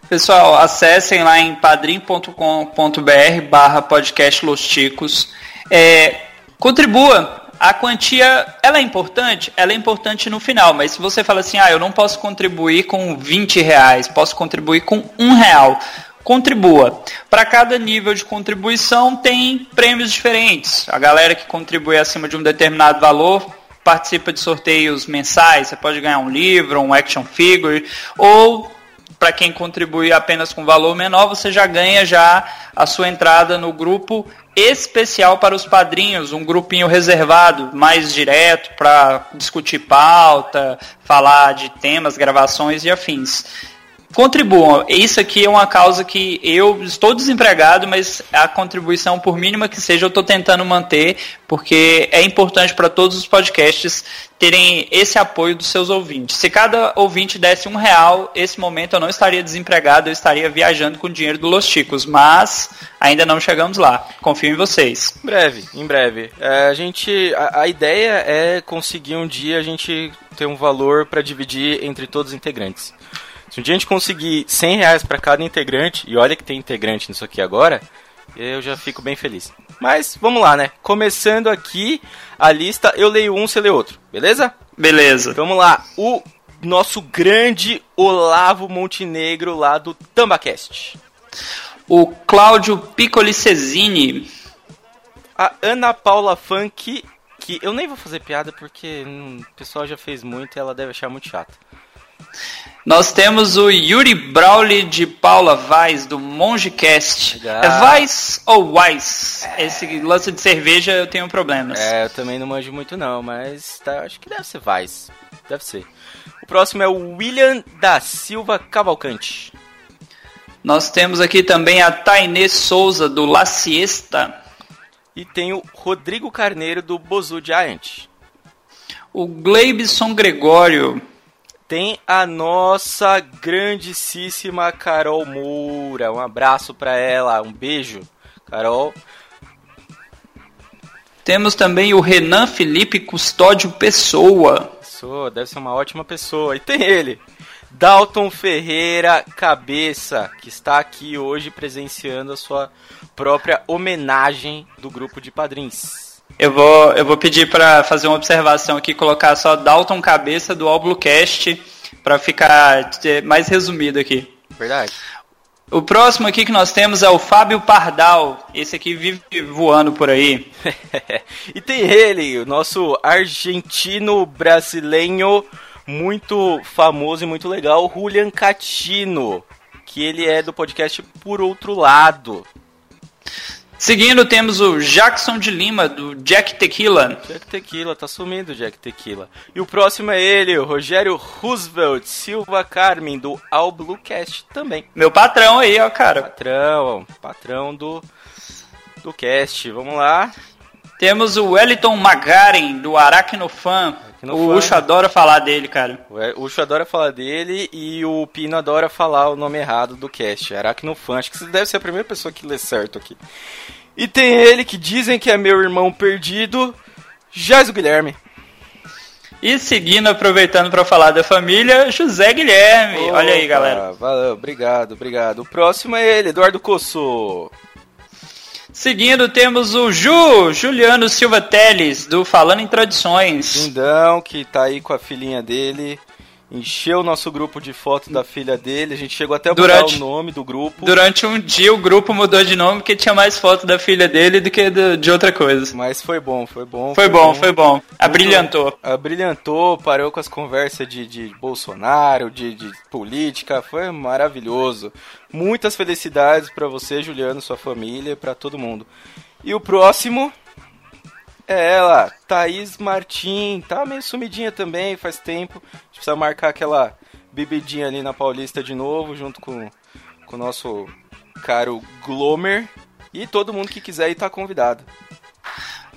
Pessoal, acessem lá em padrim.com.br barra podcast Los Ticos. É, contribua. A quantia, ela é importante? Ela é importante no final, mas se você fala assim, ah, eu não posso contribuir com 20 reais, posso contribuir com um real. Contribua. Para cada nível de contribuição tem prêmios diferentes. A galera que contribui acima de um determinado valor participa de sorteios mensais. Você pode ganhar um livro, um action figure, ou para quem contribui apenas com valor menor, você já ganha já a sua entrada no grupo especial para os padrinhos, um grupinho reservado, mais direto para discutir pauta, falar de temas, gravações e afins. Contribuam. Isso aqui é uma causa que eu estou desempregado, mas a contribuição, por mínima que seja, eu estou tentando manter, porque é importante para todos os podcasts terem esse apoio dos seus ouvintes. Se cada ouvinte desse um real, esse momento eu não estaria desempregado, eu estaria viajando com o dinheiro do Los Chicos, mas ainda não chegamos lá. Confio em vocês. Em breve, em breve. É, a gente, a, a ideia é conseguir um dia a gente ter um valor para dividir entre todos os integrantes. Se um dia a gente conseguir 100 reais para cada integrante, e olha que tem integrante nisso aqui agora, eu já fico bem feliz. Mas vamos lá, né? Começando aqui a lista, eu leio um, você lê outro, beleza? Beleza. Vamos lá. O nosso grande Olavo Montenegro lá do Tambacast. O Cláudio Piccoli Cesini. A Ana Paula Funk, que eu nem vou fazer piada porque hum, o pessoal já fez muito e ela deve achar muito chata. Nós temos o Yuri Brawley de Paula Vaz, do Mongecast. É Vaz ou Wise? Esse lance de cerveja eu tenho problemas. É, eu também não manjo muito não, mas tá, acho que deve ser Vice. Deve ser. O próximo é o William da Silva Cavalcante. Nós temos aqui também a Tainê Souza, do La Siesta. E tem o Rodrigo Carneiro do Bozu Giant. O Gleibson Gregório. Tem a nossa grandíssima Carol Moura. Um abraço pra ela, um beijo. Carol, Temos também o Renan Felipe Custódio Pessoa. pessoa, deve ser uma ótima pessoa. E tem ele, Dalton Ferreira Cabeça, que está aqui hoje presenciando a sua própria homenagem do grupo de padrinhos. Eu vou, eu vou pedir para fazer uma observação aqui, colocar só Dalton Cabeça do Alblucast para ficar eh, mais resumido aqui. Verdade? O próximo aqui que nós temos é o Fábio Pardal. Esse aqui vive voando por aí. e tem ele, o nosso argentino brasileiro muito famoso e muito legal, Julian Catino, que ele é do podcast Por Outro Lado. Seguindo, temos o Jackson de Lima, do Jack Tequila. Jack Tequila, tá sumindo o Jack Tequila. E o próximo é ele, o Rogério Roosevelt Silva Carmen, do All Bluecast também. Meu patrão aí, ó, cara. Patrão, patrão do, do cast. Vamos lá. Temos o Wellington Magaren, do Aracnofan. O. Ucho adora falar dele, cara. O Ucho adora falar dele e o Pino adora falar o nome errado do cast, Aracnofan. Acho que você deve ser a primeira pessoa que lê certo aqui. E tem ele que dizem que é meu irmão perdido, Jaiso Guilherme. E seguindo, aproveitando para falar da família, José Guilherme. Olha aí, Opa, galera. Valeu, obrigado, obrigado. O próximo é ele, Eduardo Cosso. Seguindo, temos o Ju, Juliano Silva Teles, do Falando em Tradições. Lindão, que tá aí com a filhinha dele. Encheu o nosso grupo de foto da filha dele. A gente chegou até a mudar Durante- o nome do grupo. Durante um dia o grupo mudou de nome porque tinha mais foto da filha dele do que do- de outra coisa. Mas foi bom, foi bom. Foi bom, foi bom. Abrilhantou. Abrilhantou, parou com as conversas de, de Bolsonaro, de, de política, foi maravilhoso. Muitas felicidades pra você, Juliano, sua família, pra todo mundo. E o próximo é ela, Thaís Martim, tá meio sumidinha também, faz tempo. A gente precisa marcar aquela bebidinha ali na Paulista de novo, junto com, com o nosso caro Glomer. E todo mundo que quiser ir tá convidado.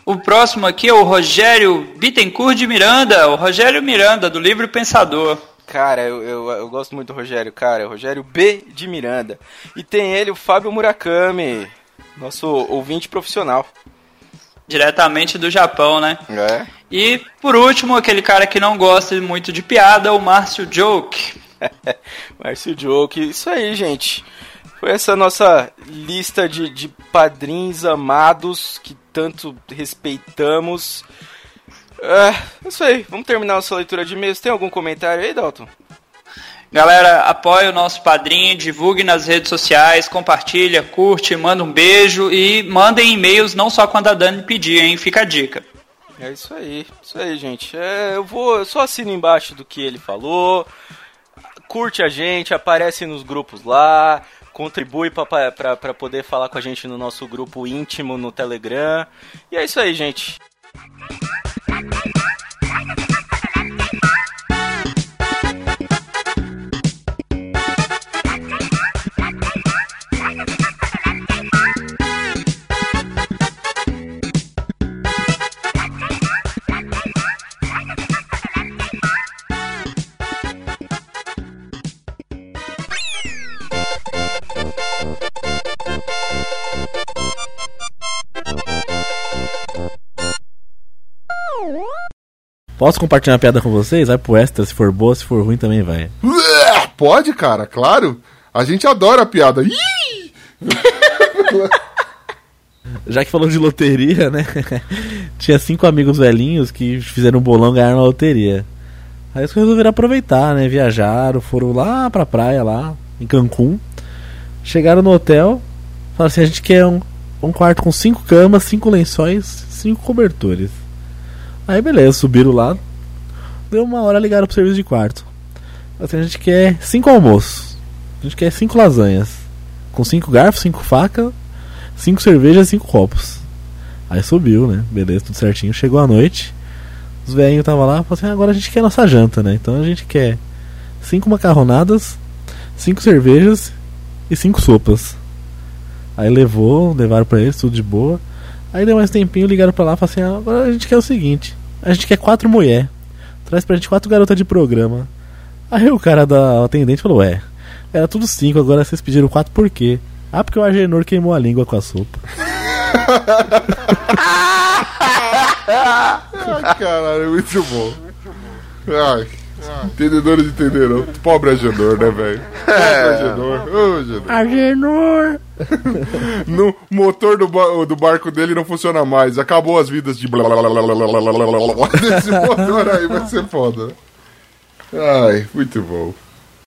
O próximo aqui é o Rogério Bittencourt de Miranda. O Rogério Miranda, do livro Pensador. Cara, eu, eu, eu gosto muito do Rogério, cara. O Rogério B de Miranda. E tem ele, o Fábio Murakami, nosso ouvinte profissional. Diretamente do Japão, né? É. E por último, aquele cara que não gosta muito de piada, o Márcio Joke. Márcio Joke. Isso aí, gente. Foi essa nossa lista de, de padrinhos amados que tanto respeitamos. É, isso aí. Vamos terminar nossa leitura de e-mails. Tem algum comentário aí, Dalton? Galera, apoie o nosso padrinho, divulgue nas redes sociais, compartilha, curte, manda um beijo e mandem e-mails não só quando a Dani pedir, hein? Fica a dica. É isso aí, isso aí, gente. É, eu vou, eu só assino embaixo do que ele falou. Curte a gente, aparece nos grupos lá, contribui para poder falar com a gente no nosso grupo íntimo no Telegram. E é isso aí, gente. Posso compartilhar uma piada com vocês? Vai pro extra, se for boa, se for ruim também vai. Pode, cara, claro. A gente adora a piada. Já que falou de loteria, né? Tinha cinco amigos velhinhos que fizeram um bolão e ganharam na loteria. Aí eles resolveram aproveitar, né? Viajaram, foram lá pra praia, lá, em Cancún. Chegaram no hotel, falaram assim: a gente quer um, um quarto com cinco camas, cinco lençóis, cinco cobertores. Aí beleza, subiram lá. Deu uma hora, ligaram pro serviço de quarto. Assim, a gente quer cinco almoços. A gente quer cinco lasanhas. Com cinco garfos, cinco facas, cinco cervejas e cinco copos. Aí subiu, né? Beleza, tudo certinho. Chegou a noite. Os velhinhos estavam lá, falaram assim, "Ah, agora a gente quer nossa janta, né? Então a gente quer cinco macarronadas, cinco cervejas e cinco sopas. Aí levou, levaram pra eles, tudo de boa. Aí deu mais tempinho, ligaram pra lá e falaram assim, "Ah, agora a gente quer o seguinte, a gente quer quatro mulher. Traz pra gente quatro garotas de programa. Aí o cara da atendente falou, ué, era tudo cinco, agora vocês pediram quatro por quê? Ah, porque o Agenor queimou a língua com a sopa. Ai, caralho, muito bom. Ai, entendedores entenderão. Pobre Agenor, né, velho? Pobre Agenor. Ô, Agenor. Agenor! No motor do, ba- do barco dele não funciona mais. Acabou as vidas de blá blá blá blá blá blá blá blá. Desse motor aí vai ser foda. Ai, muito bom.